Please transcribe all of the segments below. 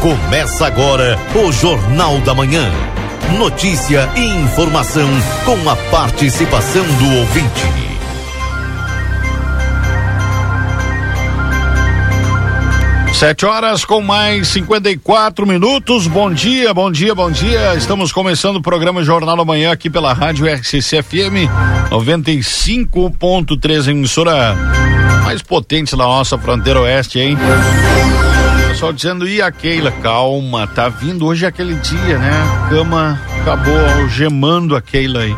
Começa agora o Jornal da Manhã. Notícia e informação com a participação do ouvinte. Sete horas com mais 54 minutos. Bom dia, bom dia, bom dia. Estamos começando o programa Jornal da Manhã aqui pela Rádio RCC FM 95.3, emissora mais potente da nossa fronteira oeste, hein? Pessoal dizendo, e a Keila? Calma, tá vindo hoje aquele dia, né? A cama acabou algemando a Keila aí.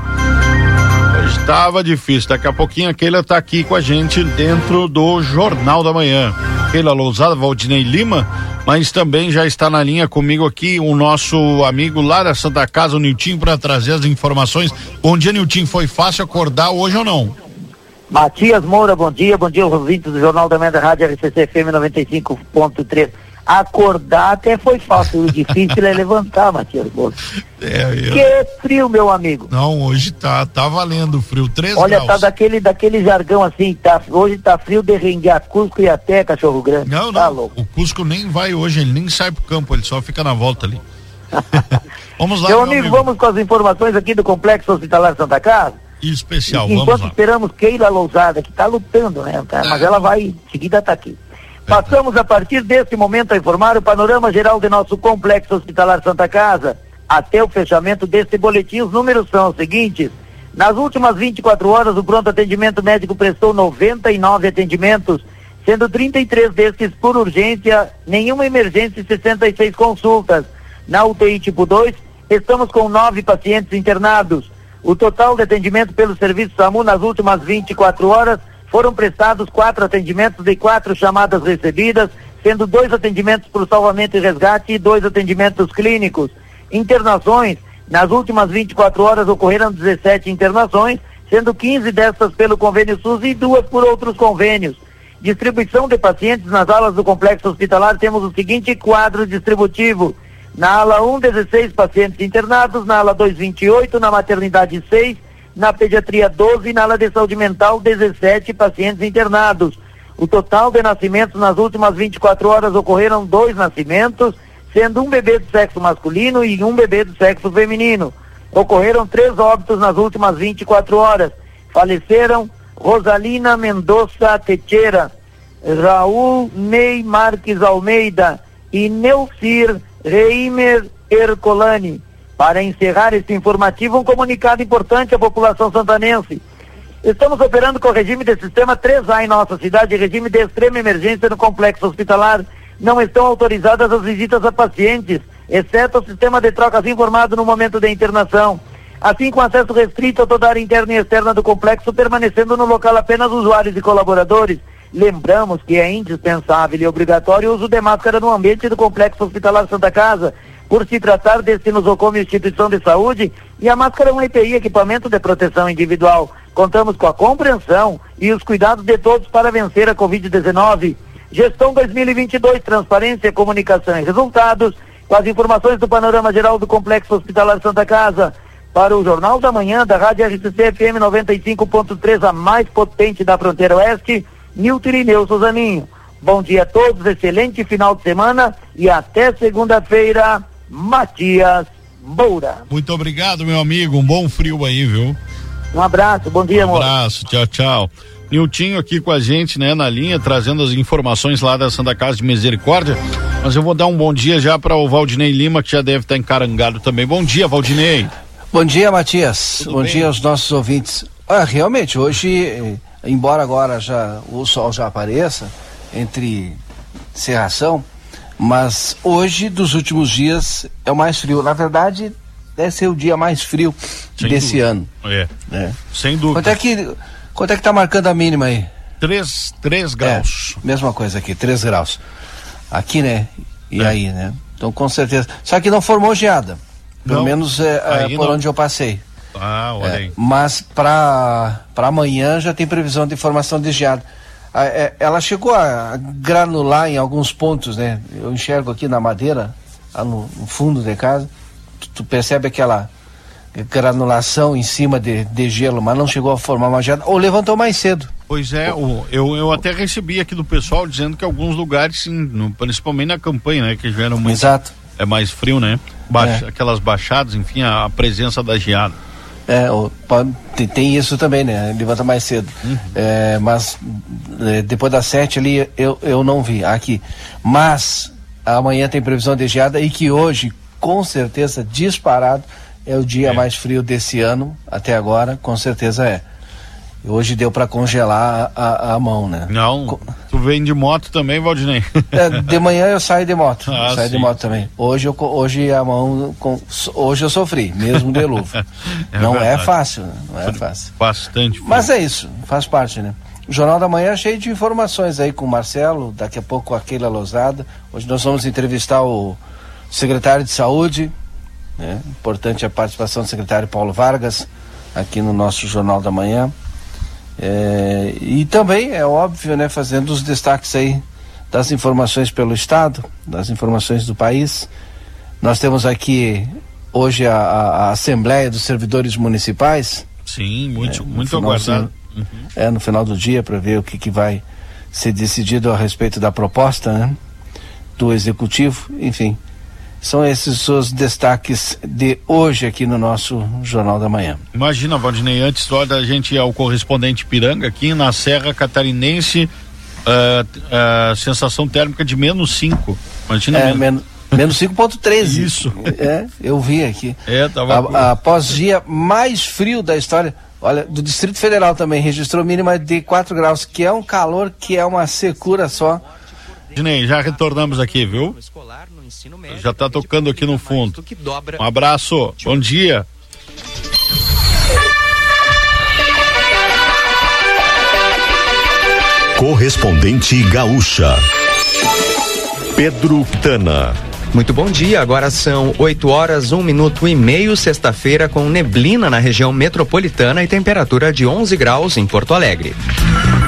Hoje tava difícil, daqui a pouquinho a Keila tá aqui com a gente dentro do Jornal da Manhã. Keila Lousada, Valdinei Lima, mas também já está na linha comigo aqui o nosso amigo lá da Santa Casa, o Nilton, para trazer as informações. Bom dia, Nilton. Foi fácil acordar hoje ou não? Matias Moura, bom dia, bom dia, ouvintes do Jornal da Manhã da Rádio RCC FM 95.3 acordar até foi fácil, o difícil é levantar, Matias Bolso. É, eu... Que frio, meu amigo. Não, hoje tá, tá valendo frio, três Olha, graus. tá daquele, daquele jargão assim, tá, hoje tá frio de rengar Cusco e até Cachorro Grande. Não, tá não, louco. o Cusco nem vai hoje, ele nem sai pro campo, ele só fica na volta ali. vamos lá, meu, meu amigo, amigo, vamos com as informações aqui do Complexo Hospitalar Santa Casa. especial, Enquanto vamos lá. esperamos Keila Lousada, que tá lutando, né, tá? mas ela vai, em seguida tá aqui. Passamos a partir deste momento a informar o panorama geral de nosso complexo hospitalar Santa Casa. Até o fechamento deste boletim, os números são os seguintes. Nas últimas 24 horas, o pronto atendimento médico prestou 99 atendimentos, sendo 33 destes por urgência, nenhuma emergência e 66 consultas. Na UTI tipo 2, estamos com nove pacientes internados. O total de atendimento pelo serviço SAMU nas últimas 24 horas foram prestados quatro atendimentos de quatro chamadas recebidas, sendo dois atendimentos por salvamento e resgate e dois atendimentos clínicos. Internações, nas últimas 24 horas ocorreram 17 internações, sendo 15 destas pelo convênio SUS e duas por outros convênios. Distribuição de pacientes nas alas do complexo hospitalar, temos o seguinte quadro distributivo. Na ala 1, 16 pacientes internados, na ala 2, 28, na maternidade 6, na pediatria 12 e na área de saúde mental 17 pacientes internados. O total de nascimentos nas últimas 24 horas ocorreram dois nascimentos, sendo um bebê do sexo masculino e um bebê do sexo feminino. Ocorreram três óbitos nas últimas 24 horas. Faleceram Rosalina Mendonça Teixeira, Raul Ney Marques Almeida e Neucir Reimer Ercolani. Para encerrar este informativo, um comunicado importante à população santanense. Estamos operando com o regime de sistema 3A em nossa cidade, regime de extrema emergência no complexo hospitalar. Não estão autorizadas as visitas a pacientes, exceto o sistema de trocas informado no momento da internação. Assim, com acesso restrito a toda a área interna e externa do complexo, permanecendo no local apenas usuários e colaboradores. Lembramos que é indispensável e obrigatório o uso de máscara no ambiente do complexo hospitalar Santa Casa, por se tratar deste nosocomio instituição de saúde, e a máscara é um EPI, equipamento de proteção individual. Contamos com a compreensão e os cuidados de todos para vencer a Covid-19. Gestão 2022, transparência, comunicação e resultados, com as informações do panorama geral do Complexo Hospitalar Santa Casa. Para o Jornal da Manhã da Rádio RCC FM 95.3, a mais potente da fronteira oeste, Nilton Irineu Suzaninho. Bom dia a todos, excelente final de semana e até segunda-feira. Matias Moura. Muito obrigado, meu amigo. Um bom frio aí, viu? Um abraço, bom dia, Um abraço, tchau, tchau. Niltinho aqui com a gente, né, na linha, trazendo as informações lá da Santa Casa de Misericórdia. Mas eu vou dar um bom dia já para o Valdinei Lima, que já deve estar encarangado também. Bom dia, Valdinei. Bom dia, Matias. Tudo bom bem? dia aos nossos ouvintes. Olha, realmente, hoje, eh, embora agora já o sol já apareça entre cerração, mas hoje, dos últimos dias, é o mais frio. Na verdade, deve ser o dia mais frio Sem desse dúvida. ano. É, Né? sem dúvida. Quanto é que quanto é que tá marcando a mínima aí? Três, três graus. É, mesma coisa aqui, 3 graus. Aqui, né? E É. aí, né? Então, com certeza. Só que não formou geada. Pelo Não, menos é, é, por não. onde eu passei. Ah, olha É, aí. mas para amanhã já tem previsão de formação de geada. Ah, é, ela chegou a granular em alguns pontos, né? Eu enxergo aqui na madeira, lá no, fundo de casa, tu, tu percebe aquela granulação em cima de, de gelo, mas não chegou a formar uma geada, ou levantou mais cedo. Pois é, o, eu, eu até recebi aqui do pessoal dizendo que alguns lugares, sim, no, principalmente na campanha, né, que já muito. Exato. É mais frio, né? Baixa, é. Aquelas baixadas, enfim, a, a, presença da geada. É, pode, tem, tem, isso também, né? Levanta mais cedo. Uhum. É, mas é, depois das sete ali eu, eu não vi aqui. Mas amanhã tem previsão de geada e que hoje, com certeza, disparado, é o dia é. mais frio desse ano, até agora, com certeza é. Hoje deu para congelar a, a, mão, né? Não. Tu vem de moto também, Valdinei? É, de manhã eu saio de moto. Ah, saio sim. de moto também. Hoje, eu, hoje a mão. Hoje eu sofri, mesmo de luva. é não é verdade. é fácil, né? não é fácil. Bastante. Frio. Mas é isso, faz parte, né? O Jornal da Manhã é cheio de informações aí com o Marcelo, daqui a pouco a Keila Lozada. Hoje nós vamos entrevistar o secretário de Saúde, né? Importante a participação do secretário Paulo Vargas aqui no nosso Jornal da Manhã. É, e também, é óbvio, né, fazendo os destaques aí das informações pelo Estado, das informações do país. Nós temos aqui hoje a, a Assembleia dos Servidores Municipais. Sim, muito, é, muito aguardado. Uhum. É, no final do dia, para ver o que, que vai ser decidido a respeito da proposta né, do Executivo, enfim. São esses os destaques de hoje aqui no nosso Jornal da Manhã. Imagina, Valdinei, antes só da gente ir ao correspondente Piranga, aqui na Serra Catarinense, uh, uh, sensação térmica de menos 5. Imagina é, menos. Menos 5.13. Isso. É, eu vi aqui. É, tava. A, após dia mais frio da história, olha, do Distrito Federal também registrou mínima de 4 graus, que é um calor que é uma secura só. Dinei, já retornamos aqui, viu? Já está tocando aqui no fundo. Um abraço, bom dia. Correspondente Gaúcha. Pedro Tana. Muito bom dia, agora são 8 horas, 1 minuto e meio, sexta-feira, com neblina na região metropolitana e temperatura de 11 graus em Porto Alegre.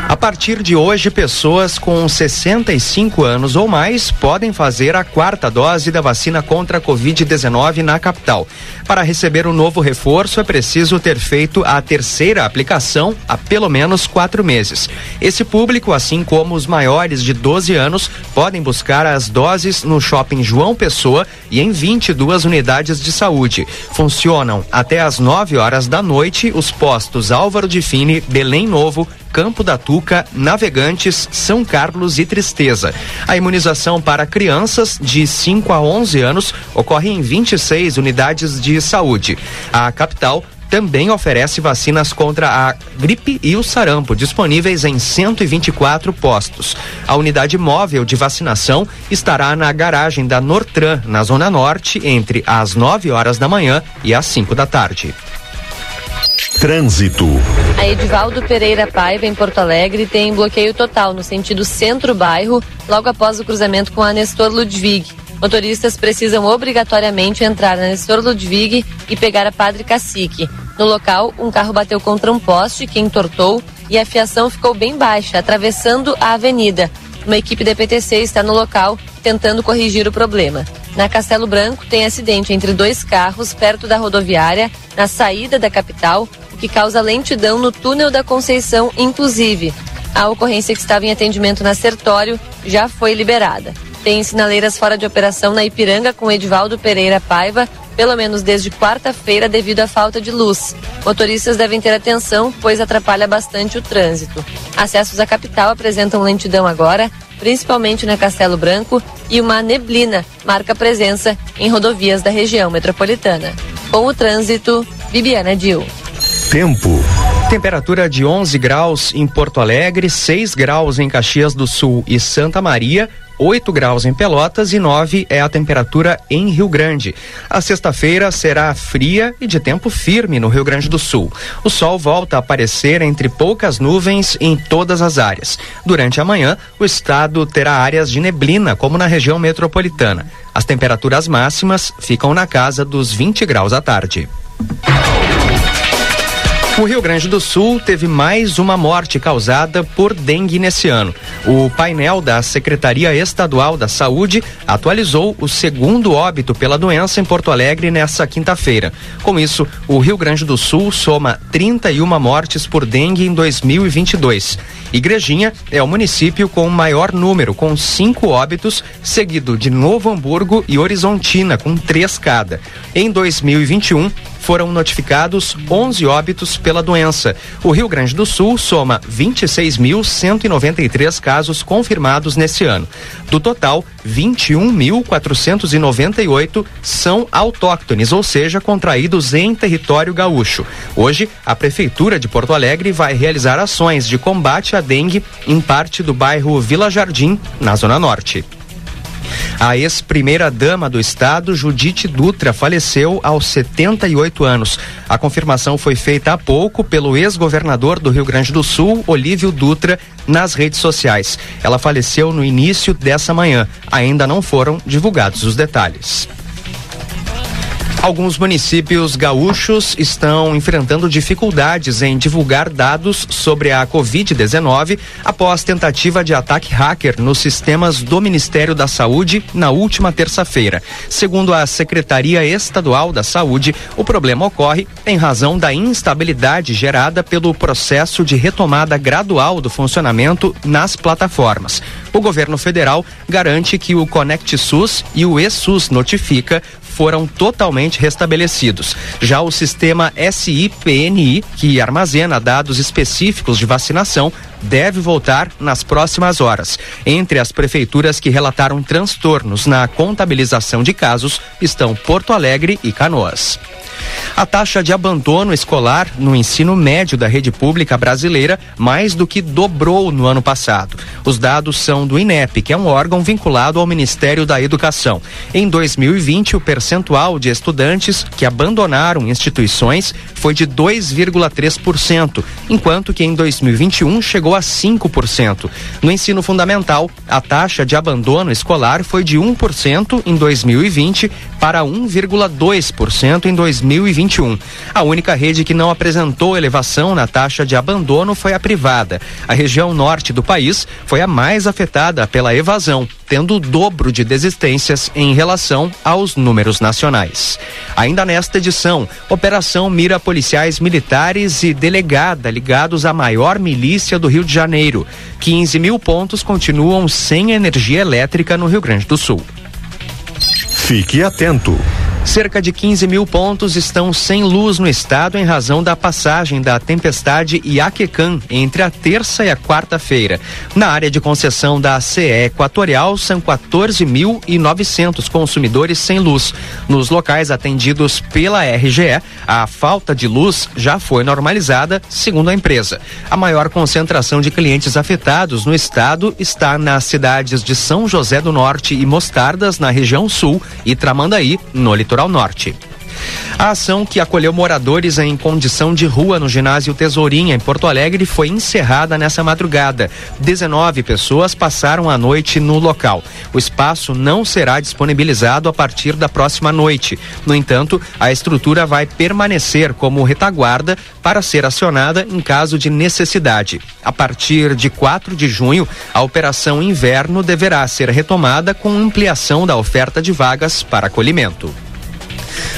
A partir de hoje, pessoas com 65 anos ou mais podem fazer a quarta dose da vacina contra a Covid-19 na capital. Para receber o novo reforço, é preciso ter feito a terceira aplicação há pelo menos quatro meses. Esse público, assim como os maiores de 12 anos, podem buscar as doses no shopping João Pessoa e em 22 unidades de saúde. Funcionam até às 9 horas da noite os postos Álvaro de Fini, Belém Novo, Campo da Tuca, Navegantes, São Carlos e Tristeza. A imunização para crianças de 5 a 11 anos ocorre em 26 unidades de saúde. A capital também oferece vacinas contra a gripe e o sarampo, disponíveis em 124 postos. A unidade móvel de vacinação estará na garagem da Nortran, na Zona Norte, entre as 9 horas da manhã e as 5 da tarde. Trânsito. A Edivaldo Pereira Paiva, em Porto Alegre, tem bloqueio total no sentido centro-bairro, logo após o cruzamento com a Nestor Ludwig. Motoristas precisam obrigatoriamente entrar na Nestor Ludwig e pegar a Padre Cacique. No local, um carro bateu contra um poste que entortou e a fiação ficou bem baixa, atravessando a avenida. Uma equipe da PTC está no local tentando corrigir o problema. Na Castelo Branco, tem acidente entre dois carros perto da rodoviária, na saída da capital, que causa lentidão no túnel da Conceição, inclusive. A ocorrência que estava em atendimento na Sertório já foi liberada. Tem sinaleiras fora de operação na Ipiranga com Edivaldo Pereira Paiva, pelo menos desde quarta-feira, devido à falta de luz. Motoristas devem ter atenção, pois atrapalha bastante o trânsito. Acessos à capital apresentam lentidão agora, principalmente na Castelo Branco, e uma neblina marca presença em rodovias da região metropolitana. Com o trânsito, Bibiana Dil. Tempo. Temperatura de 11 graus em Porto Alegre, 6 graus em Caxias do Sul e Santa Maria, 8 graus em Pelotas e 9 é a temperatura em Rio Grande. A sexta-feira será fria e de tempo firme no Rio Grande do Sul. O sol volta a aparecer entre poucas nuvens em todas as áreas. Durante a manhã, o estado terá áreas de neblina, como na região metropolitana. As temperaturas máximas ficam na casa dos 20 graus à tarde. O Rio Grande do Sul teve mais uma morte causada por dengue nesse ano. O painel da Secretaria Estadual da Saúde atualizou o segundo óbito pela doença em Porto Alegre nessa quinta-feira. Com isso, o Rio Grande do Sul soma 31 mortes por dengue em 2022. Igrejinha é o município com o maior número, com cinco óbitos, seguido de Novo Hamburgo e Horizontina, com três cada. Em 2021, foram notificados 11 óbitos pela doença. O Rio Grande do Sul soma 26.193 casos confirmados nesse ano. Do total, 21.498 são autóctones, ou seja, contraídos em território gaúcho. Hoje, a Prefeitura de Porto Alegre vai realizar ações de combate à dengue em parte do bairro Vila Jardim, na Zona Norte. A ex-primeira-dama do Estado, Judite Dutra, faleceu aos 78 anos. A confirmação foi feita há pouco pelo ex-governador do Rio Grande do Sul, Olívio Dutra, nas redes sociais. Ela faleceu no início dessa manhã. Ainda não foram divulgados os detalhes. Alguns municípios gaúchos estão enfrentando dificuldades em divulgar dados sobre a Covid-19 após tentativa de ataque hacker nos sistemas do Ministério da Saúde na última terça-feira. Segundo a Secretaria Estadual da Saúde, o problema ocorre em razão da instabilidade gerada pelo processo de retomada gradual do funcionamento nas plataformas. O governo federal garante que o Conect SUS e o ESUS Notifica foram totalmente restabelecidos. Já o sistema SIPNI, que armazena dados específicos de vacinação, deve voltar nas próximas horas. Entre as prefeituras que relataram transtornos na contabilização de casos estão Porto Alegre e Canoas. A taxa de abandono escolar no ensino médio da rede pública brasileira mais do que dobrou no ano passado. Os dados são do INEP, que é um órgão vinculado ao Ministério da Educação. Em 2020, o percentual de estudantes que abandonaram instituições foi de 2,3%, enquanto que em 2021 chegou a 5%. No ensino fundamental, a taxa de abandono escolar foi de 1% em 2020 para 1,2% em 2021. A única rede que não apresentou elevação na taxa de abandono foi a privada. A região norte do país foi a mais afetada pela evasão, tendo o dobro de desistências em relação aos números nacionais. Ainda nesta edição, operação mira policiais militares e delegada ligados à maior milícia do Rio de Janeiro. 15 mil pontos continuam sem energia elétrica no Rio Grande do Sul. Fique atento. Cerca de 15 mil pontos estão sem luz no estado em razão da passagem da tempestade Iaquecan entre a terça e a quarta-feira. Na área de concessão da CE Equatorial, são 14.900 consumidores sem luz. Nos locais atendidos pela RGE, a falta de luz já foi normalizada, segundo a empresa. A maior concentração de clientes afetados no estado está nas cidades de São José do Norte e Mostardas, na região sul, e Tramandaí, no litoral litoral norte. A ação que acolheu moradores em condição de rua no ginásio Tesourinha, em Porto Alegre, foi encerrada nessa madrugada. 19 pessoas passaram a noite no local. O espaço não será disponibilizado a partir da próxima noite. No entanto, a estrutura vai permanecer como retaguarda para ser acionada em caso de necessidade. A partir de 4 de junho, a operação inverno deverá ser retomada com ampliação da oferta de vagas para acolhimento.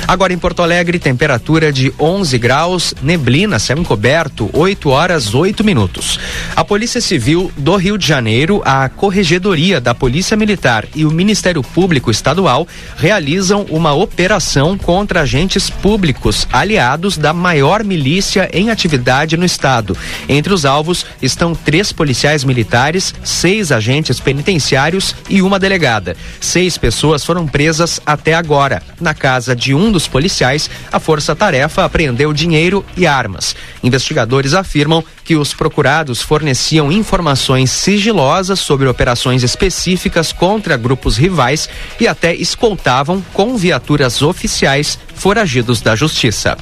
Agora em Porto Alegre, temperatura de 11 graus, neblina, céu encoberto, 8 horas 8 minutos. A Polícia Civil do Rio de Janeiro, a Corregedoria da Polícia Militar e o Ministério Público Estadual realizam uma operação contra agentes públicos aliados da maior milícia em atividade no estado. Entre os alvos estão três policiais militares, seis agentes penitenciários e uma delegada. Seis pessoas foram presas até agora. Na casa de um dos policiais, a força-tarefa apreendeu dinheiro e armas. Investigadores afirmam que os procurados forneciam informações sigilosas sobre operações específicas contra grupos rivais e até escoltavam com viaturas oficiais foragidos da justiça.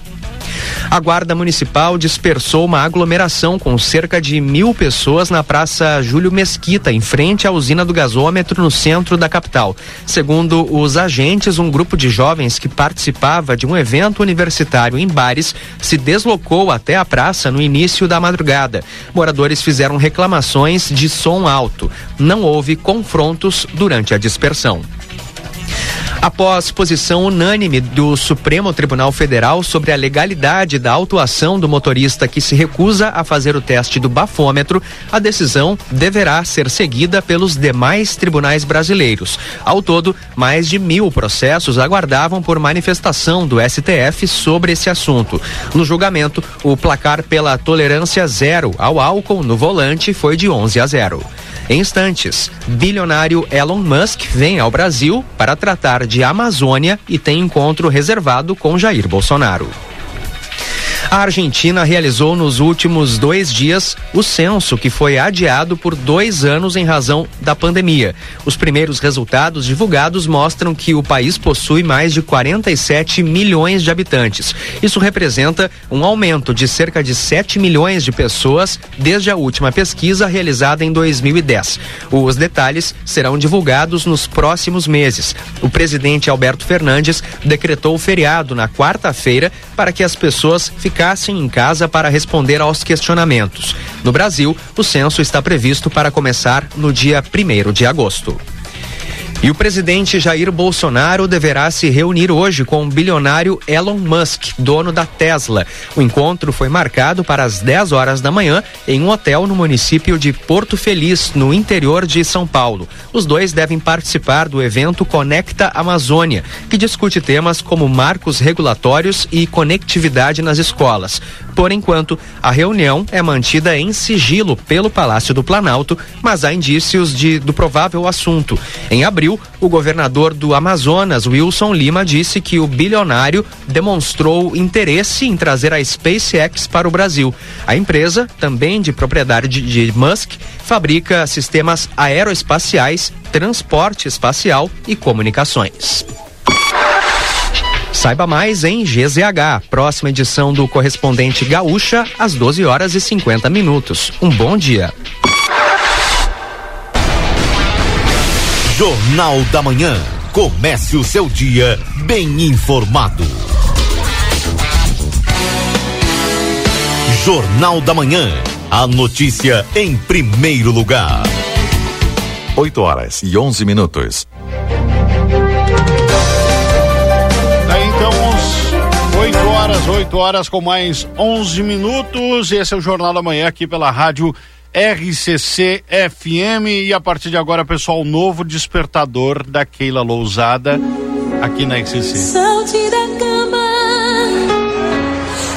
A Guarda Municipal dispersou uma aglomeração com cerca de mil pessoas na Praça Júlio Mesquita, em frente à usina do gasômetro no centro da capital. Segundo os agentes, um grupo de jovens que participava de um evento universitário em bares se deslocou até a praça no início da madrugada. Moradores fizeram reclamações de som alto. Não houve confrontos durante a dispersão. Após posição unânime do Supremo Tribunal Federal sobre a legalidade da autuação do motorista que se recusa a fazer o teste do bafômetro, a decisão deverá ser seguida pelos demais tribunais brasileiros. Ao todo, mais de mil processos aguardavam por manifestação do STF sobre esse assunto. No julgamento, o placar pela tolerância zero ao álcool no volante foi de 11 a 0. Em instantes, bilionário Elon Musk vem ao Brasil para tratar de Amazônia e tem encontro reservado com Jair Bolsonaro. A Argentina realizou nos últimos dois dias o censo, que foi adiado por dois anos em razão da pandemia. Os primeiros resultados divulgados mostram que o país possui mais de 47 milhões de habitantes. Isso representa um aumento de cerca de 7 milhões de pessoas desde a última pesquisa realizada em 2010. Os detalhes serão divulgados nos próximos meses. O presidente Alberto Fernandes decretou o feriado na quarta-feira para que as pessoas ficassem ficassem em casa para responder aos questionamentos. No Brasil, o censo está previsto para começar no dia 1 de agosto. E o presidente Jair Bolsonaro deverá se reunir hoje com o bilionário Elon Musk, dono da Tesla. O encontro foi marcado para as 10 horas da manhã em um hotel no município de Porto Feliz, no interior de São Paulo. Os dois devem participar do evento Conecta Amazônia, que discute temas como marcos regulatórios e conectividade nas escolas. Por enquanto, a reunião é mantida em sigilo pelo Palácio do Planalto, mas há indícios de, do provável assunto. Em abril, o governador do Amazonas, Wilson Lima, disse que o bilionário demonstrou interesse em trazer a SpaceX para o Brasil. A empresa, também de propriedade de, de Musk, fabrica sistemas aeroespaciais, transporte espacial e comunicações. Saiba mais em GZH, próxima edição do Correspondente Gaúcha, às 12 horas e 50 minutos. Um bom dia. Jornal da Manhã. Comece o seu dia bem informado. Jornal da Manhã. A notícia em primeiro lugar. 8 horas e 11 minutos. horas, 8 horas com mais 11 minutos. Esse é o Jornal da Manhã aqui pela rádio RCC FM. E a partir de agora, pessoal, novo despertador da Keila Lousada aqui na RCC. Salte da cama,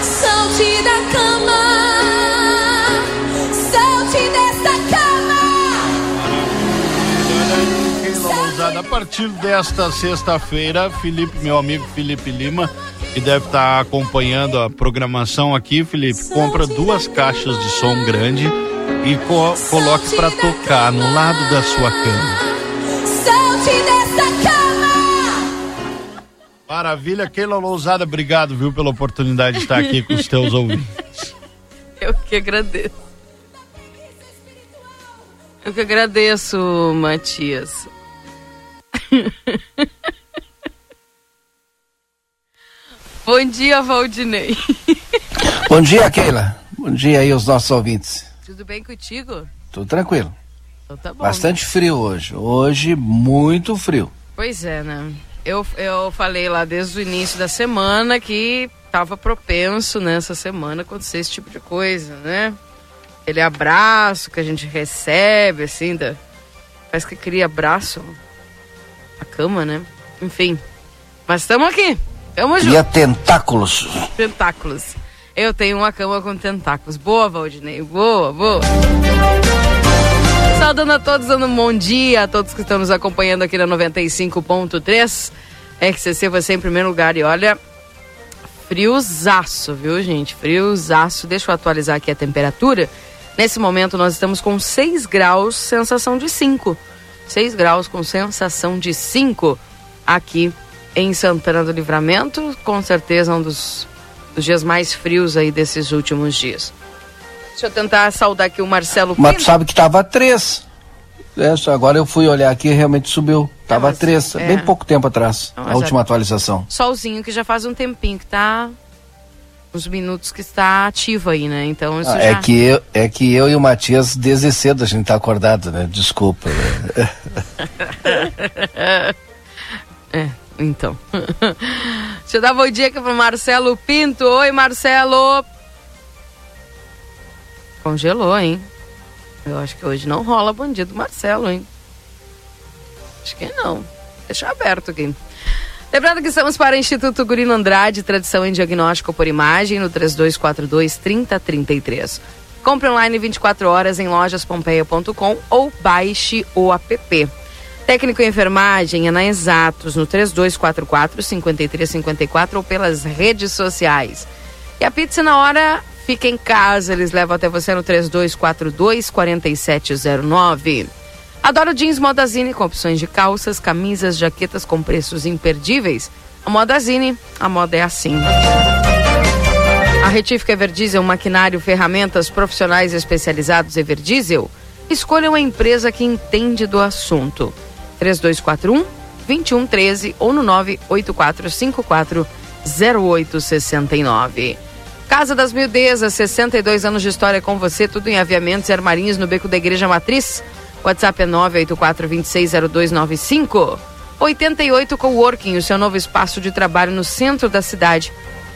salte da cama, salte dessa cama. Keila Lousada, a partir desta sexta-feira, Felipe, meu amigo Felipe Lima que deve estar tá acompanhando a programação aqui, Felipe, compra duas caixas de som grande e co coloque para tocar no lado da sua cama. Maravilha, Keila Lousada, obrigado, viu, pela oportunidade de estar aqui com os teus ouvintes. Eu que agradeço. Eu que agradeço, Matias. Bom dia, Valdinei. Bom dia, Keila. Bom dia aí aos nossos ouvintes. Tudo bem contigo? Tudo tranquilo. Então tá bom. Bastante né? frio hoje. Hoje, muito frio. Pois é, né? Eu, eu falei lá desde o início da semana que estava propenso nessa semana acontecer esse tipo de coisa, né? Aquele abraço que a gente recebe, assim, da... parece que cria abraço a cama, né? Enfim. Mas estamos aqui. Tamo junto. E a tentáculos. Tentáculos. Eu tenho uma cama com tentáculos. Boa, Valdinei. Boa, boa. Saudando a todos, dando um bom dia a todos que estão nos acompanhando aqui na 95.3. RCC você em primeiro lugar. E olha, friozaço, viu, gente? Friozaço. Deixa eu atualizar aqui a temperatura. Nesse momento nós estamos com 6 graus, sensação de 5. 6 graus com sensação de 5 aqui em Santana do Livramento, com certeza um dos Os dias mais frios aí desses últimos dias. Deixa eu tentar saudar aqui o Marcelo Mas tu sabe que tava três. É, agora eu fui olhar aqui e realmente subiu. Tava mas- três, é. bem pouco tempo atrás, Não, a última é- atualização. Solzinho que já faz um tempinho que tá. Uns minutos que está ativo aí, né? Então isso Ah, já. é, que eu, é que eu e o Matias, desde cedo a gente tá acordado, né? Desculpa. né? É, então. Deixa eu dar bom dia aqui pro Marcelo Pinto. Oi, Marcelo. Congelou, hein? Eu acho que hoje não rola bom dia do Marcelo, hein? Acho que não. Deixa aberto aqui. Lembrando que estamos para o Instituto Gurino Andrade, tradição em diagnóstico por imagem, no 3242-3033. Compre online 24 horas em lojaspompeia.com ou baixe o app. Técnico em enfermagem é na Exatos, no 3244-5354 ou pelas redes sociais. E a pizza na hora fica em casa, eles levam até você no 3242-4709. Adoro jeans Modazine com opções de calças, camisas, jaquetas com preços imperdíveis. A Modazine, a moda é assim. A Retífica Everdiesel, maquinário, ferramentas profissionais especializados Everdiesel. Escolha uma empresa que entende do assunto. 3241 2113 ou no 98454 0869. Casa das Mildezas, 62 anos de história com você, tudo em aviamentos e armarinhos no beco da Igreja Matriz. WhatsApp é 984260295. 88 Coworking, o seu novo espaço de trabalho no centro da cidade.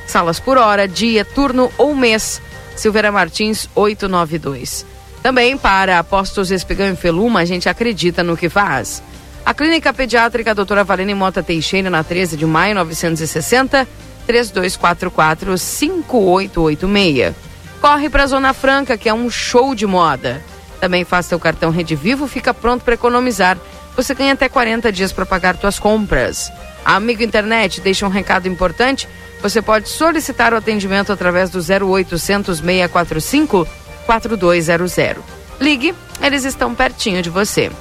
Salas por hora, dia, turno ou mês. Silveira Martins 892. Também para Apostos Espigão e Feluma, a gente acredita no que faz. A Clínica Pediátrica Doutora Valene Mota Teixeira, na 13 de maio 960, 3244 5886. Corre para a Zona Franca, que é um show de moda. Também faz seu cartão Rede Vivo, fica pronto para economizar. Você ganha até 40 dias para pagar suas compras. A Amigo Internet deixa um recado importante. Você pode solicitar o atendimento através do 0800 645 4200. Ligue, eles estão pertinho de você.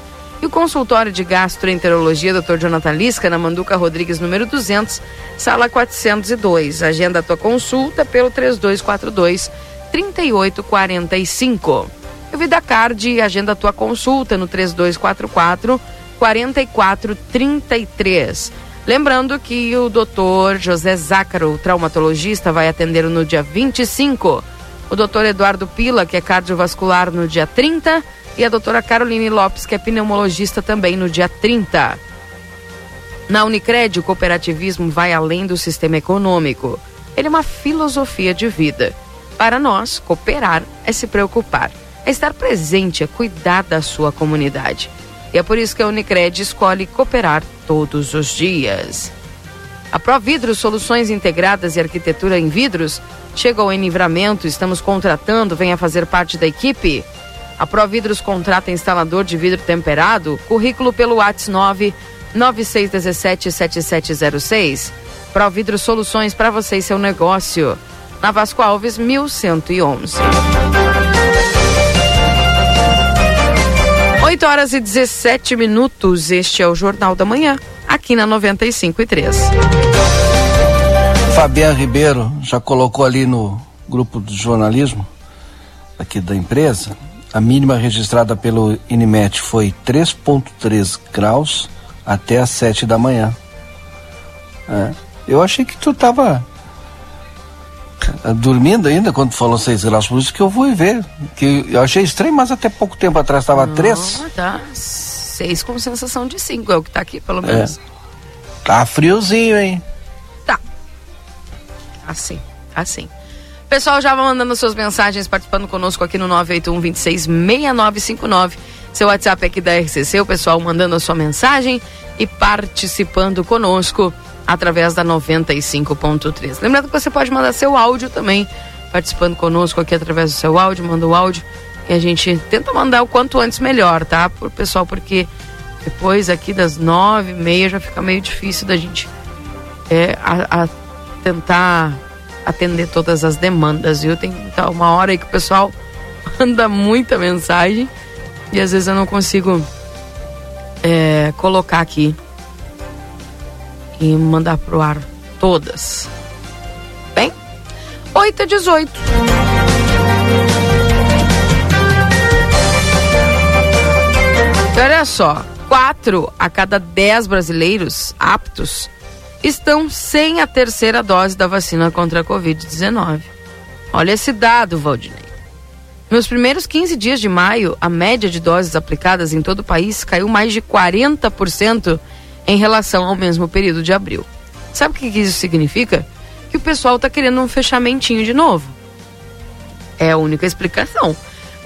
E o consultório de gastroenterologia Dr. Jonathan Lisca, na Manduca Rodrigues, número 200, sala 402. Agenda a tua consulta pelo 3242 3845. E o VidaCard agenda a tua consulta no 3244 4433. Lembrando que o doutor José Zácaro, traumatologista, vai atender no dia 25. O doutor Eduardo Pila, que é cardiovascular, no dia 30. E a doutora Caroline Lopes, que é pneumologista, também no dia 30. Na Unicred, o cooperativismo vai além do sistema econômico. Ele é uma filosofia de vida. Para nós, cooperar é se preocupar, é estar presente, é cuidar da sua comunidade. E é por isso que a Unicred escolhe cooperar todos os dias. A Providros Soluções Integradas e Arquitetura em Vidros chegou em livramento, estamos contratando, venha fazer parte da equipe. A Providros contrata instalador de vidro temperado, currículo pelo WhatsApp 9 9617 7706. Providros Soluções para você e seu negócio. Na Vasco Alves, 1111. 8 horas e 17 minutos. Este é o Jornal da Manhã, aqui na 95 e 3. Fabiano Ribeiro já colocou ali no grupo do jornalismo aqui da empresa. A mínima registrada pelo Inimet foi 3,3 graus até às 7 da manhã. É. Eu achei que tu estava dormindo ainda quando falou 6 graus, por isso que eu vou ver. Que eu achei estranho, mas até pouco tempo atrás estava 3. Ah, tá. 6 com sensação de 5, é o que tá aqui, pelo menos. Tá friozinho, hein? Tá. Assim, assim. Pessoal, já vai mandando suas mensagens, participando conosco aqui no 981 26 6959. Seu WhatsApp aqui da RCC, o pessoal mandando a sua mensagem e participando conosco através da 95.3. Lembrando que você pode mandar seu áudio também, participando conosco aqui através do seu áudio, manda o áudio e a gente tenta mandar o quanto antes melhor, tá? Por pessoal, porque depois aqui das nove e meia já fica meio difícil da gente é, a, a tentar atender todas as demandas, viu? Tem tá, uma hora aí que o pessoal manda muita mensagem e às vezes eu não consigo é, colocar aqui e mandar pro ar todas. Bem, 8 a 18. Então, olha só, 4 a cada 10 brasileiros aptos estão sem a terceira dose da vacina contra a Covid-19. Olha esse dado, Valdinei. Nos primeiros 15 dias de maio, a média de doses aplicadas em todo o país caiu mais de 40% em relação ao mesmo período de abril. Sabe o que isso significa? Que o pessoal está querendo um fechamentinho de novo. É a única explicação.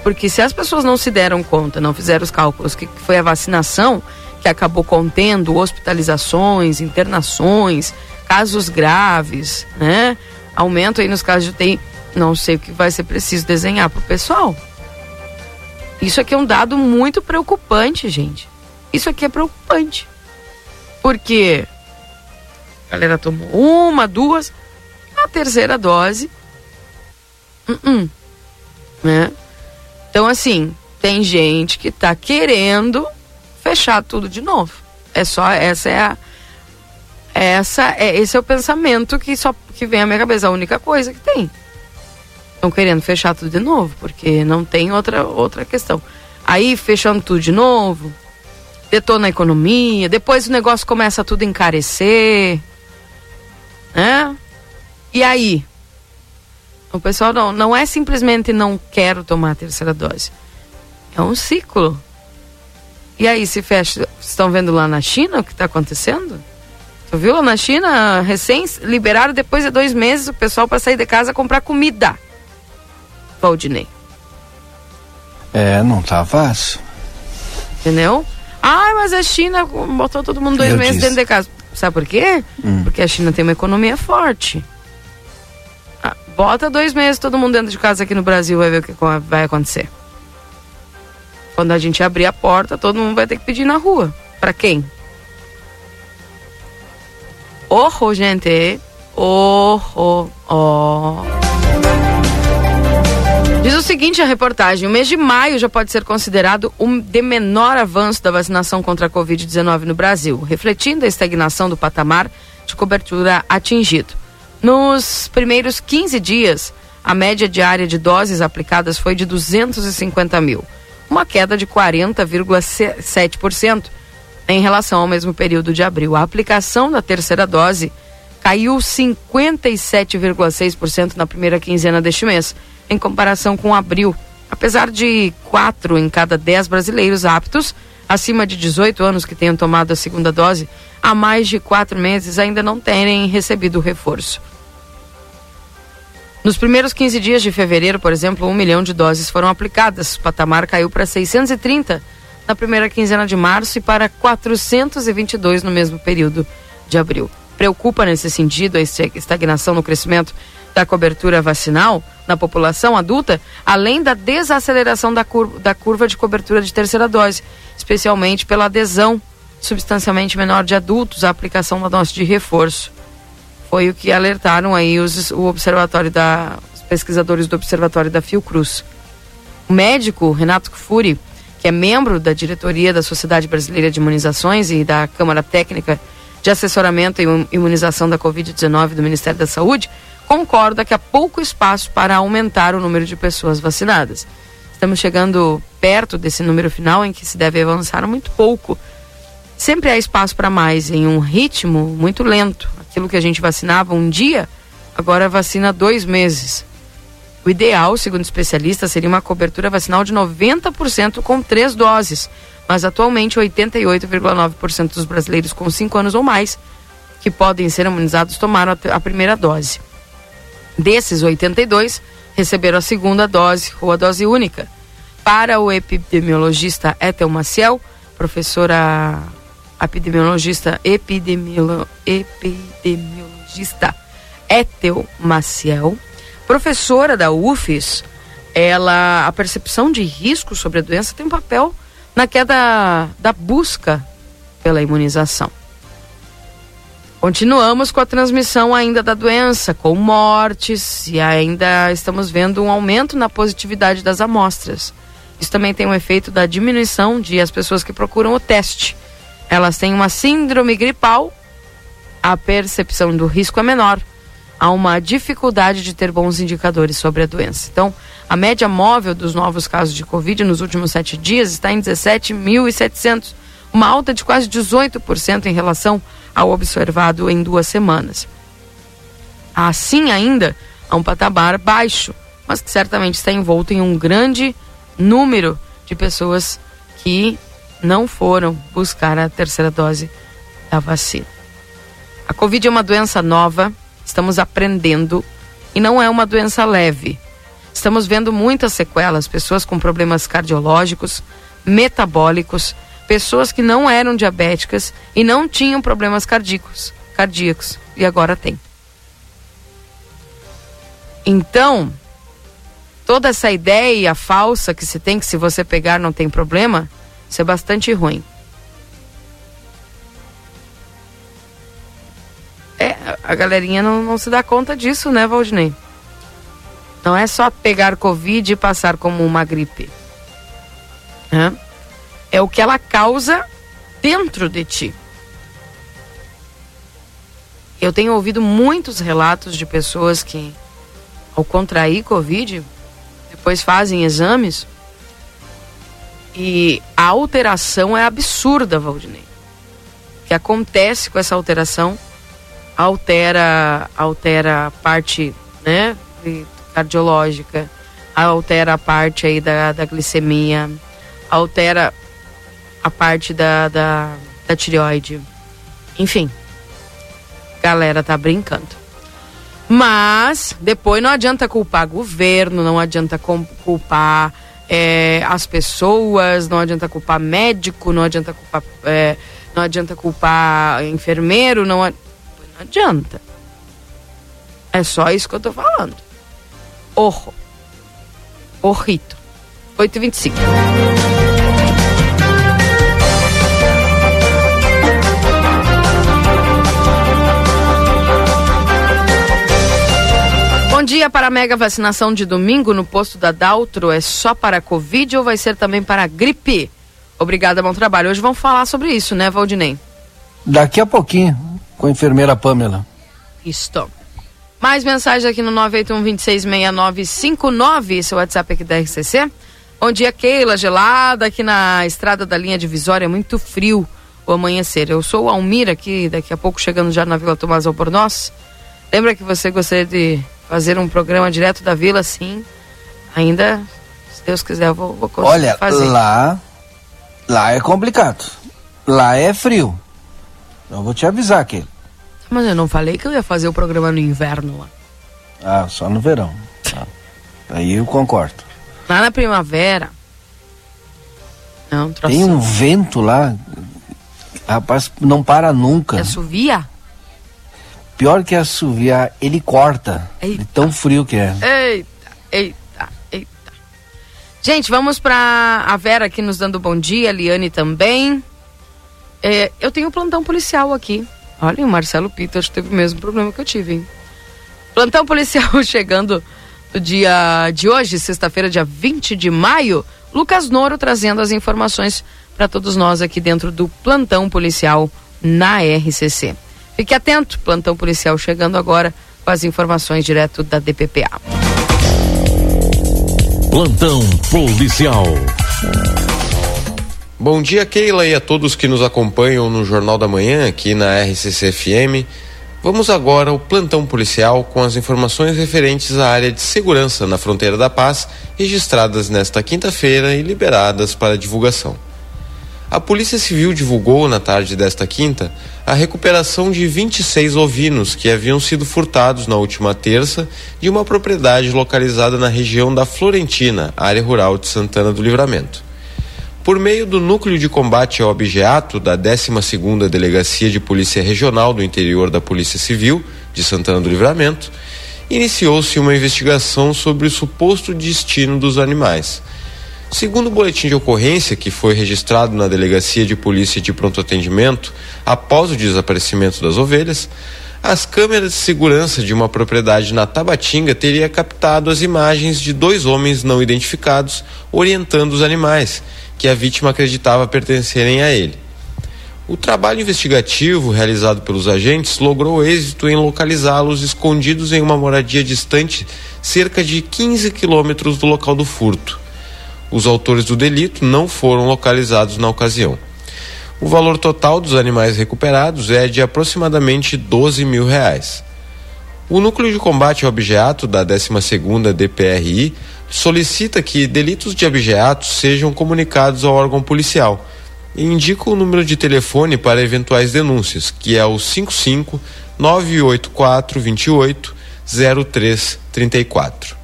Porque se as pessoas não se deram conta, não fizeram os cálculos que foi a vacinação que acabou contendo hospitalizações, internações, casos graves, né? Aumento aí nos casos de UTI. Não sei o que vai ser preciso desenhar para o pessoal. Isso aqui é um dado muito preocupante, gente. Isso aqui é preocupante. Porque a galera tomou uma, duas, a terceira dose. Uh -uh, né? Então, assim, tem gente que tá querendo fechar tudo de novo. É só, essa é a. Essa é, esse é o pensamento que só que vem à minha cabeça, a única coisa que tem. Estão querendo fechar tudo de novo, porque não tem outra, outra questão. Aí, fechando tudo de novo, detona a economia, depois o negócio começa tudo a encarecer. Né? E aí? O pessoal não, não é simplesmente não quero tomar a terceira dose. É um ciclo. E aí se fecha. Estão vendo lá na China o que está acontecendo? Tu viu? Na China, recém liberaram depois de dois meses o pessoal para sair de casa comprar comida. Valdinei. É, não tá fácil. Entendeu? Ah, mas a China botou todo mundo dois Eu meses disse. dentro de casa. Sabe por quê? Hum. Porque a China tem uma economia forte. Bota dois meses todo mundo dentro de casa aqui no Brasil, vai ver o que vai acontecer. Quando a gente abrir a porta, todo mundo vai ter que pedir na rua. Para quem? Oh, gente. Oh, oh. Diz o seguinte a reportagem: o mês de maio já pode ser considerado um de menor avanço da vacinação contra a Covid-19 no Brasil, refletindo a estagnação do patamar de cobertura atingido. Nos primeiros 15 dias, a média diária de doses aplicadas foi de 250 mil, uma queda de 40,7% em relação ao mesmo período de abril. A aplicação da terceira dose caiu 57,6% na primeira quinzena deste mês, em comparação com abril. Apesar de 4 em cada 10 brasileiros aptos acima de 18 anos que tenham tomado a segunda dose há mais de quatro meses ainda não terem recebido o reforço. Nos primeiros 15 dias de fevereiro, por exemplo, um milhão de doses foram aplicadas. O patamar caiu para 630 na primeira quinzena de março e para 422 no mesmo período de abril. Preocupa nesse sentido a estagnação no crescimento da cobertura vacinal na população adulta, além da desaceleração da curva, da curva de cobertura de terceira dose, especialmente pela adesão substancialmente menor de adultos à aplicação da dose de reforço. Foi o que alertaram aí os, o observatório da os pesquisadores do observatório da Fiocruz. O médico Renato Furi, que é membro da diretoria da Sociedade Brasileira de Imunizações e da Câmara Técnica de Assessoramento e Imunização da Covid-19 do Ministério da Saúde, concorda que há pouco espaço para aumentar o número de pessoas vacinadas. Estamos chegando perto desse número final em que se deve avançar muito pouco. Sempre há espaço para mais, em um ritmo muito lento, aquilo que a gente vacinava um dia, agora vacina dois meses. O ideal, segundo especialistas, seria uma cobertura vacinal de 90% com três doses, mas atualmente 88,9% dos brasileiros com 5 anos ou mais que podem ser imunizados tomaram a primeira dose. Desses 82 receberam a segunda dose ou a dose única. Para o epidemiologista Ethel Maciel, professora epidemiologista, epidemiolo, epidemiologista Ethel Maciel, professora da UFES, ela, a percepção de risco sobre a doença tem um papel na queda da busca pela imunização. Continuamos com a transmissão ainda da doença, com mortes, e ainda estamos vendo um aumento na positividade das amostras. Isso também tem um efeito da diminuição de as pessoas que procuram o teste elas têm uma síndrome gripal, a percepção do risco é menor. há uma dificuldade de ter bons indicadores sobre a doença. Então, a média móvel dos novos casos de Covid nos últimos sete dias está em 17.700, uma alta de quase 18% em relação ao observado em duas semanas. Assim, ainda, há um patamar baixo, mas que certamente está envolto em um grande número de pessoas que não foram buscar a terceira dose da vacina. A Covid é uma doença nova, estamos aprendendo e não é uma doença leve. Estamos vendo muitas sequelas, pessoas com problemas cardiológicos, metabólicos, pessoas que não eram diabéticas e não tinham problemas cardíacos, cardíacos e agora tem. Então, toda essa ideia falsa que se tem que se você pegar não tem problema, isso é bastante ruim. É, a galerinha não, não se dá conta disso, né, Valdinei? Não é só pegar Covid e passar como uma gripe. É, é o que ela causa dentro de ti. Eu tenho ouvido muitos relatos de pessoas que, ao contrair Covid, depois fazem exames e a alteração é absurda, Valdinei. O que acontece com essa alteração altera altera a parte, né, cardiológica, altera a parte aí da, da glicemia, altera a parte da, da, da tireoide. Enfim, galera tá brincando. Mas depois não adianta culpar governo, não adianta culpar é, as pessoas, não adianta culpar médico, não adianta culpar, é, não adianta culpar enfermeiro, não, não adianta. É só isso que eu tô falando. Orro. Orrito. 8h25. Bom dia para a mega vacinação de domingo no posto da Daltro. É só para a Covid ou vai ser também para a gripe? Obrigada, bom trabalho. Hoje vamos falar sobre isso, né, Valdinei? Daqui a pouquinho, com a enfermeira Pamela. Isto. Mais mensagem aqui no 981-266959, esse é o WhatsApp aqui da RCC. Bom dia, Keila, gelada aqui na estrada da linha divisória, muito frio o amanhecer. Eu sou o Almir aqui, daqui a pouco chegando já na Vila Tomás Albornoz. Lembra que você gostaria de fazer um programa direto da vila, sim. Ainda, se Deus quiser, eu vou, vou conseguir Olha, fazer. lá, lá é complicado. Lá é frio. Eu vou te avisar aqui. Mas eu não falei que eu ia fazer o programa no inverno lá. Ah, só no verão. Ah, aí eu concordo. Lá na primavera. Não. Tem um vento lá, rapaz, não para nunca. Assovia? Pior que assoviar, ele corta. Eita. De tão frio que é. Eita, eita, eita. Gente, vamos pra a Vera aqui nos dando bom dia, a Liane também. É, eu tenho um plantão policial aqui. Olha, o Marcelo Peters teve o mesmo problema que eu tive, hein? Plantão policial chegando no dia de hoje, sexta-feira, dia 20 de maio. Lucas Noro trazendo as informações para todos nós aqui dentro do plantão policial na RCC. Fique atento, plantão policial chegando agora com as informações direto da DPPA. Plantão policial. Bom dia, Keila, e a todos que nos acompanham no Jornal da Manhã, aqui na RCC FM. Vamos agora ao plantão policial com as informações referentes à área de segurança na fronteira da paz, registradas nesta quinta-feira e liberadas para divulgação. A Polícia Civil divulgou na tarde desta quinta a recuperação de 26 ovinos que haviam sido furtados na última terça de uma propriedade localizada na região da Florentina, área rural de Santana do Livramento. Por meio do Núcleo de Combate ao Objeto da 12ª Delegacia de Polícia Regional do Interior da Polícia Civil de Santana do Livramento, iniciou-se uma investigação sobre o suposto destino dos animais. Segundo o boletim de ocorrência que foi registrado na Delegacia de Polícia de Pronto Atendimento após o desaparecimento das ovelhas, as câmeras de segurança de uma propriedade na Tabatinga teria captado as imagens de dois homens não identificados orientando os animais, que a vítima acreditava pertencerem a ele. O trabalho investigativo realizado pelos agentes logrou êxito em localizá-los escondidos em uma moradia distante cerca de 15 quilômetros do local do furto. Os autores do delito não foram localizados na ocasião. O valor total dos animais recuperados é de aproximadamente 12 mil reais. O Núcleo de Combate ao Objeto da 12ª DPRI solicita que delitos de objetos sejam comunicados ao órgão policial e indica o número de telefone para eventuais denúncias, que é o 55 984 28 0334.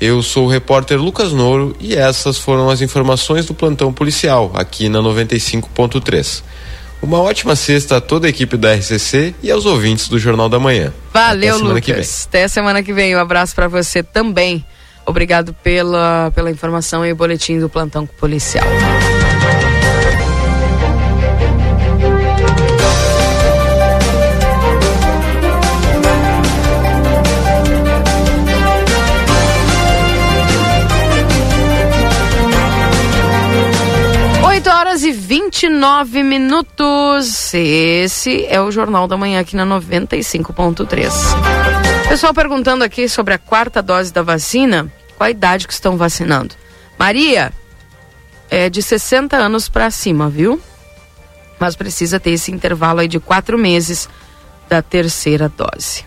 Eu sou o repórter Lucas Nouro e essas foram as informações do plantão policial aqui na 95.3. Uma ótima sexta a toda a equipe da RCC e aos ouvintes do Jornal da Manhã. Valeu, Lucas. Até semana que vem. Um abraço para você também. Obrigado pela, pela informação e o boletim do plantão policial. Horas e 29 minutos. Esse é o Jornal da Manhã aqui na 95.3. Pessoal perguntando aqui sobre a quarta dose da vacina, qual a idade que estão vacinando? Maria, é de 60 anos para cima, viu? Mas precisa ter esse intervalo aí de quatro meses da terceira dose.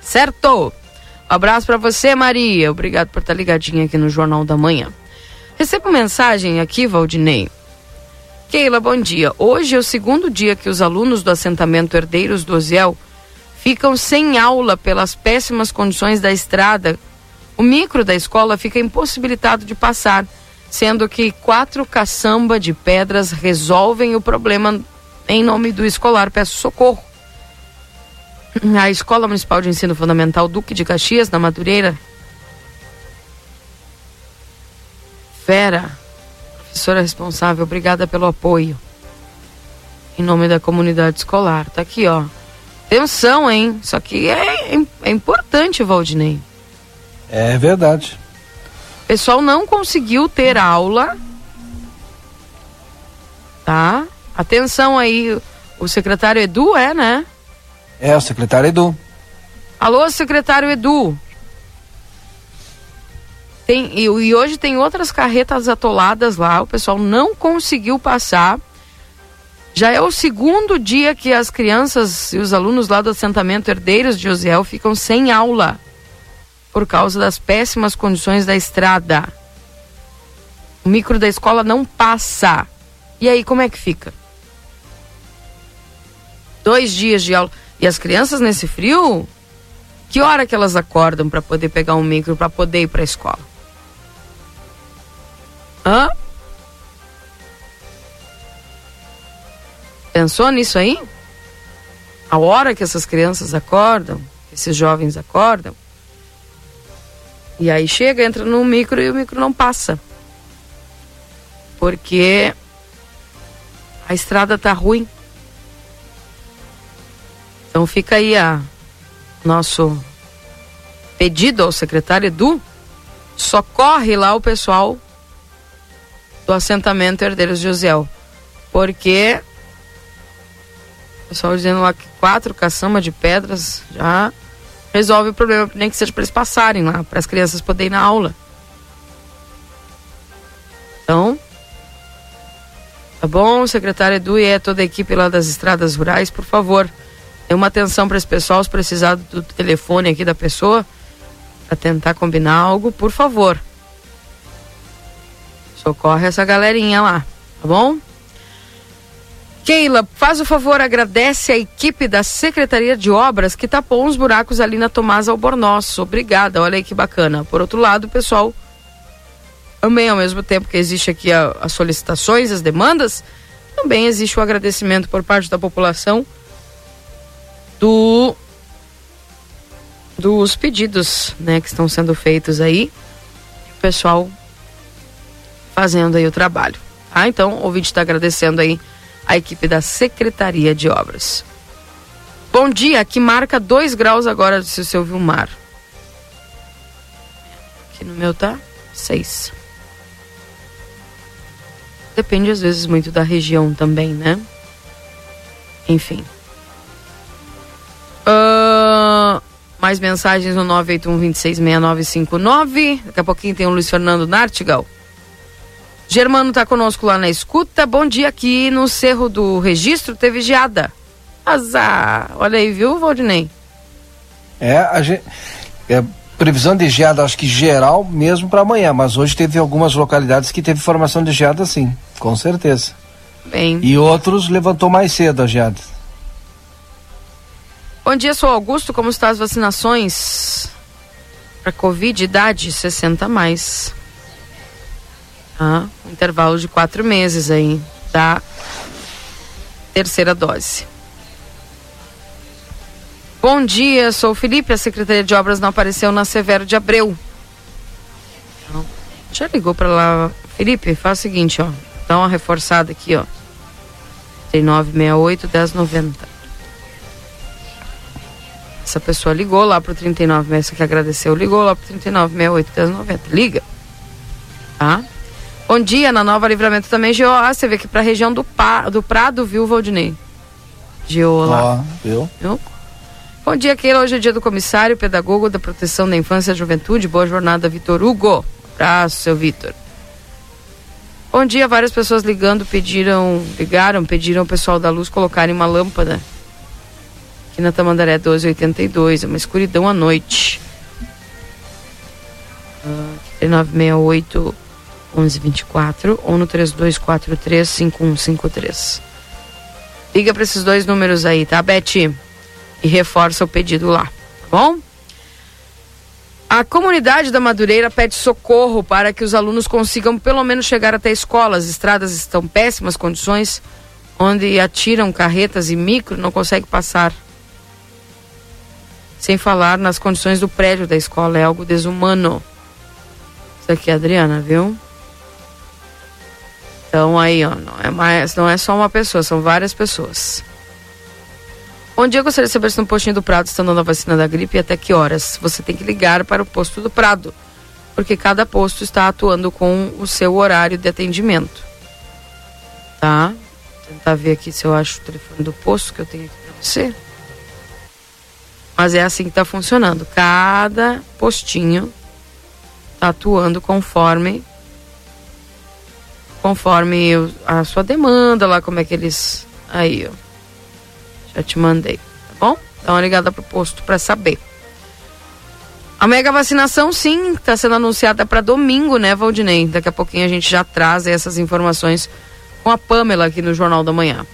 Certo? Um abraço para você, Maria. Obrigado por estar ligadinha aqui no Jornal da Manhã. Recebo mensagem aqui, Valdinei, Keila, bom dia. Hoje é o segundo dia que os alunos do assentamento Herdeiros do Oziel ficam sem aula pelas péssimas condições da estrada. O micro da escola fica impossibilitado de passar, sendo que quatro caçamba de pedras resolvem o problema em nome do escolar. Peço socorro. A Escola Municipal de Ensino Fundamental Duque de Caxias, na Madureira. Fera professora responsável, obrigada pelo apoio. Em nome da comunidade escolar. Tá aqui, ó. Atenção, hein? Isso aqui é, é, é importante, Valdinei. É verdade. O pessoal não conseguiu ter aula. Tá? Atenção aí. O secretário Edu é, né? É, o secretário Edu. Alô, secretário Edu. Tem, e, e hoje tem outras carretas atoladas lá, o pessoal não conseguiu passar. Já é o segundo dia que as crianças e os alunos lá do assentamento Herdeiros de Osiel ficam sem aula por causa das péssimas condições da estrada. O micro da escola não passa. E aí, como é que fica? Dois dias de aula. E as crianças nesse frio? Que hora que elas acordam para poder pegar um micro, para poder ir para a escola? Hã? Pensou nisso aí? A hora que essas crianças acordam, esses jovens acordam, e aí chega, entra no micro e o micro não passa. Porque a estrada tá ruim. Então fica aí a nosso pedido ao secretário Edu, socorre lá o pessoal do assentamento Herdeiros de Osiel. Porque pessoal dizendo lá que quatro caçamba de pedras já resolve o problema, nem que seja para eles passarem lá, para as crianças poderem ir na aula. Então, tá bom, secretário Edu e é toda a equipe lá das estradas rurais, por favor, dê uma atenção para esse pessoal, se precisar do telefone aqui da pessoa, para tentar combinar algo, por favor. Socorre essa galerinha lá, tá bom? Keila, faz o favor, agradece a equipe da Secretaria de Obras que tapou uns buracos ali na Tomás Albornoz. Obrigada, olha aí que bacana. Por outro lado, pessoal, também ao mesmo tempo que existe aqui a, as solicitações, as demandas, também existe o agradecimento por parte da população do dos pedidos, né, que estão sendo feitos aí. O pessoal fazendo aí o trabalho. Tá? Então, o ouvinte está agradecendo aí a equipe da Secretaria de Obras. Bom dia, aqui marca 2 graus agora, se o seu Vilmar. Aqui no meu tá 6. Depende às vezes muito da região também, né? Enfim. Uh, mais mensagens no 981-266959. Daqui a pouquinho tem o Luiz Fernando Nartigal. Germano está conosco lá na escuta. Bom dia aqui no Cerro do Registro. Teve geada. Azar. Olha aí, viu, Valdinei? É, a gente, é, previsão de geada, acho que geral mesmo para amanhã, mas hoje teve algumas localidades que teve formação de geada sim, com certeza. Bem. E outros levantou mais cedo a geada. Bom dia, sou Augusto. Como estão as vacinações para Covid? Idade 60 mais. Ah, intervalo de quatro meses aí da terceira dose. Bom dia, sou o Felipe. A Secretaria de Obras não apareceu na Severo de Abreu. Não. Já ligou para lá. Felipe, faz o seguinte, ó. Dá uma reforçada aqui, ó. 3968 1090. Essa pessoa ligou lá pro 39, essa que agradeceu, ligou lá pro 3968 1090. Liga. Tá? Bom dia, na Nova Livramento também, GOA. Você vê que pra região do, pa, do Prado, viu, Valdinei? Lá. Ó, viu? Viu? Bom dia, Keila. Hoje é dia do comissário pedagogo da proteção da infância e juventude. Boa jornada, Vitor Hugo. Abraço, seu Vitor. Bom dia, várias pessoas ligando, pediram, ligaram, pediram o pessoal da luz colocarem uma lâmpada. Aqui na Tamandaré 1282, é uma escuridão à noite. Uh, 968 1124 ou no 3243 5153. Liga para esses dois números aí, tá, Beth? E reforça o pedido lá, tá bom? A comunidade da Madureira pede socorro para que os alunos consigam pelo menos chegar até a escola. As estradas estão em péssimas condições, onde atiram carretas e micro não consegue passar. Sem falar nas condições do prédio da escola, é algo desumano. Isso aqui é a Adriana, viu? Então aí, ó, não é mais, não é só uma pessoa, são várias pessoas. Bom dia, gostaria de saber se no postinho do Prado estão dando a vacina da gripe e até que horas. Você tem que ligar para o posto do Prado, porque cada posto está atuando com o seu horário de atendimento. Tá? Vou tentar ver aqui se eu acho o telefone do posto que eu tenho aqui para você. Mas é assim que está funcionando. Cada postinho está atuando conforme conforme a sua demanda lá, como é que eles aí, ó. Já te mandei, tá bom? Dá uma ligada pro posto para saber. A mega vacinação, sim, está sendo anunciada para domingo, né, Valdinei? Daqui a pouquinho a gente já traz essas informações com a Pamela aqui no Jornal da Manhã.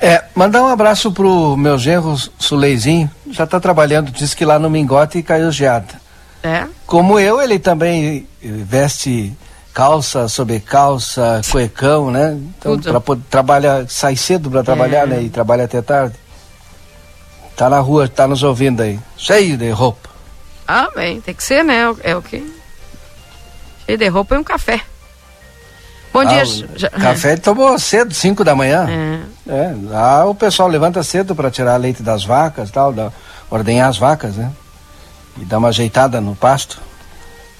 É, mandar um abraço pro meu genro Suleizinho, já está trabalhando, diz que lá no Mingote caiu geada. É? Como eu, ele também veste calça, sobrecalça, cuecão, né? Então, Tudo. para trabalhar, sai cedo para trabalhar, É. né? E trabalha até tarde. Tá na rua, tá nos ouvindo aí, cheio de roupa. Ah, bem, tem que ser, né? É o que? Cheio de roupa e um café. Bom Ah, dia. já- Café tomou cedo, 5 da manhã. É. É, lá o pessoal levanta cedo para tirar leite das vacas tal, da, ordenhar as vacas, né? E dar uma ajeitada no pasto.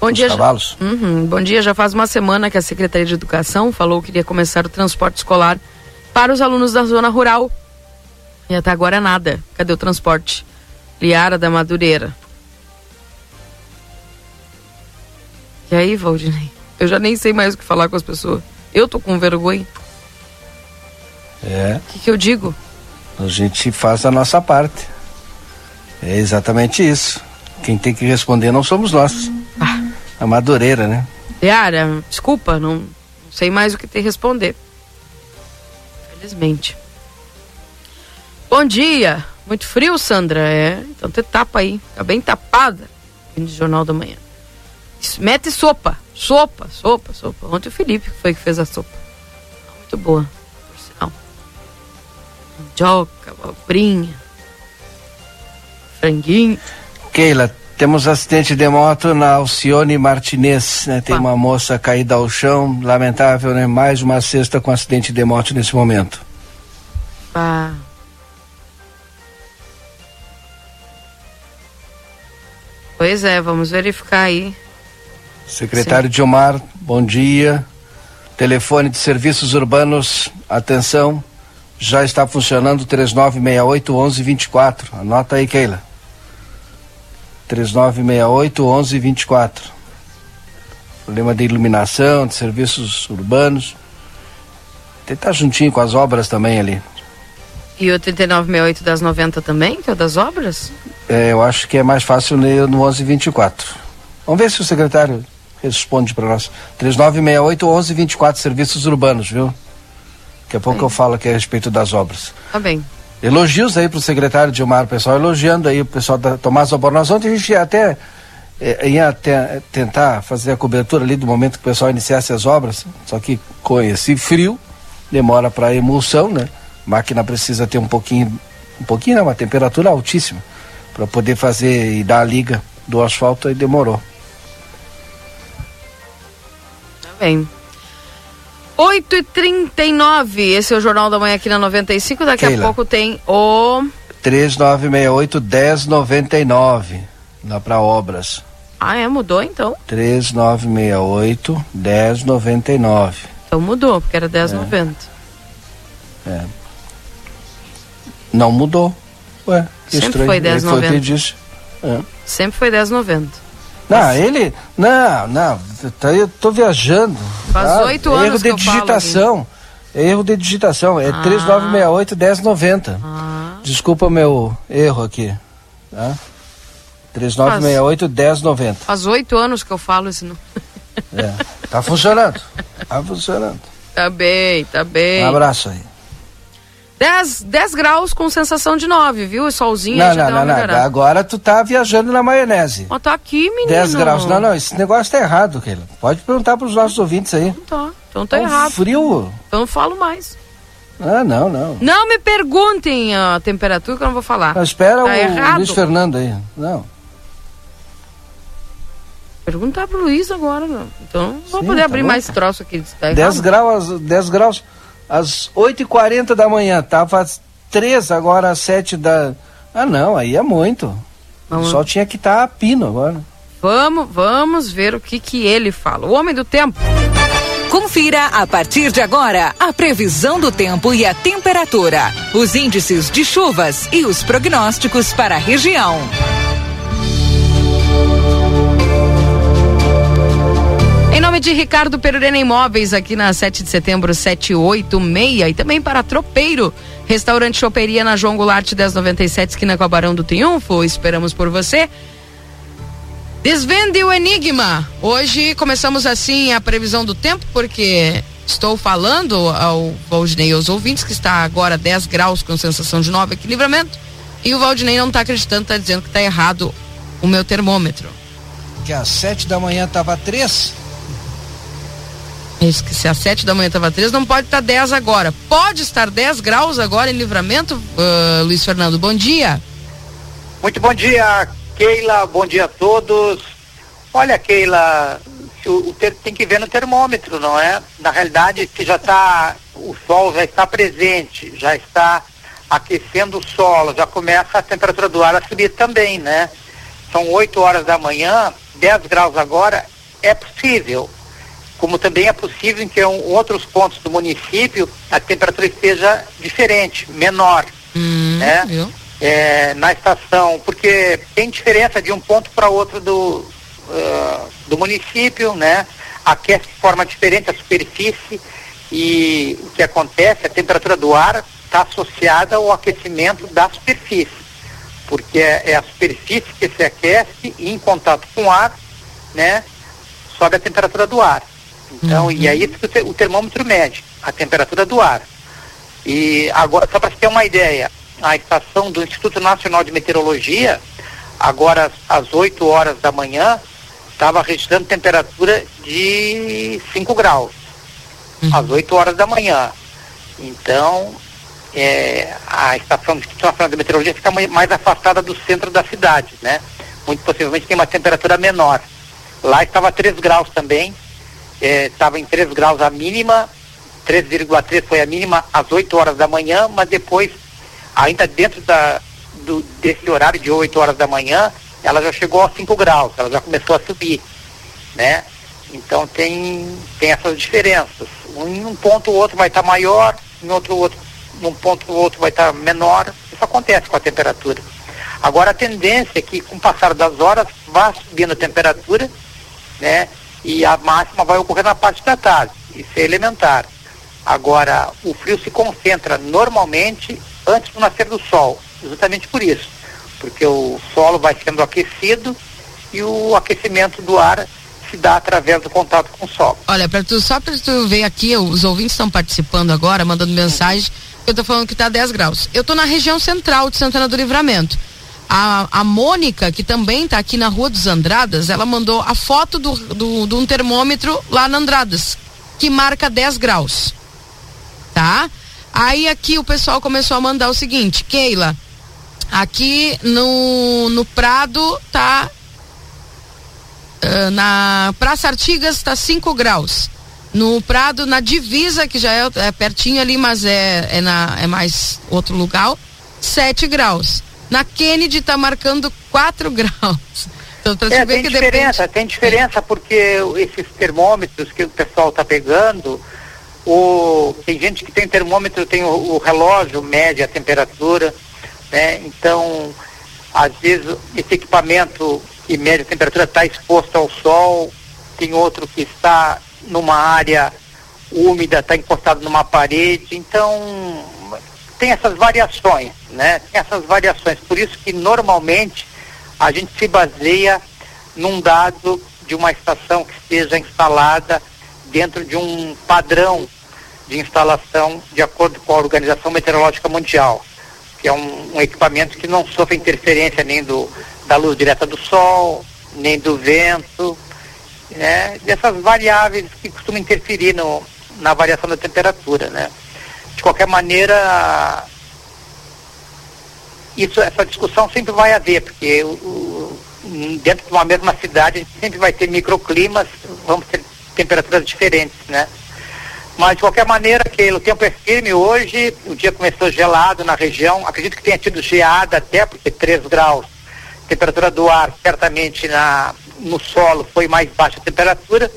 Bom dia. já- cavalos. Uhum, Bom dia. Já faz uma semana que a Secretaria de Educação falou que iria começar o transporte escolar para os alunos da zona rural. E até agora nada. Cadê o transporte? Liara da Madureira. E aí, Valdinei? Eu já nem sei mais o que falar com as pessoas. Eu tô com vergonha. É, O que, que eu digo? a gente faz a nossa parte. É exatamente isso. Quem tem que responder não somos nós. A Madureira, né? Liara, desculpa, não, não sei mais o que te responder. Felizmente. Bom dia. Muito frio, Sandra? É, então te tapa aí. Tá bem tapada. No Jornal da Manhã. Mete sopa. Sopa, sopa, sopa. Ontem o Felipe foi que fez a sopa. Muito boa, por sinal. Mandioca, abobrinha. Franguinho. Keila, temos acidente de moto na Alcione Martinez, né? Tem uma moça caída ao chão, lamentável, né? Mais uma cesta com acidente de moto nesse momento. Pá. Pois é, vamos verificar aí. Secretário Dilmar, bom dia. Telefone de serviços urbanos, atenção, já está funcionando 3968 1124. Anota aí, Keila. 3968 1124. Problema de iluminação, de serviços urbanos. Tentar juntinho com as obras também ali. E o 3968 das 90 também, que é o das obras? É, eu acho que é mais fácil ler no 1124. Vamos ver se o secretário responde para nós. 3968 1124 serviços urbanos, viu? Daqui a pouco eu falo aqui a respeito das obras. Tá bem. Elogios aí pro secretário Dilmar, o pessoal elogiando aí o pessoal da Tomás Albornoz. Ontem a gente até eh, ia até tentar fazer a cobertura ali do momento que o pessoal iniciasse as obras, só que com esse frio, demora para emulsão, né? A máquina precisa ter um pouquinho, um pouquinho, não, uma temperatura altíssima para poder fazer e dar a liga do asfalto, aí demorou. Tá bem. 8 e 39 esse é o Jornal da Manhã aqui na 95. Daqui Keila. a pouco tem o. 3968 1099 lá para obras. Ah, é? Mudou então? 3968 1099. Então mudou, porque era 10,90. É. Não mudou. Ué, Sempre estranho. foi Ele Foi o que 10,90. disse. É. Sempre foi 10,90. Não, ele. Não, não. Tá, eu tô viajando. Faz tá? oito É anos Erro que de eu falo digitação. Erro de digitação. É Ah. 3968 1090. Ah, Desculpa meu erro aqui. Tá? 3968 1090. faz oito anos que eu falo esse número. É. Tá funcionando. Tá funcionando. Tá bem, tá bem. Um abraço aí. 10, 10 graus com sensação de 9, viu? O solzinho Não, já não, não, não. Agora tu tá viajando na maionese. Ó, tá aqui, menino. 10 graus. Não, não, esse negócio tá errado, Keila. Pode perguntar pros nossos ouvintes aí. Tá, então tá um errado. frio. Então não falo mais. Ah, não, não. Não me perguntem a temperatura que eu não vou falar. Não, espera Tá o errado. Luiz Fernando aí. Não. Perguntar pro Luiz agora, não. Então não vou Sim, poder tá abrir bom, mais troço aqui. Tá 10 errado. graus, 10 graus às 8h40 da manhã. Tava às 3 agora às 7 da. Ah, não, aí é muito. Vamos- sol tinha que estar tá pino agora. Vamos, vamos ver o que que ele fala. O homem do tempo. Confira a partir de agora a previsão do tempo e a temperatura, os índices de chuvas e os prognósticos para a região. Em nome de Ricardo Perurena Imóveis, aqui na 7 de setembro 786 e também para Tropeiro, restaurante Choperia na João Goulart 1097, esquina com a Barão do Triunfo. Esperamos por você. Desvende o enigma. Hoje começamos assim a previsão do tempo, porque estou falando ao Valdinei e aos ouvintes que está agora 10 graus com sensação de 9 aqui em livramento. E o Valdinei não está acreditando, está dizendo que está errado o meu termômetro. Que às 7 da manhã tava 3. Isso que se às 7 da manhã estava 3, não pode estar 10 agora. Pode estar 10 graus agora em livramento, ah, Luiz Fernando. Bom dia. Muito bom dia, Keila. Bom dia a todos. Olha, Keila, o, o ter- tem que ver no termômetro, não é? Na realidade, se já está, o sol já está presente, já está aquecendo o solo, já começa a temperatura do ar a subir também, né? São 8 horas da manhã, 10 graus agora, é possível. Como também é possível em que em outros pontos do município a temperatura esteja diferente, menor Hum, né? é, na estação, porque tem diferença de um ponto para outro do, ah, do município, né? Aquece de forma diferente a superfície e o que acontece, a temperatura do ar está associada ao aquecimento da superfície, porque é, é a superfície que se aquece e em contato com o ar, né? Sobe a temperatura do ar. Então, e é isso que o te- o termômetro mede, a temperatura do ar. E agora, só para você ter uma ideia, a estação do Instituto Nacional de Meteorologia, agora às 8 horas da manhã, estava registrando temperatura de 5 graus. Às 8 horas da manhã. Então, é, a estação do Instituto Nacional de Meteorologia fica mai- mais afastada do centro da cidade, né? Muito possivelmente tem uma temperatura menor. Lá estava 3 graus também, estava em 3 graus a mínima, 3,3 foi a mínima às 8 horas da manhã, mas depois, ainda dentro da, do, desse horário de 8 horas da manhã, ela já chegou a 5 graus, ela já começou a subir, né? Então tem, tem essas diferenças. Em um ponto ou outro vai estar maior, em outro outro num ponto ou outro vai estar menor. Isso acontece com a temperatura. Agora a tendência é que com o passar das horas vá subindo a temperatura, né? E a máxima vai ocorrer na parte da tarde. Isso é elementar. Agora, o frio se concentra normalmente antes do nascer do sol, justamente por isso, porque o solo vai sendo aquecido e o aquecimento do ar se dá através do contato com o sol. Olha, tu, só para tu ver aqui, os ouvintes estão participando agora, mandando mensagem, eu tô falando que está 10 graus. Eu tô na região central de Santana do Livramento. A, a Mônica, que também está aqui na Rua dos Andradas, ela mandou a foto do, do, de um termômetro lá na Andradas, que marca 10 graus. Tá? Aí aqui o pessoal começou a mandar o seguinte, Keila, aqui no, no Prado tá uh, na Praça Artigas tá 5 graus. No Prado, na divisa, que já é, é pertinho ali, mas é, é, na, é mais outro lugar, 7 graus. Na Kennedy está marcando 4 graus. Então, é, tem diferença, depende... tem diferença porque esses termômetros que o pessoal está pegando, o, tem gente que tem termômetro, tem o, o, relógio, mede a temperatura, né? Então, às vezes, esse equipamento que mede a temperatura está exposto ao sol, tem outro que está numa área úmida, está encostado numa parede, então tem essas variações, né? Tem essas variações. Por isso que normalmente a gente se baseia num dado de uma estação que esteja instalada dentro de um padrão de instalação de acordo com a Organização Meteorológica Mundial, que é um, um equipamento que não sofre interferência nem do, da luz direta do sol, nem do vento, né? Dessas variáveis que costumam interferir no, na variação da temperatura, né? de qualquer maneira, isso, essa discussão sempre vai haver, porque o, dentro de uma mesma cidade a gente sempre vai ter microclimas, vamos ter temperaturas diferentes, né? Mas de qualquer maneira, que o tempo é firme hoje, o dia começou gelado na região, acredito que tenha tido geada até, porque 3 graus. Temperatura do ar, certamente na, no solo foi mais baixa a temperatura.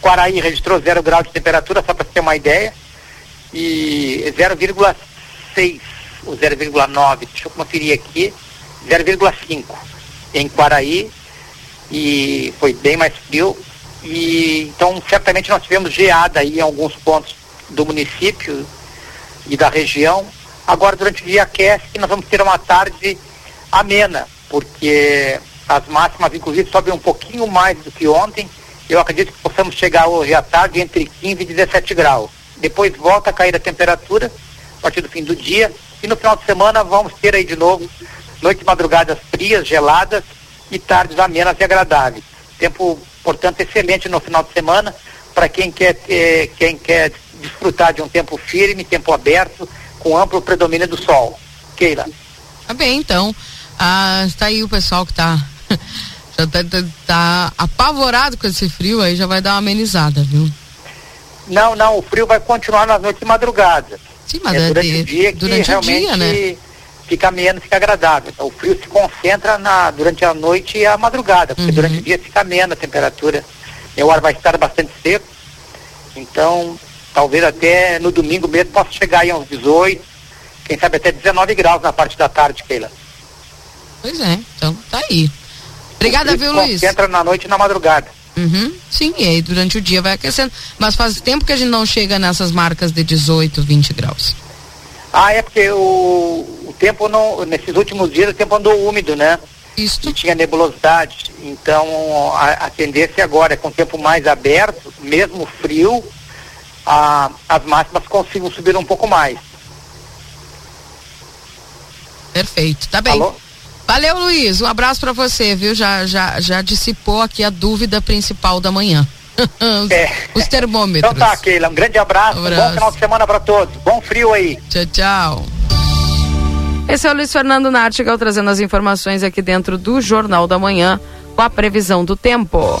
Quaraí registrou zero grau de temperatura, só para ter uma ideia e 0,6 ou 0,9, deixa eu conferir aqui, 0,5 em Quaraí e foi bem mais frio. E então certamente nós tivemos geada aí em alguns pontos do município e da região. Agora durante o dia aquece e nós vamos ter uma tarde amena, porque as máximas inclusive sobem um pouquinho mais do que ontem. Eu acredito que possamos chegar hoje à tarde entre 15 e 17 graus depois volta a cair a temperatura partir do fim do dia e no final de semana vamos ter aí de novo noites e madrugadas frias, geladas e tardes amenas e agradáveis. Tempo, portanto, excelente no final de semana para quem quer ter, quem quer desfrutar de um tempo firme, tempo aberto, com amplo predomínio do sol. Keila. Tá bem, então. Ah, está aí o pessoal que está já tá, tá, tá apavorado com esse frio aí, já vai dar uma amenizada, viu? Não, não, o frio vai continuar nas noites de madrugada. Sim, mas é durante de, o dia que durante realmente o dia, né? fica menos, fica agradável. Então o frio se concentra na, durante a noite e a madrugada, porque uhum. durante o dia fica menos a temperatura. E o ar vai estar bastante seco. Então, talvez até no domingo mesmo possa chegar aí a uns 18, quem sabe até 19 graus na parte da tarde, Keila. Pois é, então tá aí. Obrigada, viu, Luiz? Concentra na noite e na madrugada. Uhum, sim, e aí durante o dia vai aquecendo. Mas faz tempo que a gente não chega nessas marcas de 18, 20 graus. Ah, é porque o, o tempo não. Nesses últimos dias o tempo andou úmido, né? Isso. E tinha nebulosidade. Então a, a tendência agora é com o tempo mais aberto, mesmo frio, a, as máximas consigam subir um pouco mais. Perfeito, tá bem. Alô? Valeu, Luiz. Um abraço para você, viu? Já, já, já dissipou aqui a dúvida principal da manhã. os, é. os, termômetros. Então tá, Keila. Um grande abraço. Um abraço. Bom final de semana para todos. Bom frio aí. Tchau, tchau. Esse é o Luiz Fernando Nartigal trazendo as informações aqui dentro do Jornal da Manhã com a previsão do tempo.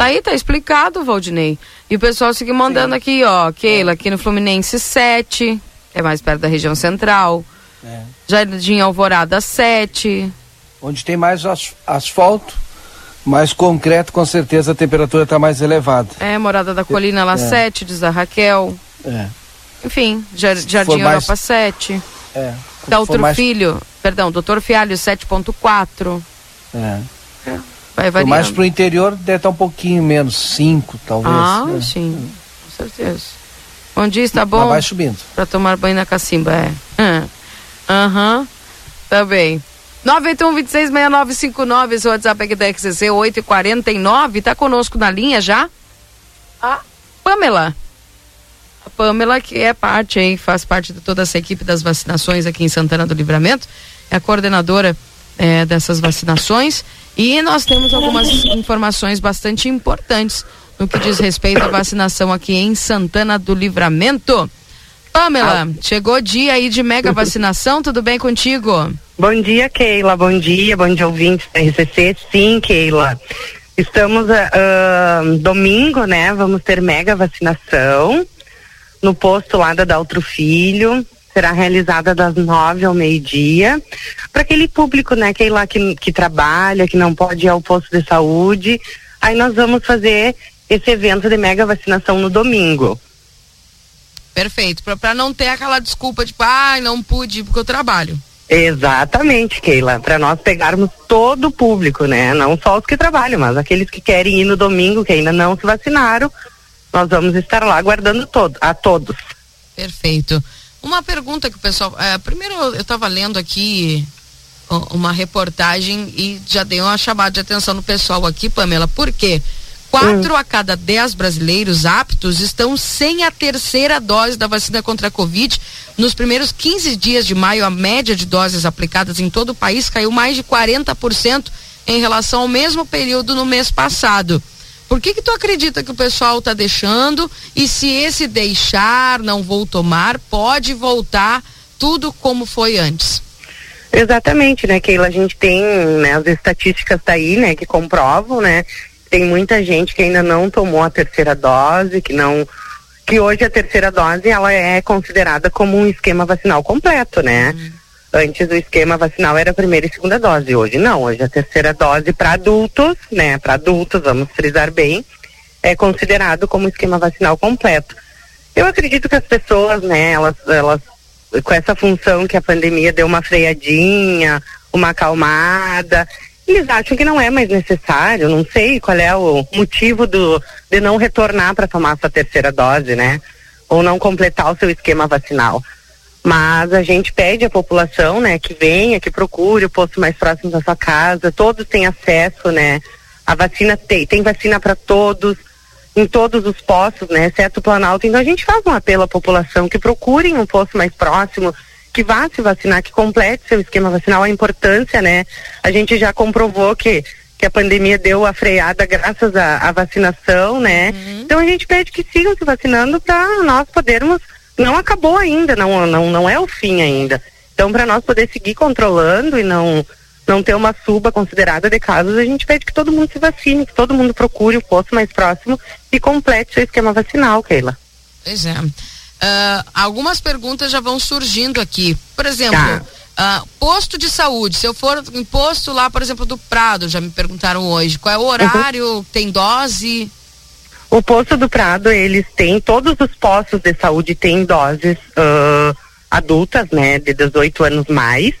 Tá aí, tá explicado, Valdinei. E o pessoal segue mandando Sim. aqui, ó. Keila, aqui no Fluminense 7, é mais perto da região central. É. Jardim Alvorada 7. Onde tem mais as, asfalto, mais concreto, com certeza a temperatura está mais elevada. É, Morada da Colina lá é. 7, diz a Raquel. É. Enfim, Jardim Europa mais... 7. É. Doutor mais... Filho, perdão, Doutor Fialho 7.4. É. Vai variando. Mais pro interior deve estar um pouquinho menos, 5 talvez. Ah, né? sim, com certeza. Bom dia, está bom? Mas vai subindo. Para tomar banho na cacimba, é. Aham, uhum. tá bem. 981-266959, seu WhatsApp aqui da XCC 849, tá conosco na linha já? A Pamela. A Pamela, que é parte aí, faz parte de toda essa equipe das vacinações aqui em Santana do Livramento, é a coordenadora é, dessas vacinações. E nós temos algumas informações bastante importantes no que diz respeito à vacinação aqui em Santana do Livramento. Pamela, ah. chegou o dia aí de mega vacinação, tudo bem contigo? Bom dia, Keila, bom dia, bom dia ouvintes da RCC, sim, Keila. Estamos uh, domingo, né, vamos ter mega vacinação no posto lá da Daltro Filho, será realizada das nove ao meio-dia, para aquele público, né, que, é lá que, que trabalha, que não pode ir ao posto de saúde. Aí nós vamos fazer esse evento de mega vacinação no domingo. Perfeito, para não ter aquela desculpa de, ah, não pude ir porque eu trabalho. Exatamente, Keila, para nós pegarmos todo o público, né? Não só os que trabalham, mas aqueles que querem ir no domingo, que ainda não se vacinaram, nós vamos estar lá aguardando todo, a todos. Perfeito. Uma pergunta que o pessoal. É, primeiro, eu estava lendo aqui uma reportagem e já dei uma chamada de atenção no pessoal aqui, Pamela. Por quê? Quatro hum. a cada dez brasileiros aptos estão sem a terceira dose da vacina contra a Covid. Nos primeiros 15 dias de maio, a média de doses aplicadas em todo o país caiu mais de 40% em relação ao mesmo período no mês passado. Por que que tu acredita que o pessoal está deixando e se esse deixar, não vou tomar, pode voltar tudo como foi antes? Exatamente, né, Keila? A gente tem né, as estatísticas tá aí, né, que comprovam, né? Tem muita gente que ainda não tomou a terceira dose, que não que hoje a terceira dose ela é considerada como um esquema vacinal completo, né? Uhum. Antes o esquema vacinal era a primeira e segunda dose, hoje não, hoje a terceira dose para adultos, né, para adultos, vamos frisar bem, é considerado como esquema vacinal completo. Eu acredito que as pessoas, né, elas, elas com essa função que a pandemia deu uma freadinha, uma acalmada, eles acham que não é mais necessário, não sei qual é o motivo do, de não retornar para tomar sua terceira dose, né? Ou não completar o seu esquema vacinal. Mas a gente pede à população, né, que venha, que procure o posto mais próximo da sua casa. Todos têm acesso, né? A vacina tem, tem vacina para todos, em todos os postos, né, exceto o Planalto. Então a gente faz um apelo à população que procurem um posto mais próximo, que vá se vacinar, que complete seu esquema vacinal. A importância, né? A gente já comprovou que que a pandemia deu a freada graças à, à vacinação, né? Uhum. Então a gente pede que sigam se vacinando para nós podermos não acabou ainda, não, não, não é o fim ainda. Então, para nós poder seguir controlando e não, não ter uma suba considerada de casos, a gente pede que todo mundo se vacine, que todo mundo procure o posto mais próximo e complete seu esquema vacinal, Keila. Pois é. Uh, algumas perguntas já vão surgindo aqui. Por exemplo, tá. uh, posto de saúde. Se eu for em posto lá, por exemplo, do Prado, já me perguntaram hoje, qual é o horário, uhum. tem dose? O posto do Prado, eles têm, todos os postos de saúde têm doses uh, adultas, né, de 18 anos mais.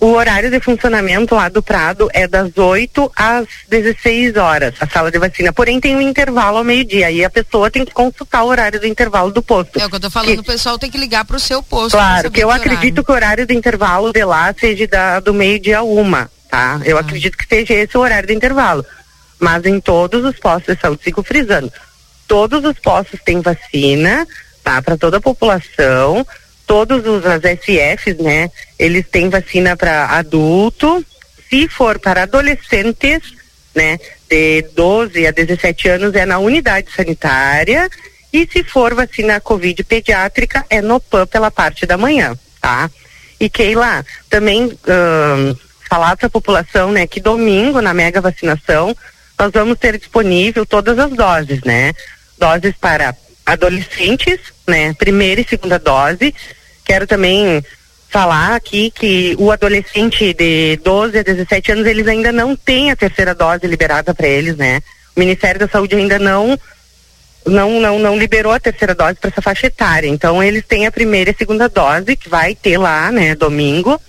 O horário de funcionamento lá do Prado é das 8 às 16 horas, a sala de vacina. Porém, tem um intervalo ao meio-dia. Aí a pessoa tem que consultar o horário do intervalo do posto. É o que eu tô falando, que... o pessoal tem que ligar para o seu posto. Claro, que eu que acredito que o horário do intervalo de lá seja da, do meio-dia a uma, tá? Eu ah. acredito que seja esse o horário do intervalo mas em todos os postos de saúde, sigo frisando, todos os postos têm vacina, tá? Para toda a população, todos os as SFs, né? Eles têm vacina para adulto. Se for para adolescentes, né? De 12 a 17 anos é na unidade sanitária. E se for vacina Covid pediátrica, é no PAN pela parte da manhã, tá? E Keila, também hum, falar para a população, né, que domingo na mega vacinação nós vamos ter disponível todas as doses, né? Doses para adolescentes, né? Primeira e segunda dose. Quero também falar aqui que o adolescente de 12 a 17 anos, eles ainda não têm a terceira dose liberada para eles, né? O Ministério da Saúde ainda não não, não, não liberou a terceira dose para essa faixa etária. Então, eles têm a primeira e segunda dose, que vai ter lá, né, domingo,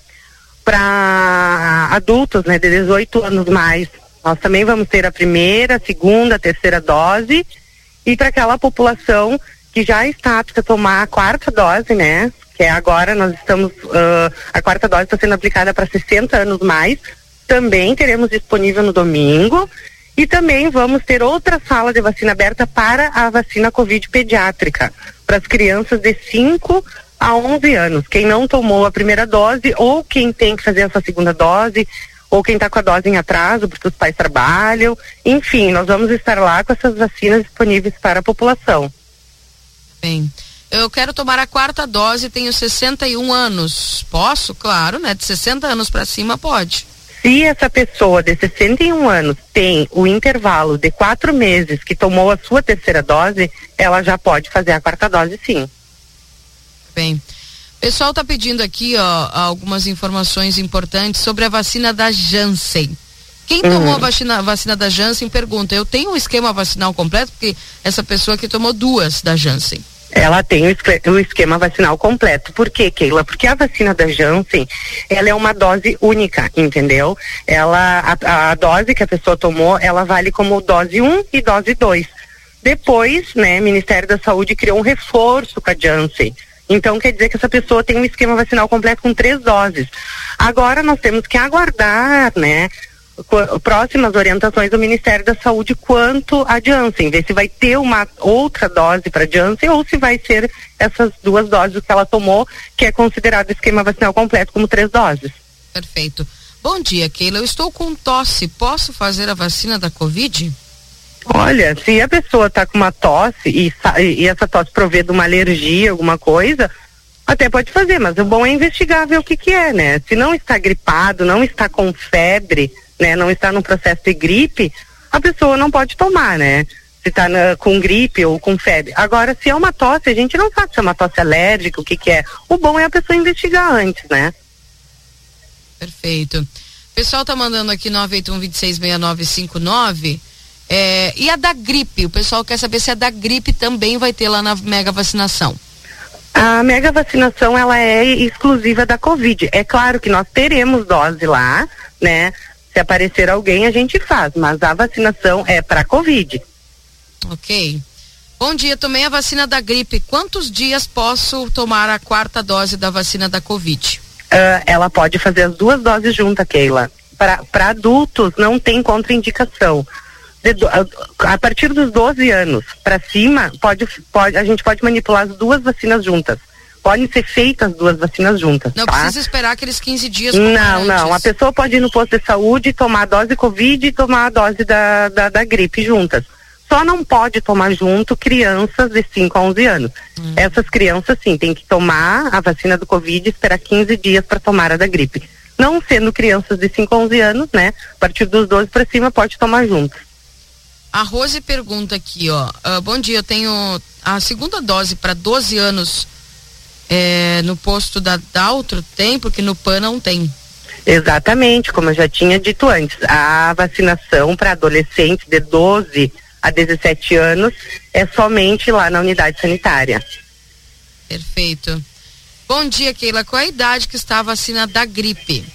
para adultos, né, de 18 anos mais. Nós também vamos ter a primeira, a segunda, a terceira dose, e para aquela população que já está apta a tomar a quarta dose, né, que é agora nós estamos, uh, a quarta dose está sendo aplicada para 60 anos mais, também teremos disponível no domingo. E também vamos ter outra sala de vacina aberta para a vacina Covid pediátrica, para as crianças de 5 a 11 anos. Quem não tomou a primeira dose ou quem tem que fazer essa segunda dose, ou quem está com a dose em atraso porque os pais trabalham. Enfim, nós vamos estar lá com essas vacinas disponíveis para a população. Bem. Eu quero tomar a quarta dose, tenho 61 anos. Posso? Claro, né? De 60 anos para cima pode. Se essa pessoa de 61 anos tem o intervalo de quatro meses que tomou a sua terceira dose, ela já pode fazer a quarta dose, sim. Bem. O pessoal está pedindo aqui ó, algumas informações importantes sobre a vacina da Janssen. Quem tomou uhum. a, vacina, a vacina da Janssen pergunta: eu tenho um esquema vacinal completo? Porque essa pessoa que tomou duas da Janssen. Ela tem o esquema vacinal completo. Por quê, Keila? Porque a vacina da Janssen, ela é uma dose única, entendeu? Ela, a, a dose que a pessoa tomou, ela vale como dose 1 e dose 2. Depois, né, o Ministério da Saúde criou um reforço com a Janssen. Então quer dizer que essa pessoa tem um esquema vacinal completo com três doses. Agora nós temos que aguardar, né, próximas orientações do Ministério da Saúde quanto a Janssen, ver se vai ter uma outra dose para Janssen ou se vai ser essas duas doses que ela tomou, que é considerado esquema vacinal completo como três doses. Perfeito. Bom dia, Keila. Eu estou com tosse. Posso fazer a vacina da Covid? Olha, se a pessoa está com uma tosse e, e essa tosse provê de uma alergia, alguma coisa, até pode fazer, mas o bom é investigar ver o que que é, né? Se não está gripado, não está com febre, né, não está no processo de gripe, a pessoa não pode tomar, né? Se está com gripe ou com febre. Agora, se é uma tosse, a gente não sabe se é uma tosse alérgica, o que que é. O bom é a pessoa investigar antes, né? Perfeito. O pessoal tá mandando aqui 981 é, e a da gripe, o pessoal quer saber se a da gripe também vai ter lá na mega vacinação. A mega vacinação ela é exclusiva da Covid. É claro que nós teremos dose lá, né? Se aparecer alguém, a gente faz, mas a vacinação é para Covid. Ok. Bom dia, tomei a vacina da gripe. Quantos dias posso tomar a quarta dose da vacina da Covid? Uh, ela pode fazer as duas doses juntas, Keila. Para adultos não tem contraindicação. De, a, partir dos 12 anos para cima, pode, pode, a gente pode manipular as duas vacinas juntas podem ser feitas duas vacinas juntas. Não tá? precisa esperar aqueles 15 dias. Não, não. A pessoa pode ir no posto de saúde, tomar a dose Covid e tomar a dose da, da, da gripe juntas. Só não pode tomar junto crianças de 5 a 11 anos. Hum. Essas crianças, sim, tem que tomar a vacina do Covid e esperar 15 dias para tomar a da gripe. Não sendo crianças de 5 a 11 anos, né? A partir dos 12 para cima, pode tomar junto. A Rose pergunta aqui, ó. Uh, bom dia, eu tenho a segunda dose para 12 anos é, no posto da Daltro tem, porque no PAN não tem. Exatamente, como eu já tinha dito antes, a vacinação para adolescentes de 12 a 17 anos é somente lá na unidade sanitária. Perfeito. Bom dia, Keila. Qual a idade que está a vacina da gripe?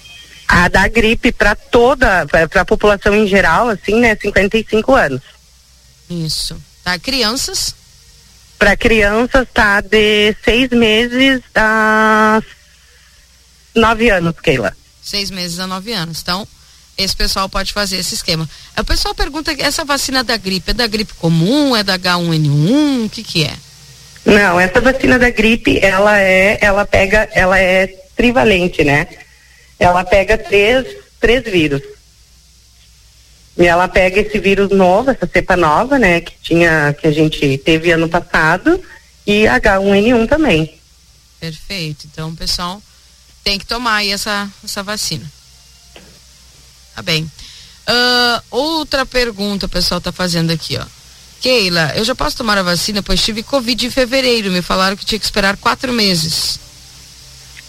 A da gripe para toda, para a população em geral, assim, né, 55 anos. Isso. Tá, crianças? Para crianças tá de seis meses a nove anos, Keila. Seis meses a nove anos. Então, esse pessoal pode fazer esse esquema. O pessoal pergunta, essa vacina da gripe é da gripe comum, é da H1N1, o que que é? Não, essa vacina da gripe, ela é, ela pega, ela é trivalente, né? Ela pega três, três vírus. E ela pega esse vírus novo, essa cepa nova, né, que tinha, que a gente teve ano passado, e H1N1 também. Perfeito. Então, pessoal tem que tomar aí essa, essa vacina. Tá bem. Uh, outra pergunta o pessoal tá fazendo aqui, ó. Keila, eu já posso tomar a vacina, pois tive Covid em fevereiro. Me falaram que tinha que esperar quatro meses.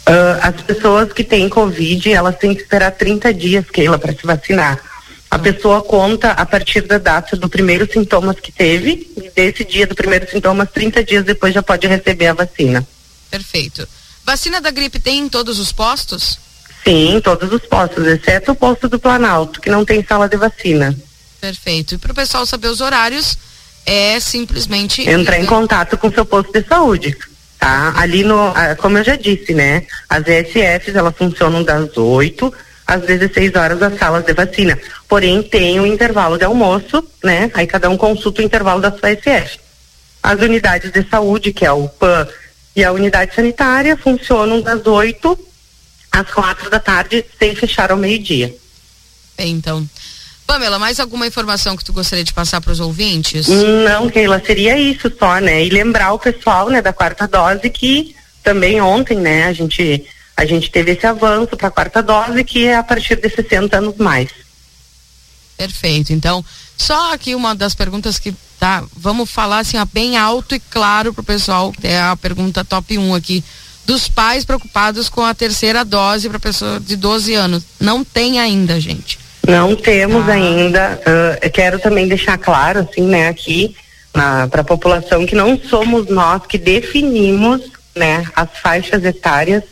Uh, as pessoas que têm Covid, elas têm que esperar 30 dias, Keila, para se vacinar. A pessoa conta a partir da data do primeiro sintomas que teve, e desse dia do primeiro sintomas, 30 dias depois já pode receber a vacina. Perfeito. Vacina da gripe tem em todos os postos? Sim, em todos os postos, exceto o posto do Planalto, que não tem sala de vacina. Perfeito. E para o pessoal saber os horários, é simplesmente. Entrar em contato com o seu posto de saúde. Tá? Ali no, como eu já disse, né? As ESFs, elas funcionam das 8 às 16 horas as salas de vacina. Porém, tem o intervalo de almoço, né? Aí cada um consulta o intervalo da sua SF. As unidades de saúde, que é o PAN e a unidade sanitária, funcionam das 8 às quatro da tarde, sem fechar ao meio-dia. Então. Pamela, mais alguma informação que tu gostaria de passar para os ouvintes? Não, Keila, seria isso só, né? E lembrar o pessoal, né, da quarta dose que também ontem, né, a gente a gente teve esse avanço para a quarta dose que é a partir de 60 anos mais. Perfeito. Então, só aqui uma das perguntas que tá, vamos falar assim, ó, bem alto e claro pro pessoal, é a pergunta top 1 aqui dos pais preocupados com a terceira dose para pessoa de 12 anos. Não tem ainda, gente. Não temos ah. ainda. Uh, quero também deixar claro, assim, né, aqui para a população que não somos nós que definimos, né, as faixas etárias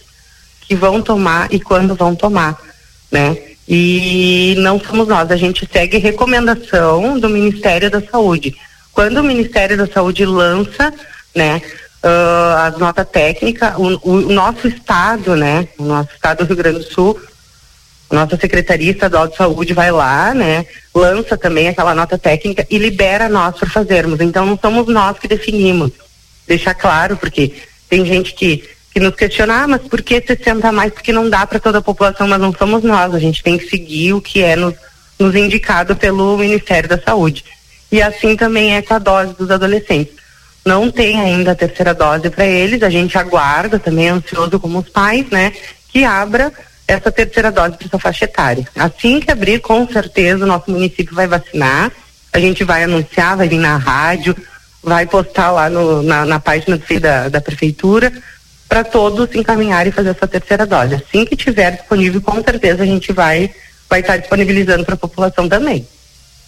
que vão tomar e quando vão tomar, né? E não somos nós, a gente segue recomendação do Ministério da Saúde. Quando o Ministério da Saúde lança, né, uh, as notas técnicas, o, o, nosso estado, né, o nosso estado do Rio Grande do Sul, nossa Secretaria Estadual de Saúde vai lá, né, lança também aquela nota técnica e libera nós para fazermos. Então não somos nós que definimos. Deixar claro, porque tem gente que que nos questiona, ah, mas por que 60 a mais? Porque não dá para toda a população, mas não somos nós. A gente tem que seguir o que é nos, nos indicado pelo Ministério da Saúde. E assim também é com a dose dos adolescentes. Não tem ainda a terceira dose para eles, a gente aguarda também, ansioso como os pais, né, que abra essa terceira dose para essa faixa etária. Assim que abrir, com certeza, o nosso município vai vacinar, a gente vai anunciar, vai vir na rádio, vai postar lá no, na, na página da, da prefeitura, para todos encaminhar e fazer essa terceira dose. Assim que tiver disponível, com certeza a gente vai vai estar disponibilizando para a população também.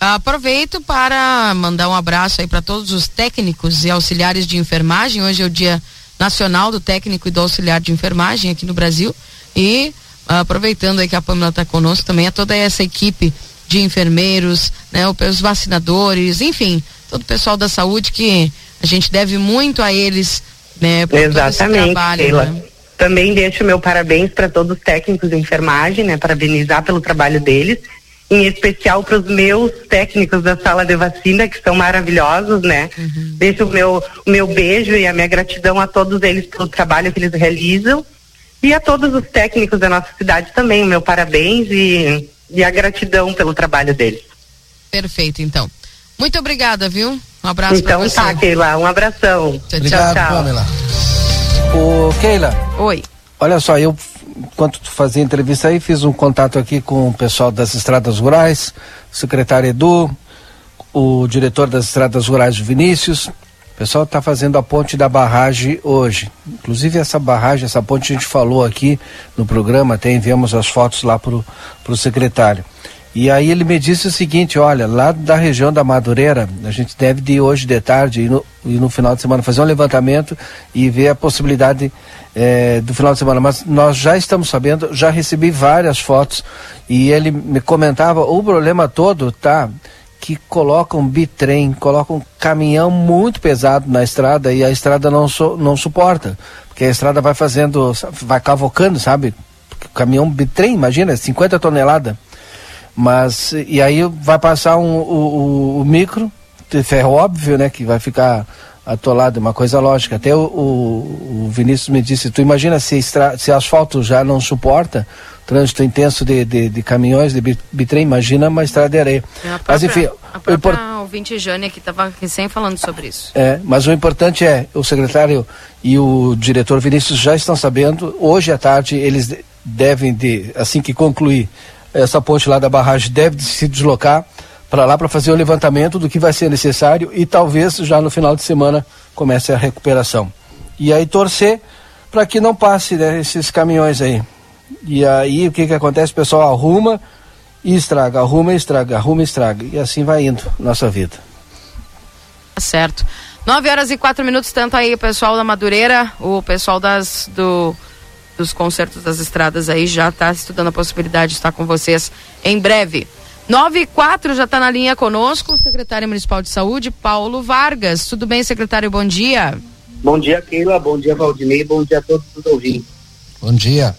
Aproveito para mandar um abraço aí para todos os técnicos e auxiliares de enfermagem. Hoje é o Dia Nacional do Técnico e do Auxiliar de Enfermagem aqui no Brasil. E aproveitando aí que a Pâmela está conosco também, a toda essa equipe de enfermeiros, né, os vacinadores, enfim, todo o pessoal da saúde que a gente deve muito a eles né? Por Exatamente, trabalho, né? Também deixo meu parabéns para todos os técnicos de enfermagem, né? Parabenizar pelo trabalho deles, em especial para os meus técnicos da sala de vacina, que são maravilhosos, né? Uhum. Deixo o meu, o meu beijo e a minha gratidão a todos eles pelo trabalho que eles realizam e a todos os técnicos da nossa cidade também, o meu parabéns e, e a gratidão pelo trabalho deles. Perfeito, então. Muito obrigada, viu? Um abraço então, pra você. Então tá, Keila. Um abração. Tchau, Obrigado, tchau, tchau. Pamela. Ô, Keila. Oi. Olha só, eu, enquanto tu fazia entrevista aí, fiz um contato aqui com o pessoal das estradas rurais, o secretário Edu, o diretor das estradas rurais, Vinícius. O pessoal está fazendo a ponte da barragem hoje. Inclusive essa barragem, essa ponte a gente falou aqui no programa, até enviamos as fotos lá para o secretário. E aí ele me disse o seguinte, olha, lá da região da Madureira, a gente deve de hoje de tarde e no, no final de semana fazer um levantamento e ver a possibilidade é, do final de semana. Mas nós já estamos sabendo, já recebi várias fotos e ele me comentava, o problema todo tá que colocam bitrem, colocam caminhão muito pesado na estrada e a estrada não, não suporta. Porque a estrada vai fazendo, vai cavocando, sabe? o caminhão bitrem, imagina, 50 toneladas Mas, e aí vai passar um, o, o, o micro, de ferro óbvio, né, que vai ficar atolado, uma coisa lógica. Até o, o, o Vinícius me disse, tu imagina se, se asfalto já não suporta trânsito intenso de, de, de caminhões, de bitrem, imagina uma estrada de areia. É própria, mas enfim... A própria import... ouvinte Jânia que estava recém falando sobre isso. É, mas o importante é, o secretário e o diretor Vinícius já estão sabendo, hoje à tarde eles devem, de, assim que concluir essa ponte lá da barragem, deve se deslocar para lá para fazer o levantamento do que vai ser necessário e talvez já no final de semana comece a recuperação. E aí torcer para que não passe né, esses caminhões aí. E aí o que que acontece? O pessoal arruma e estraga, arruma e estraga, arruma e estraga. E assim vai indo nossa vida. Tá certo. 9 horas e quatro minutos, tanto aí o pessoal da Madureira, o pessoal das do dos concertos das estradas aí já está estudando a possibilidade de estar com vocês em breve. 9 e 4 já está na linha conosco o secretário municipal de saúde, Paulo Vargas. Tudo bem, secretário? Bom dia. Bom dia, Keila. Bom dia, Valdinei. Bom dia a todos os ouvintes. Bom dia.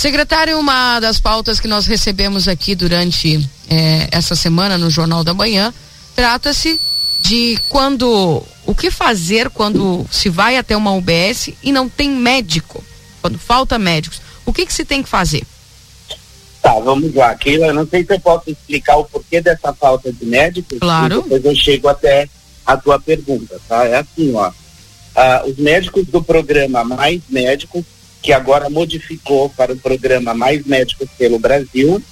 Secretário, uma das pautas que nós recebemos aqui durante eh, essa semana no Jornal da Manhã trata-se de quando o que fazer quando se vai até uma UBS e não tem médico, quando falta médicos. O que que se tem que fazer? Tá, vamos lá. Keila, eu não sei se eu posso explicar o porquê dessa falta de médicos. Claro. Depois eu chego até a tua pergunta, tá? É assim, ó. Ah, os médicos do programa Mais Médicos que agora modificou para o programa Mais Médicos pelo Brasil.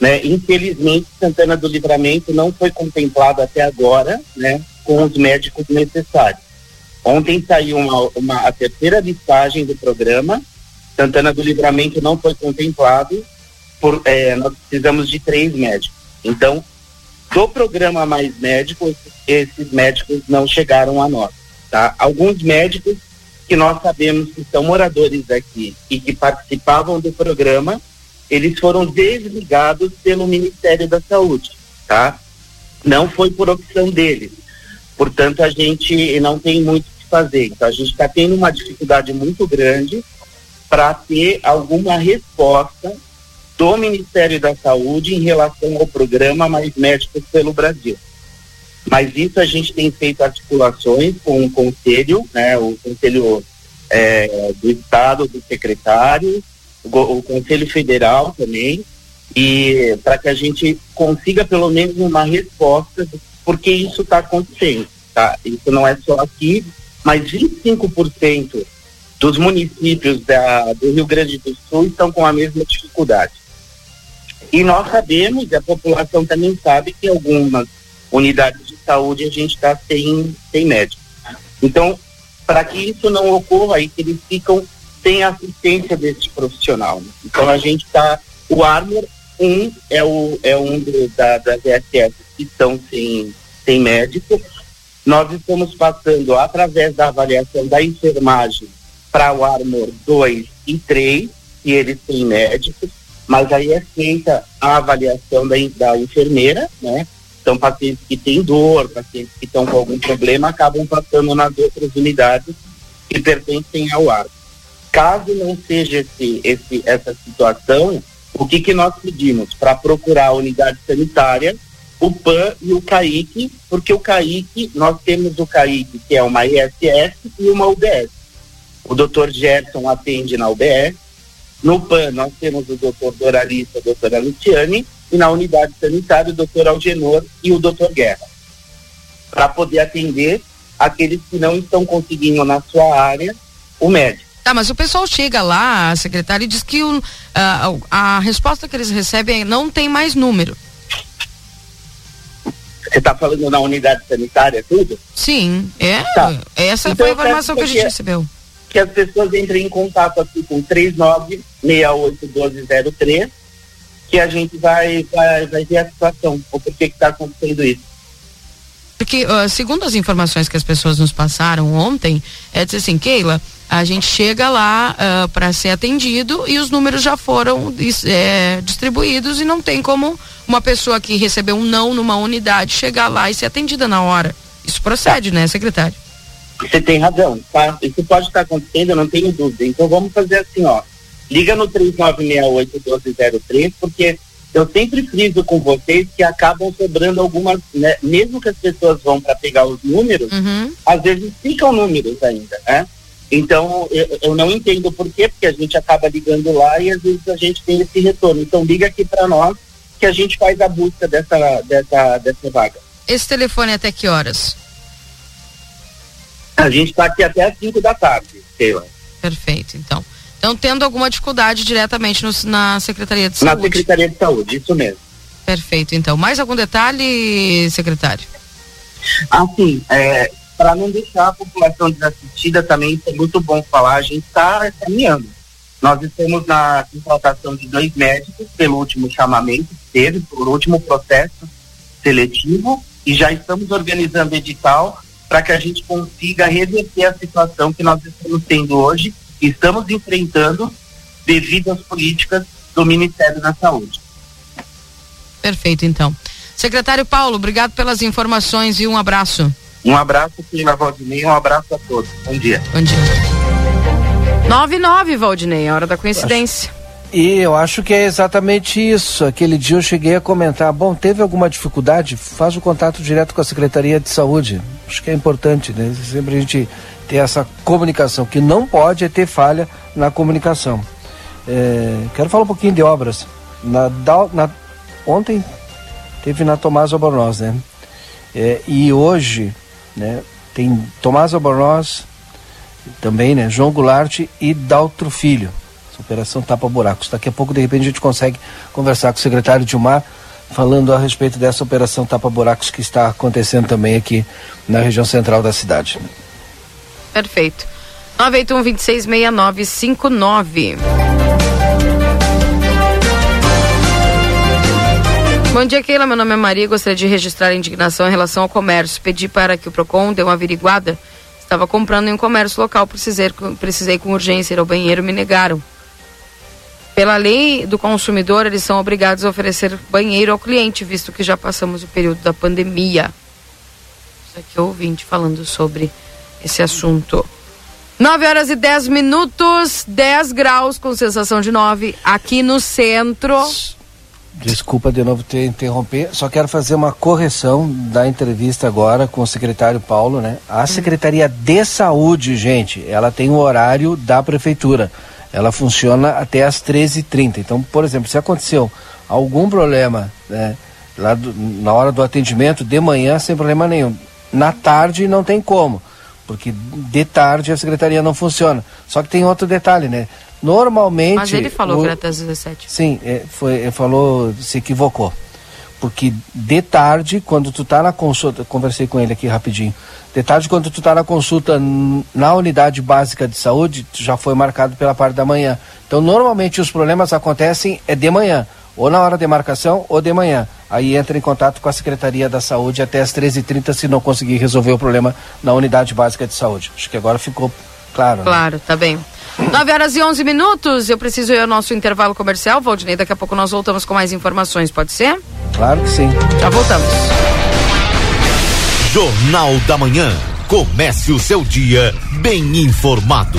Né? Infelizmente, Santana do Livramento não foi contemplado até agora né, com os médicos necessários. Ontem saiu uma, uma, a terceira listagem do programa. Santana do Livramento não foi contemplado. Por, é, nós precisamos de três médicos. Então, do programa Mais Médicos, esses médicos não chegaram a nós. Tá? Alguns médicos que nós sabemos que são moradores daqui e que participavam do programa, eles foram desligados pelo Ministério da Saúde, tá? Não foi por opção deles. Portanto, a gente não tem muito o que fazer. Então, a gente está tendo uma dificuldade muito grande para ter alguma resposta do Ministério da Saúde em relação ao programa Mais Médicos pelo Brasil. Mas isso a gente tem feito articulações com o conselho, né, o conselho é, do estado, do secretário, o, o conselho federal também, e para que a gente consiga pelo menos uma resposta porque isso está acontecendo, tá? Isso não é só aqui, mas 25% dos municípios da, do Rio Grande do Sul estão com a mesma dificuldade. E nós sabemos, e a população também sabe, que algumas unidades de saúde a gente está sem, sem médico. Então, para que isso não ocorra que eles ficam sem assistência desse profissional. Né? Então, a gente está. O Armor, um, é, o, é um do, da, das ESS que estão sem, sem médico. Nós estamos passando, através da avaliação da enfermagem, para o Armor 2 e 3, e eles têm médicos, mas aí é feita a avaliação da, da enfermeira, né? Então, pacientes que têm dor, pacientes que estão com algum problema, acabam passando nas outras unidades que pertencem ao ar. Caso não seja esse, esse, essa situação, o que, que nós pedimos? Para procurar a unidade sanitária, o PAN e o CAIC, porque o CAIC, nós temos o CAIC, que é uma ISS e uma UBS. O doutor Gerson atende na UBS. No PAN, nós temos o doutor Doralista, a doutora Luciane, e na unidade sanitária o doutor Algenor e o doutor Guerra, para poder atender aqueles que não estão conseguindo na sua área o médico. Tá, mas o pessoal chega lá, secretário, e diz que o, a, a resposta que eles recebem é não tem mais número. Você está falando na unidade sanitária, tudo? Sim, é. Tá. Essa então, foi a informação que a gente recebeu. Que as pessoas entrem em contato aqui com 39681203 que a gente vai, vai, vai ver a situação, o porquê que está acontecendo isso. Porque, uh, segundo as informações que as pessoas nos passaram ontem, é dizer assim, Keila, a gente chega lá uh, para ser atendido e os números já foram é, distribuídos e não tem como uma pessoa que recebeu um não numa unidade chegar lá e ser atendida na hora. Isso procede, tá. né, secretário? Você tem razão, tá? Isso pode estar acontecendo, eu não tenho dúvida. Então vamos fazer assim, ó liga no 3968-1203, porque eu sempre friso com vocês que acabam sobrando algumas, né? Mesmo que as pessoas vão para pegar os números, Uhum. às vezes ficam números ainda, né? Então, eu, eu não entendo por quê, porque a gente acaba ligando lá e às vezes a gente tem esse retorno. Então, liga aqui para nós que a gente faz a busca dessa, dessa, dessa vaga. Esse telefone até que horas? A gente está aqui até às 5 da tarde, Sheila. Perfeito, então. Então, tendo alguma dificuldade diretamente no- na Secretaria de Na Saúde. Secretaria de Saúde, isso mesmo. Perfeito, então. Mais algum detalhe, secretário? Assim, é, para não deixar a população desassistida também, isso é muito bom falar, a gente está caminhando. Nós estamos na contratação de dois médicos pelo último chamamento que teve, pelo último processo seletivo, e já estamos organizando edital para que a gente consiga reverter a situação que nós estamos tendo hoje e estamos enfrentando devido às políticas do Ministério da Saúde. Perfeito, então. Secretário Paulo, obrigado pelas informações e um abraço. Um abraço, Sheila Valdinei, um abraço a todos. Bom dia. Bom dia. 99, Valdinei, a hora da coincidência. E eu acho que é exatamente isso. Aquele dia eu cheguei a comentar, bom, teve alguma dificuldade? Faz o contato direto com a Secretaria de Saúde. Acho que é importante, né? Sempre a gente ter essa comunicação. O que não pode é ter falha na comunicação. É, quero falar um pouquinho de obras. Na, na- ontem teve na Tomás Albornoz, né? É, e hoje, né, tem Tomás Albornoz, também, né? João Goulart e Daltro Filho. Essa operação tapa buracos. Daqui a pouco, de repente, a gente consegue conversar com o secretário Dilmar falando a respeito dessa operação tapa buracos que está acontecendo também aqui na região central da cidade. Perfeito. 981 26 6959. Bom dia, Keila. Meu nome é Maria. Gostaria de registrar a indignação em relação ao comércio. Pedi para que o PROCON dê uma averiguada. Estava comprando em um comércio local. Precisei, precisei com urgência ir ao banheiro. Me negaram. Pela lei do consumidor, eles são obrigados a oferecer banheiro ao cliente, visto que já passamos o período da pandemia. Isso aqui é ouvinte falando sobre esse assunto. 9 horas e 10 minutos, 10 graus com sensação de 9 aqui no centro. Desculpa de novo te interromper, só quero fazer uma correção da entrevista agora com o secretário Paulo, né? A Secretaria de Saúde, gente, ela tem o horário da prefeitura. Ela funciona até às 13h30. Então, por exemplo, se aconteceu algum problema, né, lá do- na hora do atendimento, de manhã, sem problema nenhum. Na tarde não tem como, porque de tarde a secretaria não funciona. Só que tem outro detalhe, né? Normalmente. Mas ele falou o- que era até às 17. Sim, é, foi, ele falou, se equivocou. Porque de tarde, quando tu tá na consulta, conversei com ele aqui rapidinho. De tarde, quando tu tá na consulta na unidade básica de saúde, já foi marcado pela parte da manhã. Então, normalmente os problemas acontecem é de manhã, ou na hora de marcação ou de manhã. Aí entra em contato com a Secretaria da Saúde até as 13h30 se não conseguir resolver o problema na unidade básica de saúde. Acho que agora ficou claro. né? Claro, tá bem. 9 horas e 11 minutos. Eu preciso ir ao nosso intervalo comercial, Valdinei. Daqui a pouco nós voltamos com mais informações, pode ser? Claro que sim. Já voltamos. Jornal da Manhã. Comece o seu dia bem informado.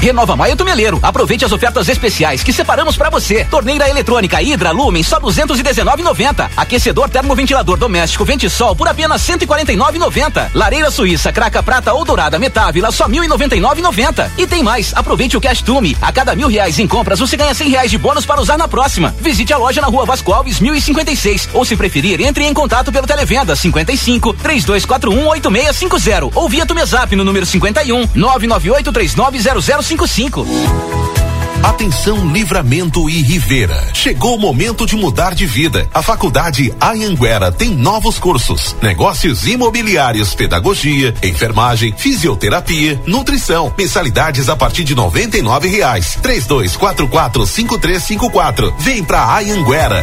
Renova Maio Tumeleiro. Aproveite as ofertas especiais que separamos para você. Torneira eletrônica Hidra Lumen só 219,90. Aquecedor termoventilador doméstico Ventisol por apenas 149,90. Lareira Suíça Craca Prata ou Dourada Metávila só 1.099,90. E tem mais. Aproveite o Cash Tume. A cada mil reais em compras você ganha 100 reais de bônus para usar na próxima. Visite a loja na Rua Vasco Alves 1056 ou se preferir entre em contato pelo televenda 55 3241 8650 ou via Tumezap no número 51 998 390055. Atenção Livramento e Rivera. Chegou o momento de mudar de vida. A Faculdade Anhanguera tem novos cursos: negócios imobiliários, pedagogia, enfermagem, fisioterapia, nutrição. Mensalidades a partir de noventa e nove reais. Três dois quatro quatro cinco três cinco quatro. Vem pra Anhanguera.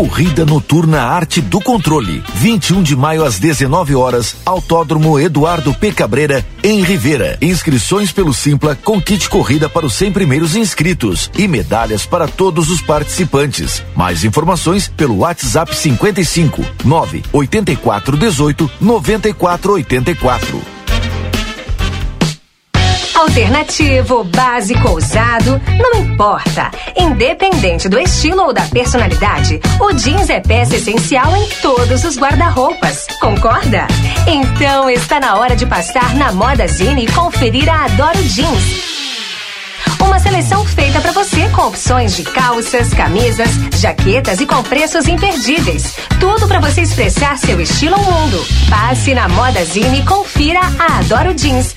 Corrida Noturna Arte do Controle. 21 de maio às 19 horas, Autódromo Eduardo P. Cabreira, em Rivera. Inscrições pelo Simpla com kit corrida para os 100 primeiros inscritos e medalhas para todos os participantes. Mais informações pelo WhatsApp 55 9 84 18 94 84. Alternativo, básico, ousado, não importa. Independente do estilo ou da personalidade, o jeans é peça essencial em todos os guarda-roupas. Concorda? Então está na hora de passar na Moda Zine e conferir a Adoro Jeans. Uma seleção feita para você com opções de calças, camisas, jaquetas e com preços imperdíveis. Tudo para você expressar seu estilo ao mundo. Passe na Moda Zine e confira a Adoro Jeans.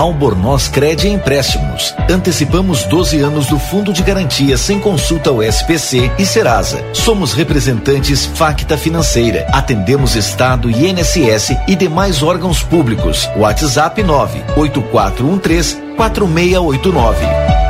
Albornoz Cred Empréstimos. Antecipamos 12 anos do Fundo de Garantia sem consulta ao SPC e Serasa. Somos representantes Facta Financeira. Atendemos Estado, INSS e demais órgãos públicos. WhatsApp 98413 4689.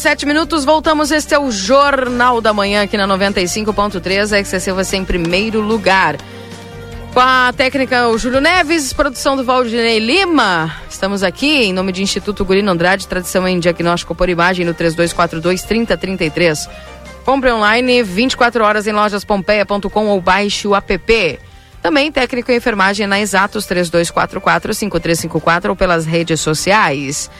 17 minutos, voltamos. Este é o Jornal da Manhã aqui na 95.3. A XCC você em primeiro lugar. Com a técnica o Júlio Neves, produção do Valdinei Lima. Estamos aqui em nome de Instituto Gurino Andrade, tradição em diagnóstico por imagem no 3242 3033. Compre online 24 horas em lojaspompeia.com ou baixe o app. Também técnico em enfermagem na Exatos 3244 5354 ou pelas redes sociais.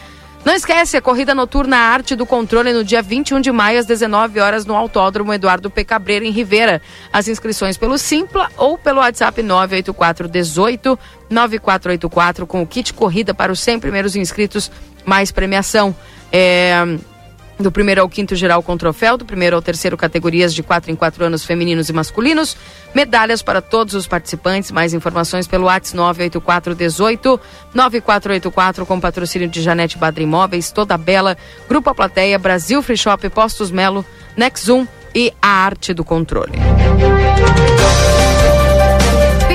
Não esquece, a corrida noturna Arte do Controle no dia 21 de maio às 19 horas no Autódromo Eduardo P. Cabreira em Rivera. As inscrições pelo Simpla ou pelo WhatsApp 984 18 9484 com o kit corrida para os 100 primeiros inscritos mais premiação. É, do primeiro ao quinto geral com troféu, do primeiro ao terceiro categorias de quatro em quatro anos femininos e masculinos, medalhas para todos os participantes, mais informações pelo WhatsApp 98418 9484 com patrocínio de Janete Badri Imóveis, Toda Bela, Grupo A Plateia, Brasil Free Shop, Postos Melo, Nexum e a Arte do Controle.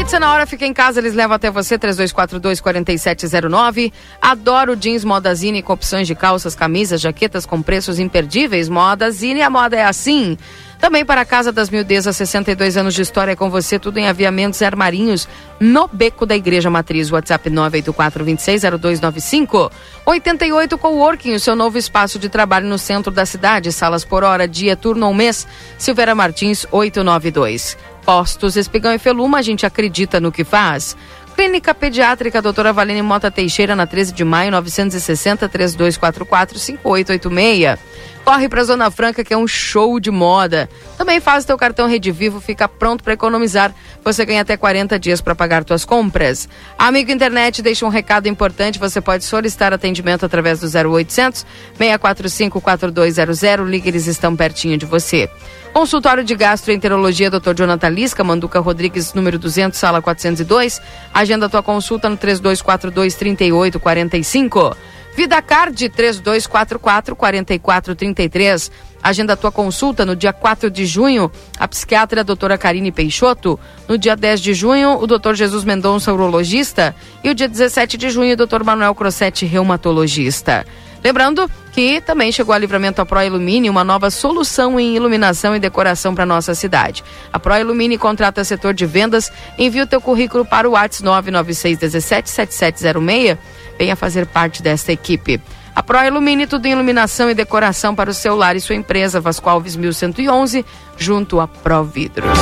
Pizza na hora, fica em casa, eles levam até você, 3242-4709. Adoro jeans Modazine com opções de calças, camisas, jaquetas com preços imperdíveis. Modazine, a moda é assim. Também para a Casa das Mildezas, 62 anos de história com você, tudo em aviamentos e armarinhos, no Beco da Igreja Matriz, WhatsApp 984-260295. 88 Coworking, o seu novo espaço de trabalho no centro da cidade, salas por hora, dia, turno ou mês, Silveira Martins, 892. Postos Espigão e Feluma, a gente acredita no que faz. Clínica Pediátrica Doutora Valene Mota Teixeira, na 13 de maio, 960 3244 5886. Corre para Zona Franca, que é um show de moda. Também faz o teu cartão Rede Vivo, fica pronto para economizar. Você ganha até 40 dias para pagar tuas compras. Amigo Internet, deixa um recado importante. Você pode solicitar atendimento através do 0800 645 4200. Liga, eles estão pertinho de você. Consultório de Gastroenterologia, Dr. Jonathan Lisca, Manduca Rodrigues, número 200, sala 402. Agenda tua consulta no 3242 3845. Vida Card 3244 4433. Agenda tua consulta no dia 4 de junho, a psiquiatra a doutora Karine Peixoto. No dia 10 de junho, o doutor Jesus Mendonça, urologista. E o dia 17 de junho, o doutor Manuel Crossetti, reumatologista. Lembrando que também chegou a livramento a Pro Ilumine, uma nova solução em iluminação e decoração para nossa cidade. A Pro Ilumine contrata setor de vendas, envia o teu currículo para o WhatsApp 996 17 7706. Venha fazer parte desta equipe. A Pro Ilumine, tudo em iluminação e decoração para o seu lar e sua empresa, Vasco Alves 1111, junto a Pro Vidros.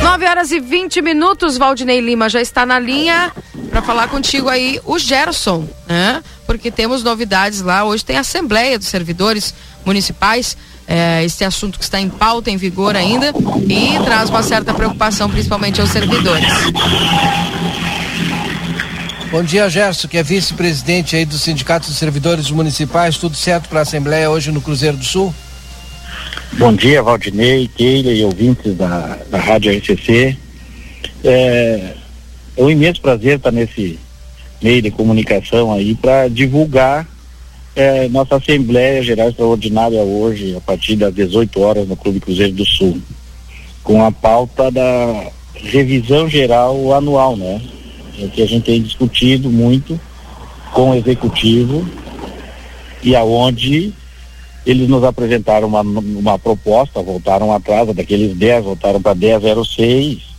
9 horas e 20 minutos, Valdinei Lima já está na linha para falar contigo aí o Gerson, né? Porque temos novidades lá. Hoje tem a Assembleia dos Servidores Municipais. É, este assunto que está em pauta, em vigor ainda, e traz uma certa preocupação, principalmente aos servidores. Bom dia, Gerson, que é vice-presidente aí do Sindicato dos Servidores Municipais. Tudo certo para a Assembleia hoje no Cruzeiro do Sul? Bom dia, Valdinei, Keila e ouvintes da, da Rádio RCC. É, é um imenso prazer estar nesse meio de comunicação aí para divulgar é, nossa Assembleia Geral Extraordinária hoje, a partir das 18 horas, no Clube Cruzeiro do Sul, com a pauta da revisão geral anual, né? É que a gente tem discutido muito com o executivo e aonde eles nos apresentaram uma, uma proposta, voltaram atrás, daqueles 10, voltaram para 1006,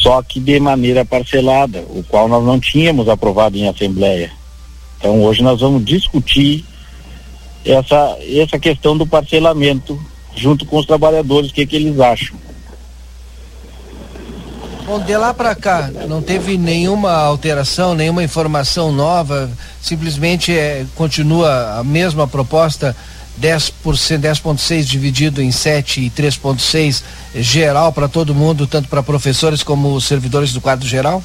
só que de maneira parcelada, o qual nós não tínhamos aprovado em assembleia. Então hoje nós vamos discutir essa, essa questão do parcelamento junto com os trabalhadores, o que, que eles acham. Bom, de lá para cá, não teve nenhuma alteração, nenhuma informação nova, simplesmente é, continua a mesma proposta 10%, 10,6 dividido em 7 e 3,6 geral para todo mundo, tanto para professores como servidores do quadro geral?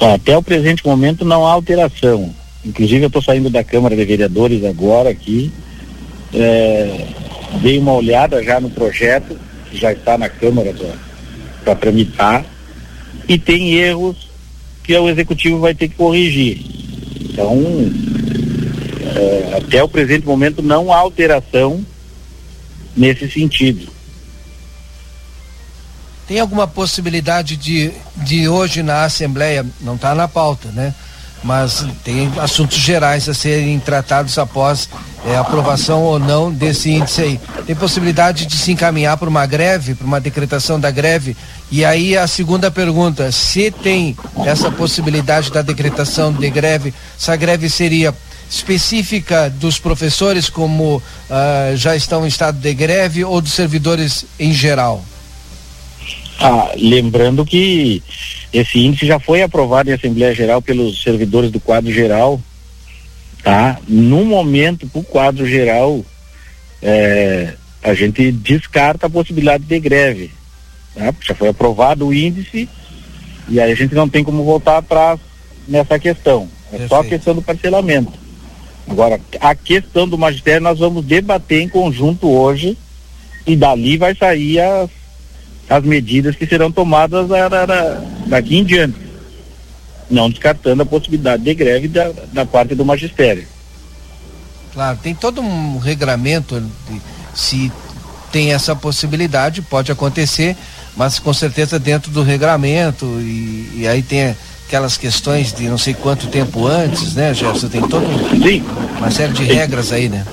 Até o presente momento não há alteração. Inclusive eu estou saindo da Câmara de Vereadores agora aqui. É, dei uma olhada já no projeto, que já está na Câmara para tramitar, e tem erros que o Executivo vai ter que corrigir. Então, é, até o presente momento não há alteração nesse sentido. Tem alguma possibilidade de, de hoje na Assembleia, não está na pauta, né? mas tem assuntos gerais a serem tratados após é, aprovação ou não desse índice aí. Tem possibilidade de se encaminhar para uma greve, para uma decretação da greve? E aí a segunda pergunta, se tem essa possibilidade da decretação de greve, essa greve seria específica dos professores como uh, já estão em estado de greve ou dos servidores em geral? Ah, lembrando que esse índice já foi aprovado em Assembleia Geral pelos servidores do quadro geral, tá? No momento, para o quadro geral, é, a gente descarta a possibilidade de greve, tá? Já foi aprovado o índice e aí a gente não tem como voltar atrás nessa questão. É Perfeito. só a questão do parcelamento. Agora, a questão do magistério nós vamos debater em conjunto hoje e dali vai sair as as medidas que serão tomadas daqui em diante, não descartando a possibilidade de greve da, da parte do magistério. Claro, tem todo um regramento, de, se tem essa possibilidade, pode acontecer, mas com certeza dentro do regramento e, e aí tem aquelas questões de não sei quanto tempo antes, né, Gerson? Tem Sim. uma série de Sim. regras aí, né?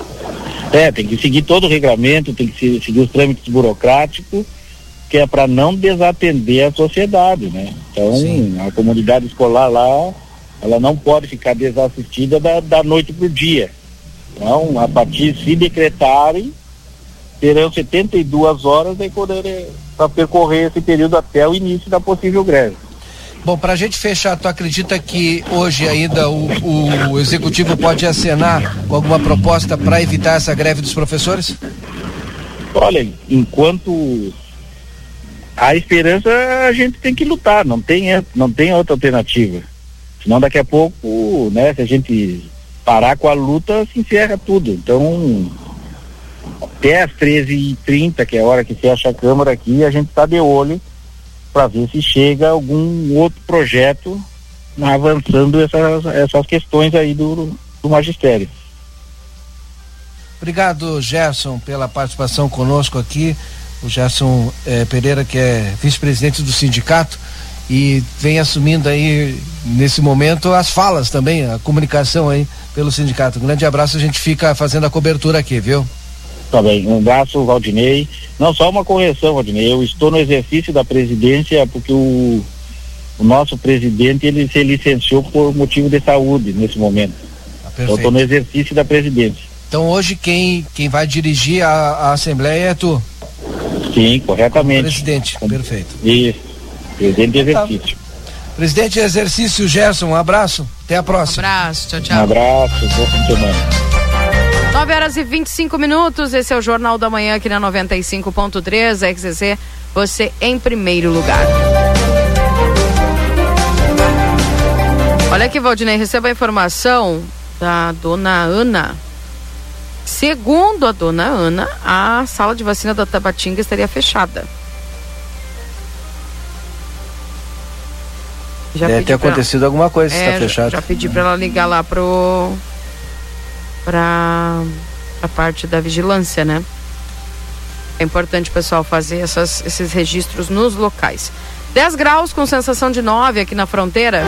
É, tem que seguir todo o regramento, tem que seguir os trâmites burocráticos que é para não desatender a sociedade, né? Então, Sim. a comunidade escolar lá, ela não pode ficar desassistida da, da noite para o dia. Então, a partir, se decretarem, terão 72 horas para percorrer esse período até o início da possível greve. Bom, para a gente fechar, tu acredita que hoje ainda o, o executivo pode acenar com alguma proposta para evitar essa greve dos professores? Olha, enquanto a esperança a gente tem que lutar, não tem, não tem outra alternativa. Senão daqui a pouco, né, se a gente parar com a luta, se encerra tudo. Então, até às 13h30, que é a hora que fecha a Câmara aqui, a gente está de olho para ver se chega algum outro projeto avançando essas, essas questões aí do, do magistério. Obrigado, Gerson, pela participação conosco aqui o Gerson eh, Pereira, que é vice-presidente do sindicato e vem assumindo aí nesse momento as falas também, a comunicação aí pelo sindicato. Um grande abraço, a gente fica fazendo a cobertura aqui, viu? Tá bem, um abraço, Valdinei. Não só uma correção, Valdinei, eu estou no exercício da presidência porque o, o nosso presidente ele se licenciou por motivo de saúde nesse momento. Ah, eu estou no exercício da presidência. Então hoje quem, quem vai dirigir a, a Assembleia é tu? Sim, corretamente. Presidente, perfeito. Isso, presidente de exercício. Tá. Presidente de exercício, Gerson, um abraço. Até a próxima. Um abraço, tchau, tchau. Um abraço, de semana. 9 horas e 25 minutos, esse é o Jornal da Manhã aqui na 95.3, XZ, você em primeiro lugar. Olha aqui, Valdinei, receba a informação da dona Ana. Segundo a dona Ana, a sala de vacina da Tabatinga estaria fechada. Já Deve ter acontecido alguma coisa, é, está fechado. Já pedi para ela ligar lá pro para a parte da vigilância, né? É importante, pessoal, fazer essas, esses registros nos locais. 10 graus com sensação de 9 aqui na fronteira.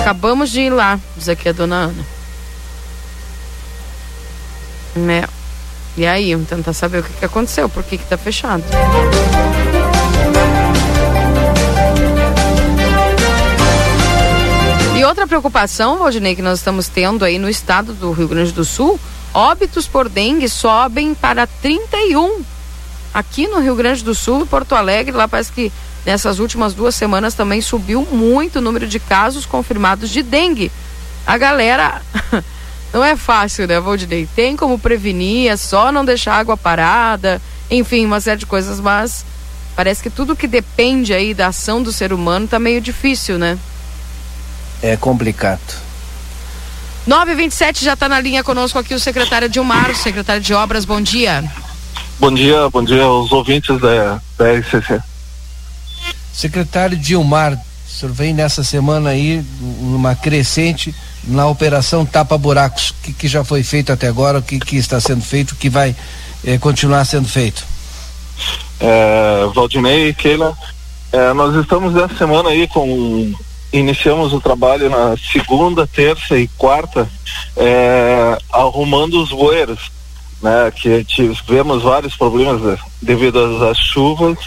Acabamos de ir lá, diz aqui a dona Ana. Né? E aí, vamos tentar saber o que, que aconteceu, por que, que tá fechado. Outra preocupação, Valdinei, que nós estamos tendo aí no estado do Rio Grande do Sul, óbitos por dengue sobem para 31. Aqui no Rio Grande do Sul, Porto Alegre, lá parece que nessas últimas duas semanas também subiu muito o número de casos confirmados de dengue. A galera Não é fácil, né, Valdinei? Tem como prevenir, é só não deixar água parada, enfim, uma série de coisas, mas parece que tudo que depende aí da ação do ser humano tá meio difícil, né? É complicado. 927 já está na linha conosco aqui o secretário Dilmar, secretário de Obras, bom dia. Bom dia, bom dia aos ouvintes da, da RCC. Secretário Dilmar, o senhor vem nessa semana aí numa crescente na operação Tapa Buracos, o que, que, já foi feito até agora, o que, que está sendo feito, o que vai eh, continuar sendo feito? É, Valdinei, Keila, é, nós estamos essa semana aí com iniciamos o trabalho na segunda, terça e quarta, é, arrumando os bueiros, né? Que tivemos vários problemas né, devido às, chuvas,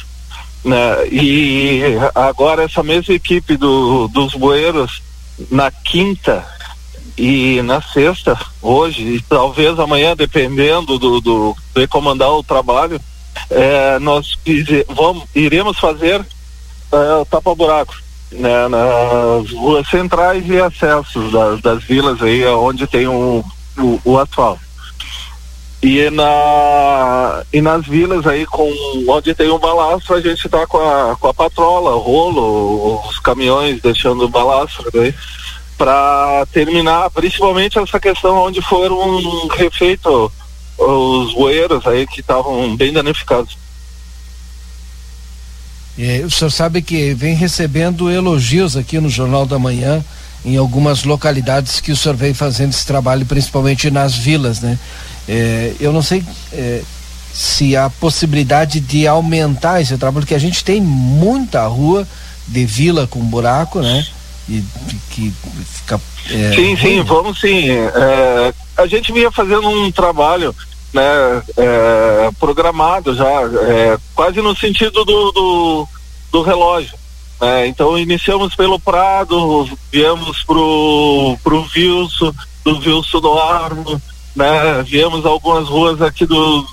né? E agora essa mesma equipe do, dos bueiros na quinta e na sexta, hoje, e talvez amanhã, dependendo do, do de comandar o trabalho, é, nós vamos, iremos fazer é, tapa-buraco né, nas ruas centrais e acessos das, das vilas aí onde tem o, o asfalto. E na e nas vilas aí com onde tem um balastro a gente está com a, com a patrola, o rolo, os caminhões deixando o balastro aí para terminar, principalmente essa questão onde foram refeitos os bueiros aí que estavam bem danificados. É, o senhor sabe que vem recebendo elogios aqui no Jornal da Manhã em algumas localidades que o senhor vem fazendo esse trabalho, principalmente nas vilas, né? É, eu não sei é, se há possibilidade de aumentar esse trabalho, porque a gente tem muita rua de vila com buraco, né? E que fica. É, sim, sim, vamos sim. É, a gente vinha fazendo um trabalho né, é, programado já, é, quase no sentido do, do, do relógio. Né? Então iniciamos pelo Prado, viemos pro, pro Vilso, do Vilso do Armo, né? Viemos algumas ruas aqui do,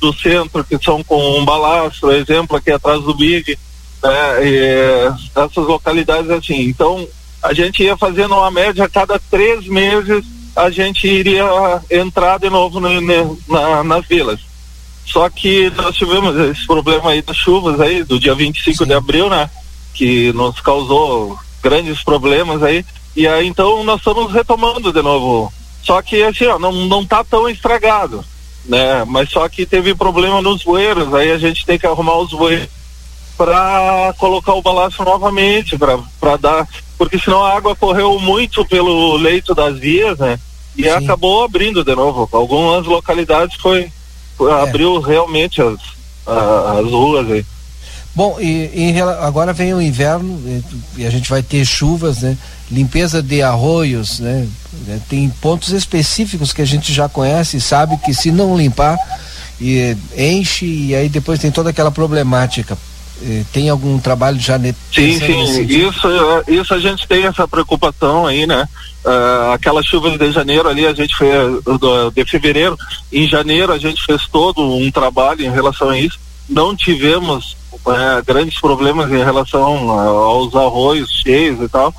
do centro que são com um balastro, exemplo aqui atrás do Big, né? E, essas localidades assim. Então a gente ia fazendo uma média a cada três meses a gente iria entrar de novo no, no, na, nas vilas. Só que nós tivemos esse problema aí das chuvas aí do dia 25 Sim. de abril, né? Que nos causou grandes problemas aí. E aí então nós estamos retomando de novo só que assim, ó, não, não tá tão estragado, né? Mas só que teve problema nos bueiros, aí a gente tem que arrumar os bueiros para colocar o balaço novamente, para dar, porque senão a água correu muito pelo leito das vias, né? E Sim. acabou abrindo de novo. Algumas localidades foi, foi é. abriu realmente as, as ruas aí. Bom, e, e, agora vem o inverno e, e a gente vai ter chuvas, né? limpeza de arroios, né? É, tem pontos específicos que a gente já conhece e sabe que se não limpar e enche e aí depois tem toda aquela problemática. Eh, tem algum trabalho já ne Sim, sim, isso, é, isso a gente tem essa preocupação aí, né? Uh, aquela chuva de janeiro ali, a gente fez, de fevereiro, em janeiro a gente fez todo um trabalho em relação a isso. Não tivemos uh, grandes problemas em relação aos arroios cheios e tal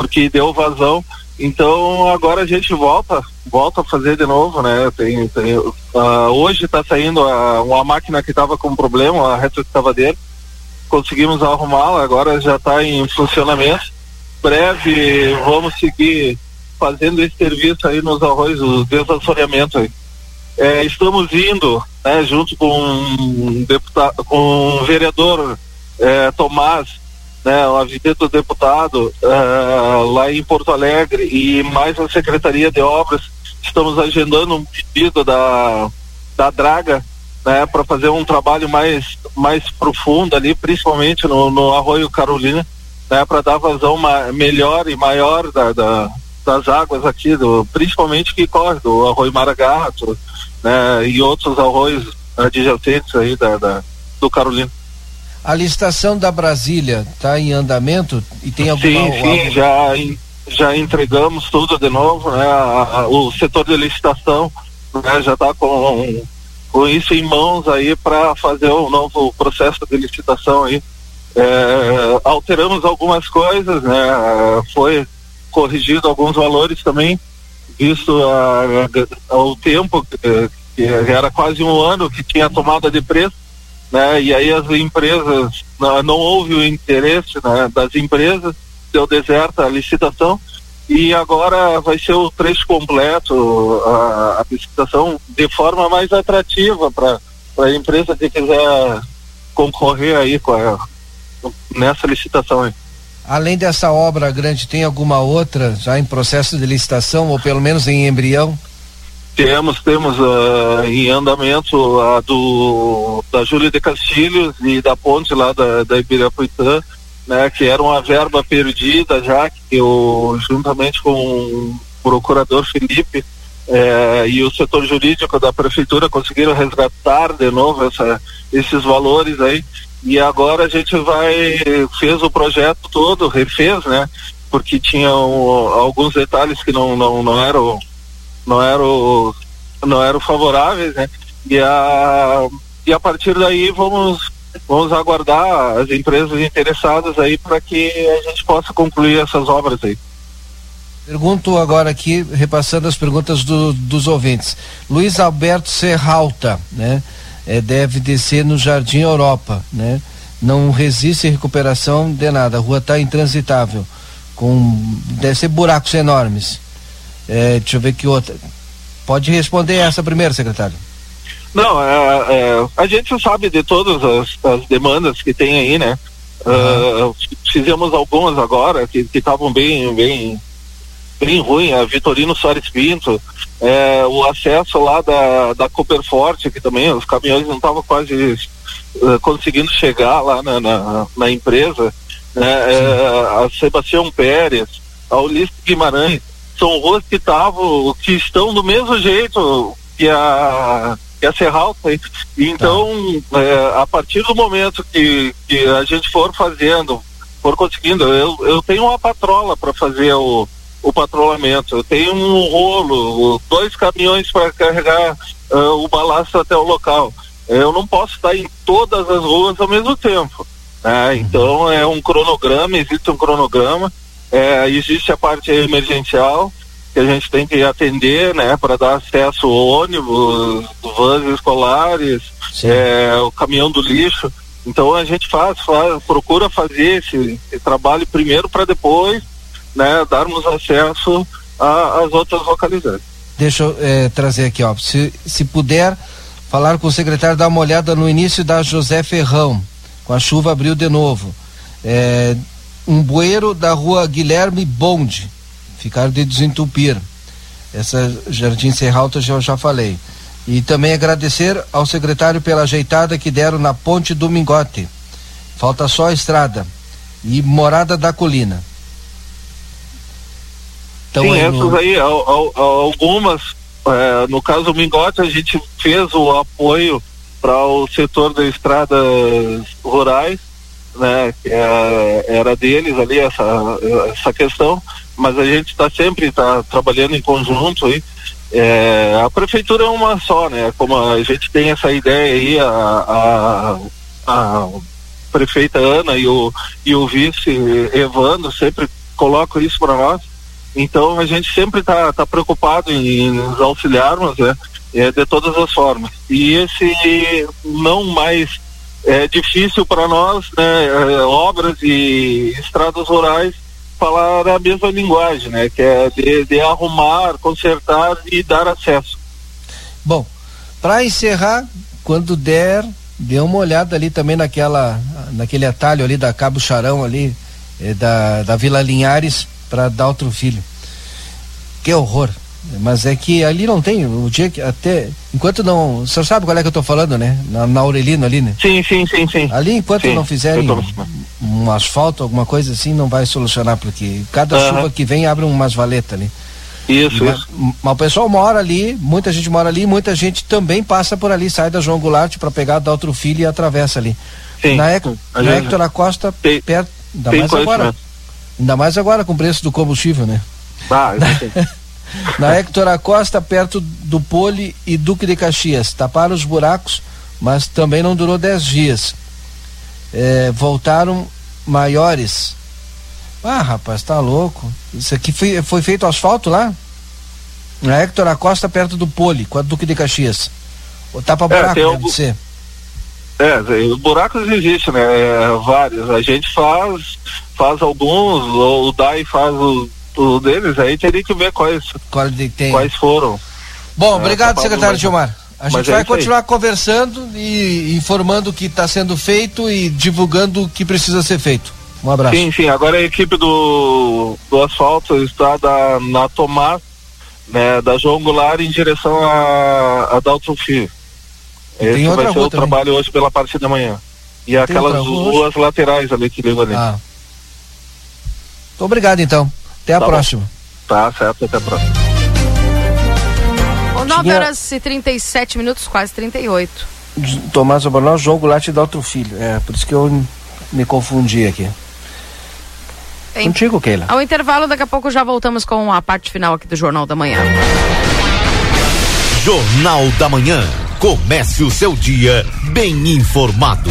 porque deu vazão. Então agora a gente volta, volta a fazer de novo, né? Tem, tem uh, hoje está saindo a, uma máquina que estava com problema, a retroescavadeira. Conseguimos arrumá-la, agora já está em funcionamento. Breve vamos seguir fazendo esse serviço aí nos arroz, o desassoreamento aí. É, estamos indo, né, junto com um deputado, com um vereador é, Tomás, né, a do deputado uh, lá em Porto Alegre e mais a Secretaria de Obras, estamos agendando um pedido da, da Draga né, para fazer um trabalho mais, mais profundo ali, principalmente no, no Arroio Carolina, né, para dar vazão ma melhor e maior da, da, das águas aqui, do, principalmente que corre do Arroio Maragato né, e outros arroios adjacentes aí da, da do Carolina. A licitação da Brasília está em andamento e tem alguma... Sim, sim, já, já entregamos tudo de novo, né? A, a, o setor de licitação né, já está com, com isso em mãos aí para fazer um novo processo de licitação aí. É, alteramos algumas coisas, né? Foi corrigido alguns valores também, visto a, a, o tempo que, que era quase um ano que tinha tomada de preço né? E aí as empresas, não, não houve o interesse né, das empresas, deu deserta a licitação e agora vai ser o trecho completo, a, a licitação de forma mais atrativa para a empresa que quiser concorrer aí com a, nessa licitação aí. Além dessa obra grande, tem alguma outra já em processo de licitação ou pelo menos em embrião? Temos, temos uh, em andamento a do da Júlia de Castilhos e da ponte lá da, da Ibirapuitã, né, que era uma verba perdida já, que eu, juntamente com o procurador Felipe eh, e o setor jurídico da prefeitura conseguiram resgatar de novo essa, esses valores aí. E agora a gente vai, fez o projeto todo, refez, né? Porque tinham alguns detalhes que não, não, não eram, não eram, não eram favoráveis, né? E a, e a partir daí vamos vamos aguardar as empresas interessadas aí para que a gente possa concluir essas obras aí. Pergunto agora aqui, repassando as perguntas do, dos ouvintes. Luiz Alberto Serralta, né? É, deve descer no Jardim Europa, né? Não resiste recuperação de nada. A rua está intransitável. Com, deve ser buracos enormes. É, deixa eu ver que outra. Pode responder essa primeiro, secretário. Não, é, é, a gente sabe de todas as, as demandas que tem aí, né? Uhum. Uh, fizemos algumas agora que estavam bem, bem, bem ruim. A Vitorino Soares Pinto, é, o acesso lá da, da Cooperforte, que também os caminhões não estavam quase uh, conseguindo chegar lá na, na, na empresa. Né? É, a Sebastião Pérez, a Ulisses Guimarães, são ruas que estavam, que estão do mesmo jeito que a que é ser alta. Então, tá. é, a partir do momento que, que a gente for fazendo, for conseguindo, eu, eu tenho uma patrola para fazer o, o patrulhamento, eu tenho um rolo, dois caminhões para carregar uh, o balasto até o local. Eu não posso estar em todas as ruas ao mesmo tempo. Né? Uhum. Então é um cronograma, existe um cronograma, é, existe a parte emergencial, que a gente tem que atender, né, para dar acesso ao ônibus, vans escolares, é, o caminhão do lixo. Então a gente faz, faz procura fazer esse, esse trabalho primeiro para depois, né, darmos acesso às outras localidades. Deixa eu é, trazer aqui, ó, se, se puder falar com o secretário, dar uma olhada no início da José Ferrão, com a chuva abriu de novo. É, um bueiro da rua Guilherme Bonde, ficaram de desentupir. Essa Jardim Serralta já, já falei. E também agradecer ao secretário pela ajeitada que deram na ponte do Mingote. Falta só a estrada. E Morada da Colina. Então, Sim, essas no... aí, algumas, é, no caso do Mingote, a gente fez o apoio para o setor das estradas rurais, né, que é, era deles ali essa, essa questão, mas a gente está sempre tá trabalhando em conjunto aí. É, a prefeitura é uma só, né? Como a gente tem essa ideia aí, a, a, a prefeita Ana e o, e o vice Evandro sempre colocam isso para nós. Então a gente sempre está tá preocupado em nos auxiliarmos, né? É, de todas as formas. E esse não mais é difícil para nós, né? É, obras e estradas rurais falar a mesma linguagem, né? Que é de, de arrumar, consertar e dar acesso. Bom, para encerrar, quando der, dê uma olhada ali também naquela, naquele atalho ali da Cabo Charão ali, eh, da, da Vila Linhares para dar outro filho. Que horror. Mas é que ali não tem, o dia que até. Enquanto não. O senhor sabe qual é que eu tô falando, né? Na, na Aurelino ali, né? Sim, sim, sim, sim. Ali, enquanto sim, não fizerem tô... um asfalto, alguma coisa assim, não vai solucionar, porque cada uh -huh. chuva que vem abre umas valetas ali. Isso, mas, isso. Mas o pessoal mora ali, muita gente mora ali, muita gente também passa por ali, sai da João Goulart para pegar da outro filho e atravessa ali. Sim. Na, Hector, na Hector Acosta, tem, perto. Ainda mais agora. Ainda mais agora com o preço do combustível, né? Ah, na Hector Acosta, perto do Pole e Duque de Caxias. Taparam os buracos, mas também não durou 10 dias. É, voltaram maiores. Ah, rapaz, tá louco. Isso aqui foi, foi feito asfalto lá? Na Hector Acosta, perto do Pole, com a Duque de Caxias. O tapa buraco, é, deve ser. É, buracos existem, né? É, vários. A gente faz, faz alguns, ou o DAI faz o o deles, aí teria que ver quais, quais foram. Bom, é, obrigado, secretário Gilmar. A gente é vai continuar aí. conversando e informando o que está sendo feito e divulgando o que precisa ser feito. Um abraço. Sim, sim. Agora a equipe do, do asfalto está da, na Tomás, né, da João Goulart em direção a, a Dalton Fio. Esse vai ser o também. trabalho hoje pela parte da manhã. E Tem aquelas ruas laterais ali que ligam ali. Ah. Obrigado então. Até a Tá bom. próxima. Tá certo, até a próxima. Ou 9 Tinha- horas e 37 minutos, quase 38. Tomás Obanol, João Goulart e Dalton Filho. É, por isso que eu me confundi aqui. Em- Contigo, Keila. Ao intervalo, daqui a pouco já voltamos com a parte final aqui do Jornal da Manhã. Jornal da Manhã. Comece o seu dia bem informado.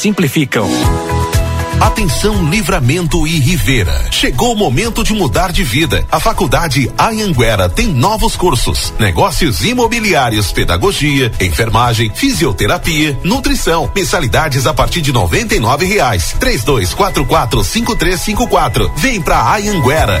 simplificam. Atenção Livramento e Rivera. Chegou o momento de mudar de vida. A Faculdade Anhanguera tem novos cursos: negócios imobiliários, pedagogia, enfermagem, fisioterapia, nutrição. Mensalidades a partir de noventa e nove reais. Três dois quatro quatro cinco três cinco quatro. Vem pra Anhanguera.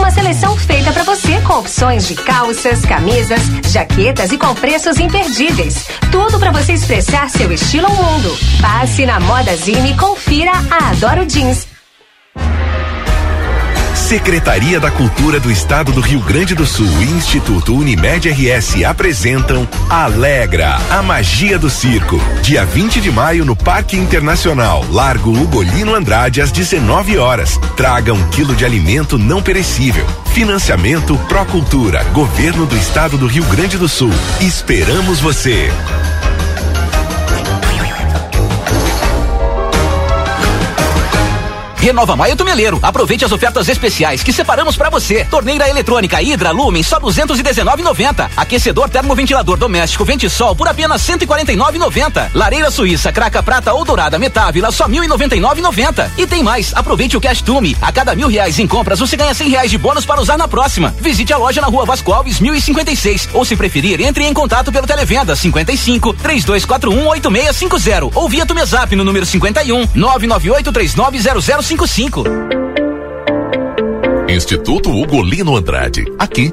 Uma seleção feita para você com opções de calças, camisas, jaquetas e com preços imperdíveis. Tudo para você expressar seu estilo ao mundo. Passe na Moda Zine e confira a Adoro Jeans. Secretaria da Cultura do Estado do Rio Grande do Sul e Instituto Unimed RS apresentam Alegra, a magia do circo. Dia 20 de maio no Parque Internacional, Largo Ugolino Andrade, às 19 horas. Traga um quilo de alimento não perecível. Financiamento Procultura, Governo do Estado do Rio Grande do Sul. Esperamos você. Renova Maio Tumeleiro. Aproveite as ofertas especiais que separamos para você. Torneira eletrônica Hidra Lumen só 219,90. Aquecedor termoventilador doméstico Ventisol por apenas 149,90. Lareira Suíça Craca Prata ou Dourada Metávila só 1.099,90. E tem mais. Aproveite o Cash Tume. A cada mil reais em compras você ganha 100 reais de bônus para usar na próxima. Visite a loja na Rua Vasco Alves 1056 ou se preferir entre em contato pelo televenda 55 3241 8650 ou via Tumezap no número 51 998 390055. Instituto Ugolino Andrade. Aqui,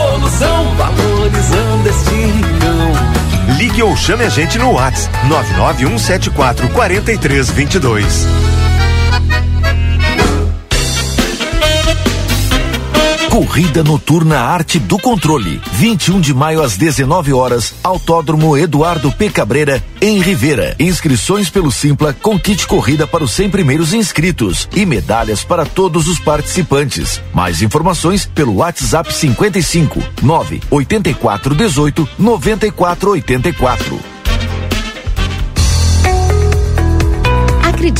valorizando este rincão. Ligue ou chame a gente no WhatsApp 99174 4322. Corrida Noturna Arte do Controle. 21 de maio às 19 horas, Autódromo Eduardo P. Cabreira, em Rivera. Inscrições pelo Simpla com kit corrida para os 100 primeiros inscritos e medalhas para todos os participantes. Mais informações pelo WhatsApp 55 9 84 18 94 84.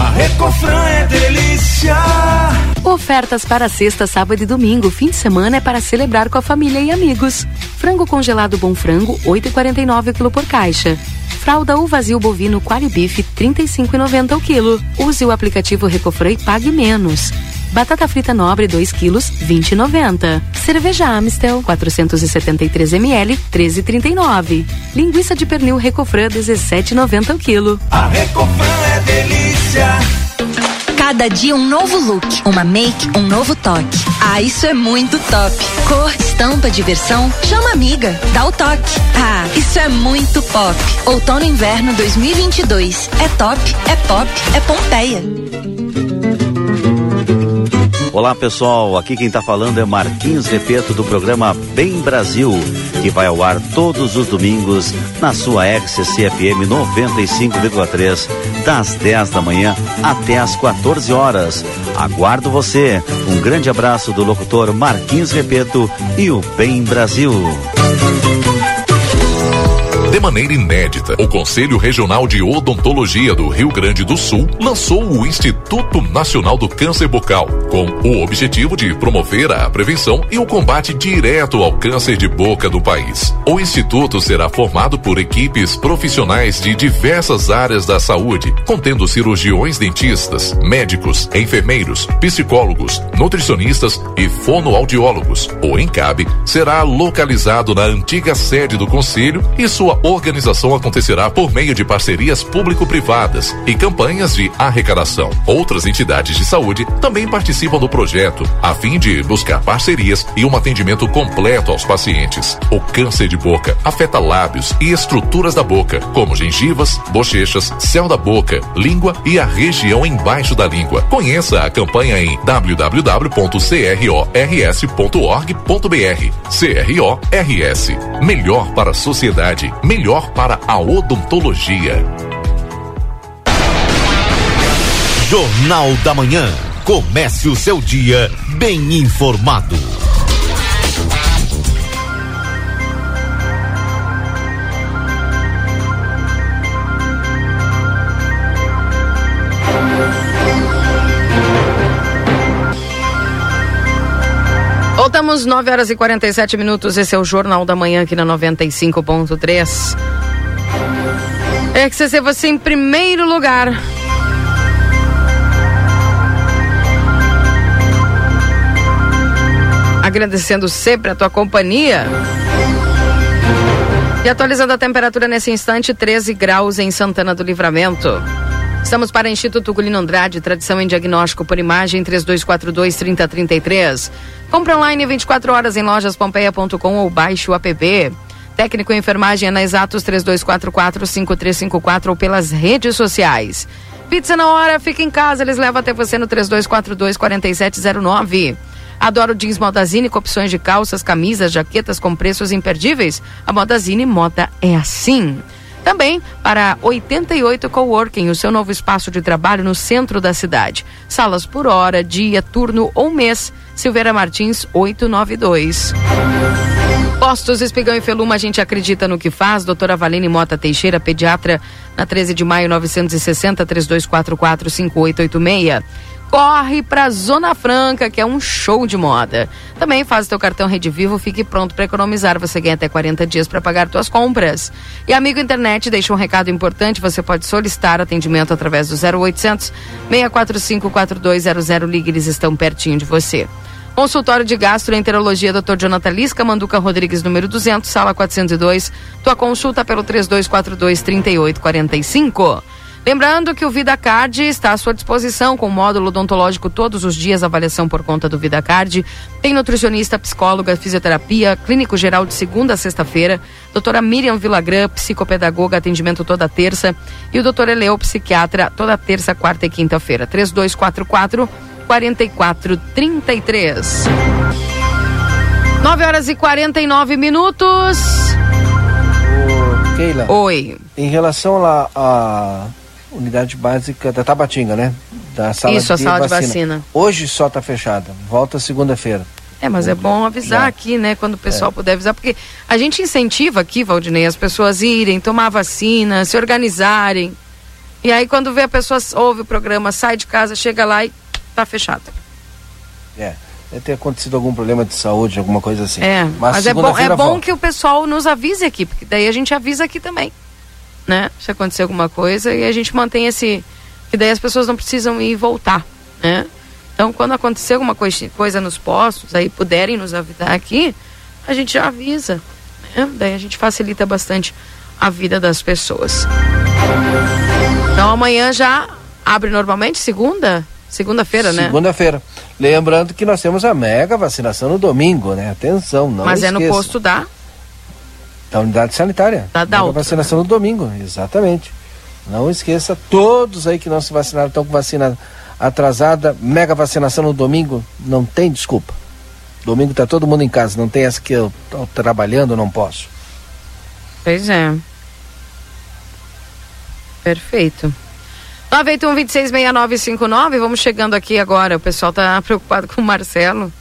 A Recofran é delícia. Ofertas para sexta, sábado e domingo. Fim de semana é para celebrar com a família e amigos. Frango congelado Bom Frango, 8,49 kg por caixa. Fralda ou vazio bovino Qualibif, 35,90 o quilo. Use o aplicativo Recofran e pague menos. Batata frita nobre 2 quilos, 20,90. Cerveja Amstel 473 ml, 13,39. Linguiça de pernil Recofran 17,90 o quilo. A Recofran é delícia. Cada dia um novo look, uma make, um novo toque. Ah, isso é muito top. Cor, estampa, diversão, chama amiga, dá o toque. Ah, isso é muito pop. Outono e inverno 2022. É top, é pop, é Pompeia. Olá pessoal, aqui quem está falando é Marquinhos Repeto do programa Bem Brasil, que vai ao ar todos os domingos na sua XCCFM 95,3, das 10 da manhã até as 14 horas. Aguardo você. Um grande abraço do locutor Marquinhos Repeto e o Bem Brasil. De maneira inédita, o Conselho Regional de Odontologia do Rio Grande do Sul lançou o Instituto Nacional do Câncer Bucal, com o objetivo de promover a prevenção e o combate direto ao câncer de boca do país. O Instituto será formado por equipes profissionais de diversas áreas da saúde, contendo cirurgiões dentistas, médicos, enfermeiros, psicólogos, nutricionistas e fonoaudiólogos. O ENCAB será localizado na antiga sede do Conselho e sua organização acontecerá por meio de parcerias público-privadas e campanhas de arrecadação. Outras entidades de saúde também participam do projeto, a fim de buscar parcerias e um atendimento completo aos pacientes. O câncer de boca afeta lábios e estruturas da boca, como gengivas, bochechas, céu da boca, língua e a região embaixo da língua. Conheça a campanha em www.crors.org.br. CRORS. Melhor para a sociedade melhor para a odontologia. Jornal da Manhã. Comece o seu dia bem informado. Voltamos 9 horas e 47 minutos. Esse é o Jornal da Manhã aqui na 95.3. É que você em primeiro lugar. Agradecendo sempre a tua companhia. E atualizando a temperatura nesse instante, 13 graus em Santana do Livramento. Estamos para Instituto Gulino Andrade, tradição em diagnóstico por imagem 3242-3033. Compre online 24 horas em lojaspompeia.com ou baixe o app. Técnico em enfermagem é na Exatos 3244-5354 ou pelas redes sociais. Pizza na hora, fica em casa, eles levam até você no 3242-4709. Adoro jeans Modazine com opções de calças, camisas, jaquetas com preços imperdíveis. A Modazine Moda é assim. Também para 88 Coworking, o seu novo espaço de trabalho no centro da cidade. Salas por hora, dia, turno ou mês. Silveira Martins 892. Postos Espigão e Feluma, a gente acredita no que faz. Doutora Valine Mota Teixeira, pediatra, na 13 de maio 960 3244 5886 corre para Zona Franca, que é um show de moda. Também faz teu cartão Rede Vivo, fique pronto para economizar. Você ganha até 40 dias para pagar tuas compras. E amigo internet, deixa um recado importante, você pode solicitar atendimento através do 0800 645 4200. Ligue, eles estão pertinho de você. Consultório de Gastroenterologia, Dr. Jonathan Lisca, Manduca Rodrigues, número 200, sala 402. Tua consulta pelo 3242 3845. Lembrando que o VidaCard está à sua disposição com módulo odontológico todos os dias, avaliação por conta do VidaCard. Tem nutricionista, psicóloga, fisioterapia, clínico geral de segunda a sexta-feira, doutora Miriam Villagrã, psicopedagoga, atendimento toda terça, e o doutor Eleu, psiquiatra, toda terça, quarta e quinta-feira. 3244 4433. 9 horas e 49 minutos. Ô, Keila. Oi. Em relação lá à unidade básica da Tabatinga, né? Da sala Isso, a de sala de vacina. vacina. Hoje só está fechada. Volta segunda-feira. É, mas é bom avisar Já. aqui, né? Quando o É. pessoal puder avisar, porque a gente incentiva aqui, Valdinei, as pessoas irem, tomar vacina, se organizarem. E aí, quando vê a pessoa ouve o programa, sai de casa, chega lá e tá fechado. É. Deve ter acontecido algum problema de saúde, alguma coisa assim. É, mas, é bom, é bom volta. que o pessoal nos avise aqui, porque daí a gente avisa aqui também, né? Se acontecer alguma coisa e a gente mantém esse, que daí as pessoas não precisam ir e voltar, né? Então, quando acontecer alguma coisa, coisa nos postos, aí puderem nos avisar aqui, a gente já avisa, né? Daí a gente facilita bastante a vida das pessoas. Então, amanhã já abre normalmente, segunda? Segunda-feira, né? Segunda-feira. Lembrando que nós temos a mega vacinação no domingo, né? Atenção, não Mas é no esqueça. posto da Da unidade sanitária. Da- da mega outra. vacinação no domingo, exatamente. Não esqueça, todos aí que não se vacinaram estão com vacina atrasada, mega vacinação no domingo, não tem desculpa. Domingo tá todo mundo em casa, não tem essa que eu tô trabalhando, não posso. Pois é. Perfeito. 981-266959, vamos chegando aqui agora. O pessoal tá preocupado com o Marcelo.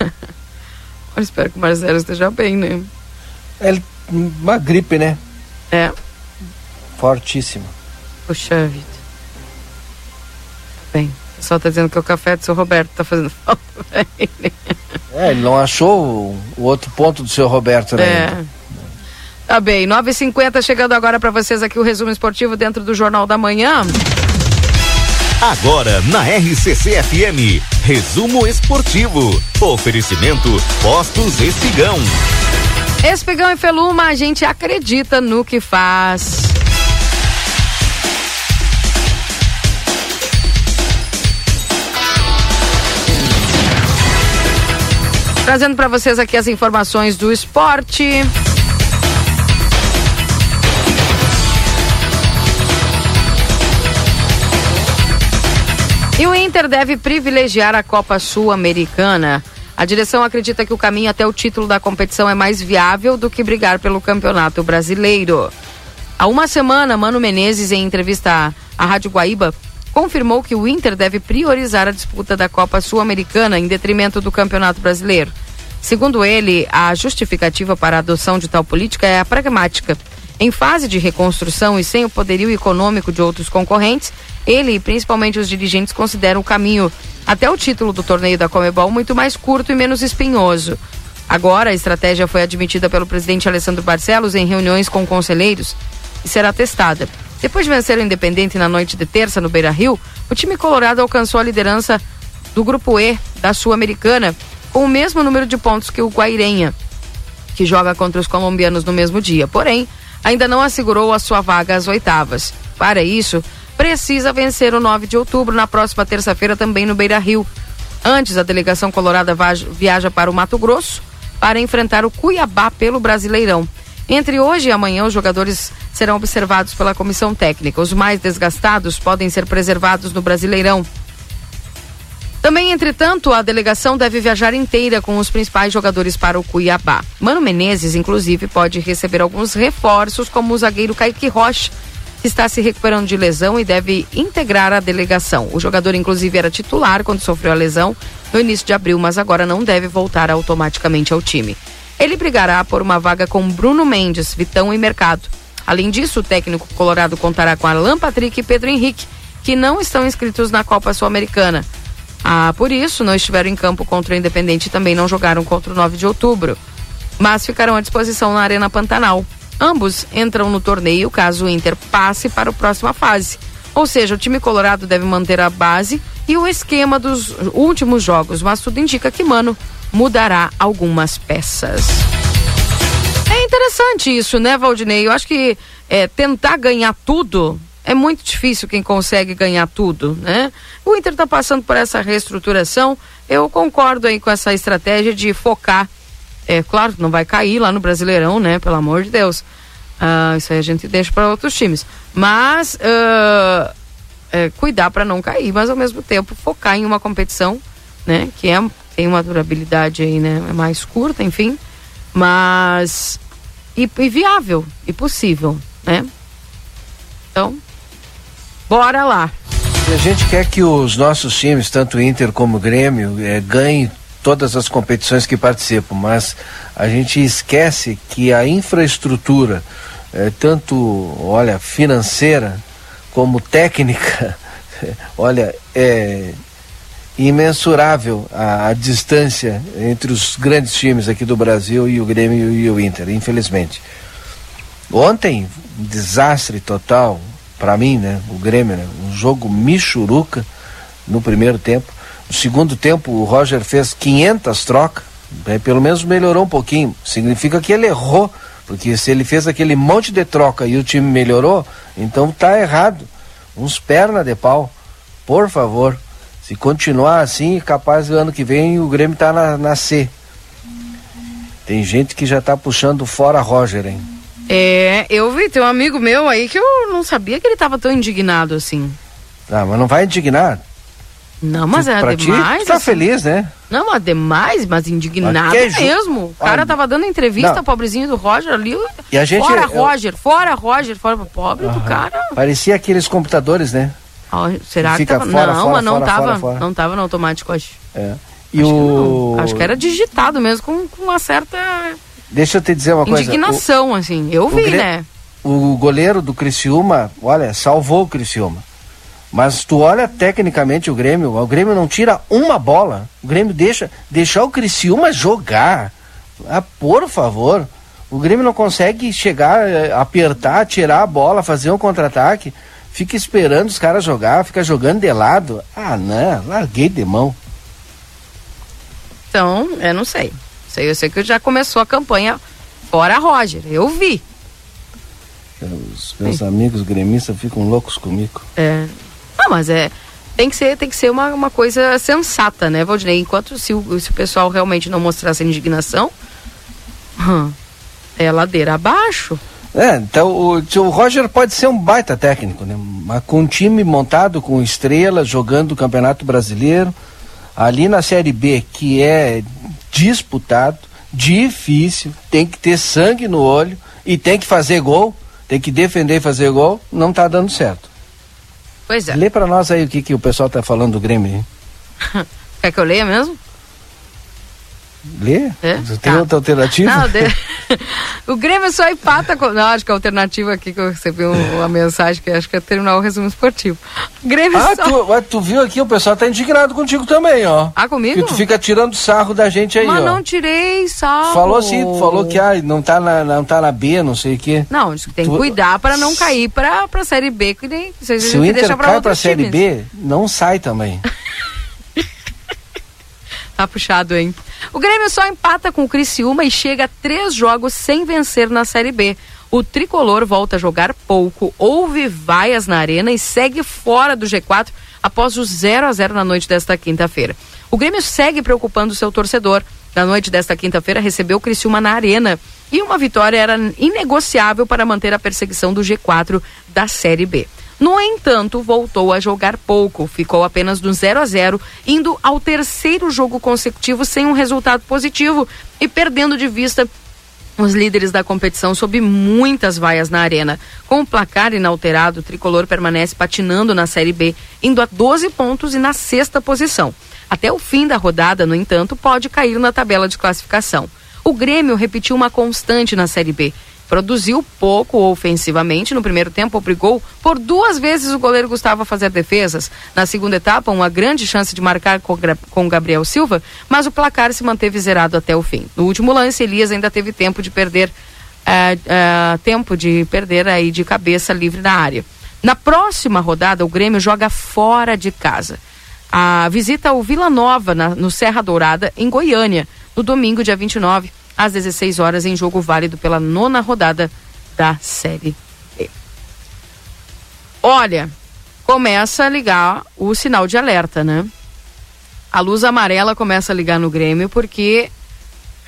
Eu espero que o Marcelo esteja bem, né? É uma gripe, né? É. Fortíssima. Puxa vida. Bem, o pessoal tá dizendo que o café do seu Roberto tá fazendo falta pra ele. É, ele não achou o, o outro ponto do seu Roberto, né? É. Tá bem, 9h50 chegando agora para vocês aqui o resumo esportivo dentro do Jornal da Manhã. Agora na RCC FM, resumo esportivo. Oferecimento Postos Espigão. Espigão e Feluma, a gente acredita no que faz. Trazendo para vocês aqui as informações do esporte. E o Inter deve privilegiar a Copa Sul-Americana. A direção acredita que o caminho até o título da competição é mais viável do que brigar pelo Campeonato Brasileiro. Há uma semana, Mano Menezes, em entrevista à- Rádio Guaíba, confirmou que o Inter deve priorizar a disputa da Copa Sul-Americana em detrimento do Campeonato Brasileiro. Segundo ele, a justificativa para a adoção de tal política é a pragmática. Em fase de reconstrução e sem o poderio econômico de outros concorrentes, ele e principalmente os dirigentes consideram o caminho até o título do torneio da Comebol muito mais curto e menos espinhoso. Agora, a estratégia foi admitida pelo presidente Alessandro Barcelos em reuniões com conselheiros e será testada. Depois de vencer o Independente na noite de terça no Beira-Rio, o time colorado alcançou a liderança do Grupo E da Sul-Americana com o mesmo número de pontos que o Guairenha, que joga contra os colombianos no mesmo dia. Porém, ainda não assegurou a sua vaga às oitavas. Para isso, precisa vencer o 9 de outubro, na próxima terça-feira, também no Beira Rio. Antes, a delegação colorada viaja para o Mato Grosso para enfrentar o Cuiabá pelo Brasileirão. Entre hoje e amanhã, os jogadores serão observados pela comissão técnica. Os mais desgastados podem ser preservados no Brasileirão. Também, entretanto, a delegação deve viajar inteira com os principais jogadores para o Cuiabá. Mano Menezes, inclusive, pode receber alguns reforços, como o zagueiro Kaique Rocha, está se recuperando de lesão e deve integrar a delegação. O jogador, inclusive, era titular quando sofreu a lesão no início de abril, mas agora não deve voltar automaticamente ao time. Ele brigará por uma vaga com Bruno Mendes, Vitão e Mercado. Além disso, o técnico colorado contará com Alan Patrick e Pedro Henrique, que não estão inscritos na Copa Sul-Americana. Ah, por isso, não estiveram em campo contra o Independente e também não jogaram contra o 9 de outubro. Mas ficarão à disposição na Arena Pantanal. Ambos entram no torneio caso o Inter passe para a próxima fase. Ou seja, o time colorado deve manter a base e o esquema dos últimos jogos, mas tudo indica que Mano mudará algumas peças. É interessante isso, né, Valdinei? Eu acho que é, tentar ganhar tudo é muito difícil quem consegue ganhar tudo, né? O Inter está passando por essa reestruturação. Eu concordo aí com essa estratégia de focar. É claro que não vai cair lá no Brasileirão, né? Pelo amor de Deus. Ah, isso aí a gente deixa para outros times. Mas ah, é, cuidar para não cair, mas ao mesmo tempo focar em uma competição, né? Que é, tem uma durabilidade aí, né? É mais curta, enfim. Mas. E, e viável e possível, né? Então, bora lá. A gente quer que os nossos times, tanto Inter como Grêmio, eh, ganhem todas as competições que participam, mas a gente esquece que a infraestrutura, eh, tanto, olha, financeira como técnica, olha, é imensurável a, a distância entre os grandes times aqui do Brasil e o Grêmio e o Inter, infelizmente. Ontem, desastre total, para mim, né? O Grêmio, né? Um jogo michuruca no primeiro tempo. No segundo tempo, o Roger fez 500 trocas, né? pelo menos melhorou um pouquinho. Significa que ele errou, porque se ele fez aquele monte de troca e o time melhorou, então tá errado. Uns perna de pau, por favor. Se continuar assim, capaz do ano que vem o Grêmio tá na, na C. Tem gente que já tá puxando fora Roger, hein? É, eu vi, tem um amigo meu aí que eu não sabia que ele tava tão indignado assim. Ah, mas não vai indignar? Não, mas é pra demais. Ti, tu tá assim. feliz, né? Não, mas demais, mas indignado Mas que ju- mesmo. O cara Ah, tava dando entrevista, não. pobrezinho do Roger ali. E a gente- fora eu- Roger, fora Roger, fora pobre do cara. Parecia aqueles computadores, né? Será que Fica tava? fora, não, fora, mas não fora, tava, fora, não tava no automático, acho. É. E o. Acho que era digitado mesmo com, com uma certa Deixa eu te dizer uma coisa. indignação, assim. Eu o vi, né? O, o goleiro do Criciúma, olha, salvou o Criciúma. Mas tu olha tecnicamente o Grêmio, o Grêmio não tira uma bola. O Grêmio deixa deixar o Criciúma jogar. Ah, por favor. O Grêmio não consegue chegar, eh, apertar, tirar a bola, fazer um contra-ataque. Fica esperando os caras jogar, fica jogando de lado. Ah, não, larguei de mão. Então, eu não sei. sei. Eu sei que já começou a campanha fora Roger. Eu vi. Os meus amigos gremistas ficam loucos comigo. É. Não, mas é. Tem que ser, tem que ser uma, uma coisa sensata, né, Valdinei? Enquanto se o, se o pessoal realmente não mostrasse indignação, hum, é ladeira abaixo. É, então o, o Roger pode ser um baita técnico, né? Mas com um time montado com estrelas, jogando o Campeonato Brasileiro, ali na Série B, que é disputado, difícil, tem que ter sangue no olho e tem que fazer gol, tem que defender e fazer gol, não tá dando certo. Pois é. Lê pra nós aí o que, que o pessoal tá falando do Grêmio. Quer que eu leia mesmo? Lê? É? Você tem Tá. outra alternativa? Não, de- o Grêmio só empata com. Não, acho que a alternativa aqui que eu recebi um- uma mensagem que acho que é terminar o resumo esportivo. O Grêmio Ah, só. tu, ah, tu viu aqui, o pessoal tá indignado contigo também, ó. Ah, comigo? Que tu fica tirando sarro da gente aí, Mas ó. não tirei sarro. Falou assim, falou que ah, não, tá na, não tá na B, não sei o quê. Não, diz que tem que Tu- cuidar para não cair pra, pra Série B, que nem. Se o que Inter pra cai pra Série times. B, não sai também. Tá puxado, hein? O Grêmio só empata com o Criciúma e chega a três jogos sem vencer na Série B. O tricolor volta a jogar pouco, houve vaias na arena e segue fora do G4 após o 0 a 0 na noite desta quinta-feira. O Grêmio segue preocupando seu torcedor. Na noite desta quinta-feira recebeu o Criciúma na arena e uma vitória era inegociável para manter a perseguição do G4 da Série B. No entanto, voltou a jogar pouco, ficou apenas no 0 a 0, indo ao terceiro jogo consecutivo sem um resultado positivo e perdendo de vista os líderes da competição sob muitas vaias na arena. Com o placar inalterado, o tricolor permanece patinando na Série B, indo a 12 pontos e na sexta posição. Até o fim da rodada, no entanto, pode cair na tabela de classificação. O Grêmio repetiu uma constante na Série B. Produziu pouco ofensivamente no primeiro tempo, obrigou por duas vezes o goleiro Gustavo a fazer defesas. Na segunda etapa, uma grande chance de marcar com Gabriel Silva, mas o placar se manteve zerado até o fim. No último lance, Elias ainda teve tempo de perder é, é, tempo de perder aí de cabeça livre na área. Na próxima rodada, o Grêmio joga fora de casa. A visita ao Vila Nova, na, no Serra Dourada, em Goiânia no domingo, dia 29, às 16 horas, em jogo válido pela nona rodada da Série B. Olha, começa a ligar o sinal de alerta, né? A luz amarela começa a ligar no Grêmio porque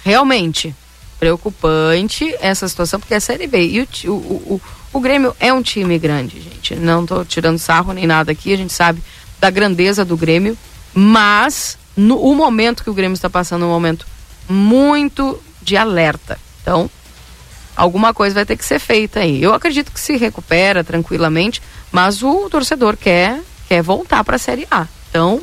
realmente preocupante essa situação, porque é a Série B. E o, o, o, o Grêmio é um time grande, gente. Não estou tirando sarro nem nada aqui, a gente sabe da grandeza do Grêmio, mas no o momento que o Grêmio está passando é um momento muito de alerta. Então, alguma coisa vai ter que ser feita aí. Eu acredito que se recupera tranquilamente, mas o torcedor quer quer voltar para a Série A. Então,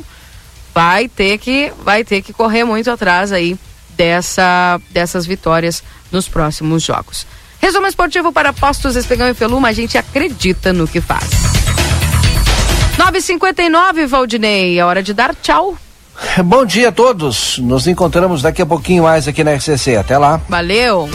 vai ter que vai ter que correr muito atrás aí dessa dessas vitórias nos próximos jogos. Resumo esportivo para Postos Espegão e Feluma, a gente acredita no que faz. 9:59 Valdinei, é hora de dar tchau. Bom dia a todos. Nos encontramos daqui a pouquinho mais aqui na RCC. Até lá. Valeu.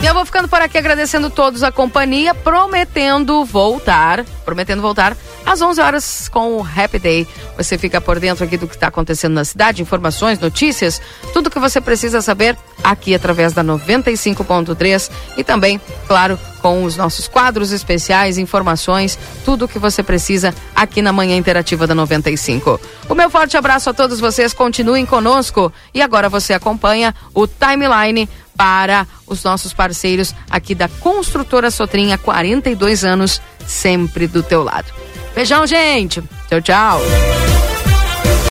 E eu vou ficando por aqui agradecendo todos a companhia, prometendo voltar, prometendo voltar às 11 horas com o Happy Day. Você fica por dentro aqui do que está acontecendo na cidade, informações, notícias, tudo que você precisa saber aqui através da 95.3 e também, claro, com os nossos quadros especiais, informações, tudo o que você precisa aqui na Manhã Interativa da 95. O meu forte abraço a todos vocês, continuem conosco e agora você acompanha o timeline para os nossos parceiros aqui da Construtora Sotrinha, 42 anos, sempre do teu lado. Beijão, gente. Tchau, tchau.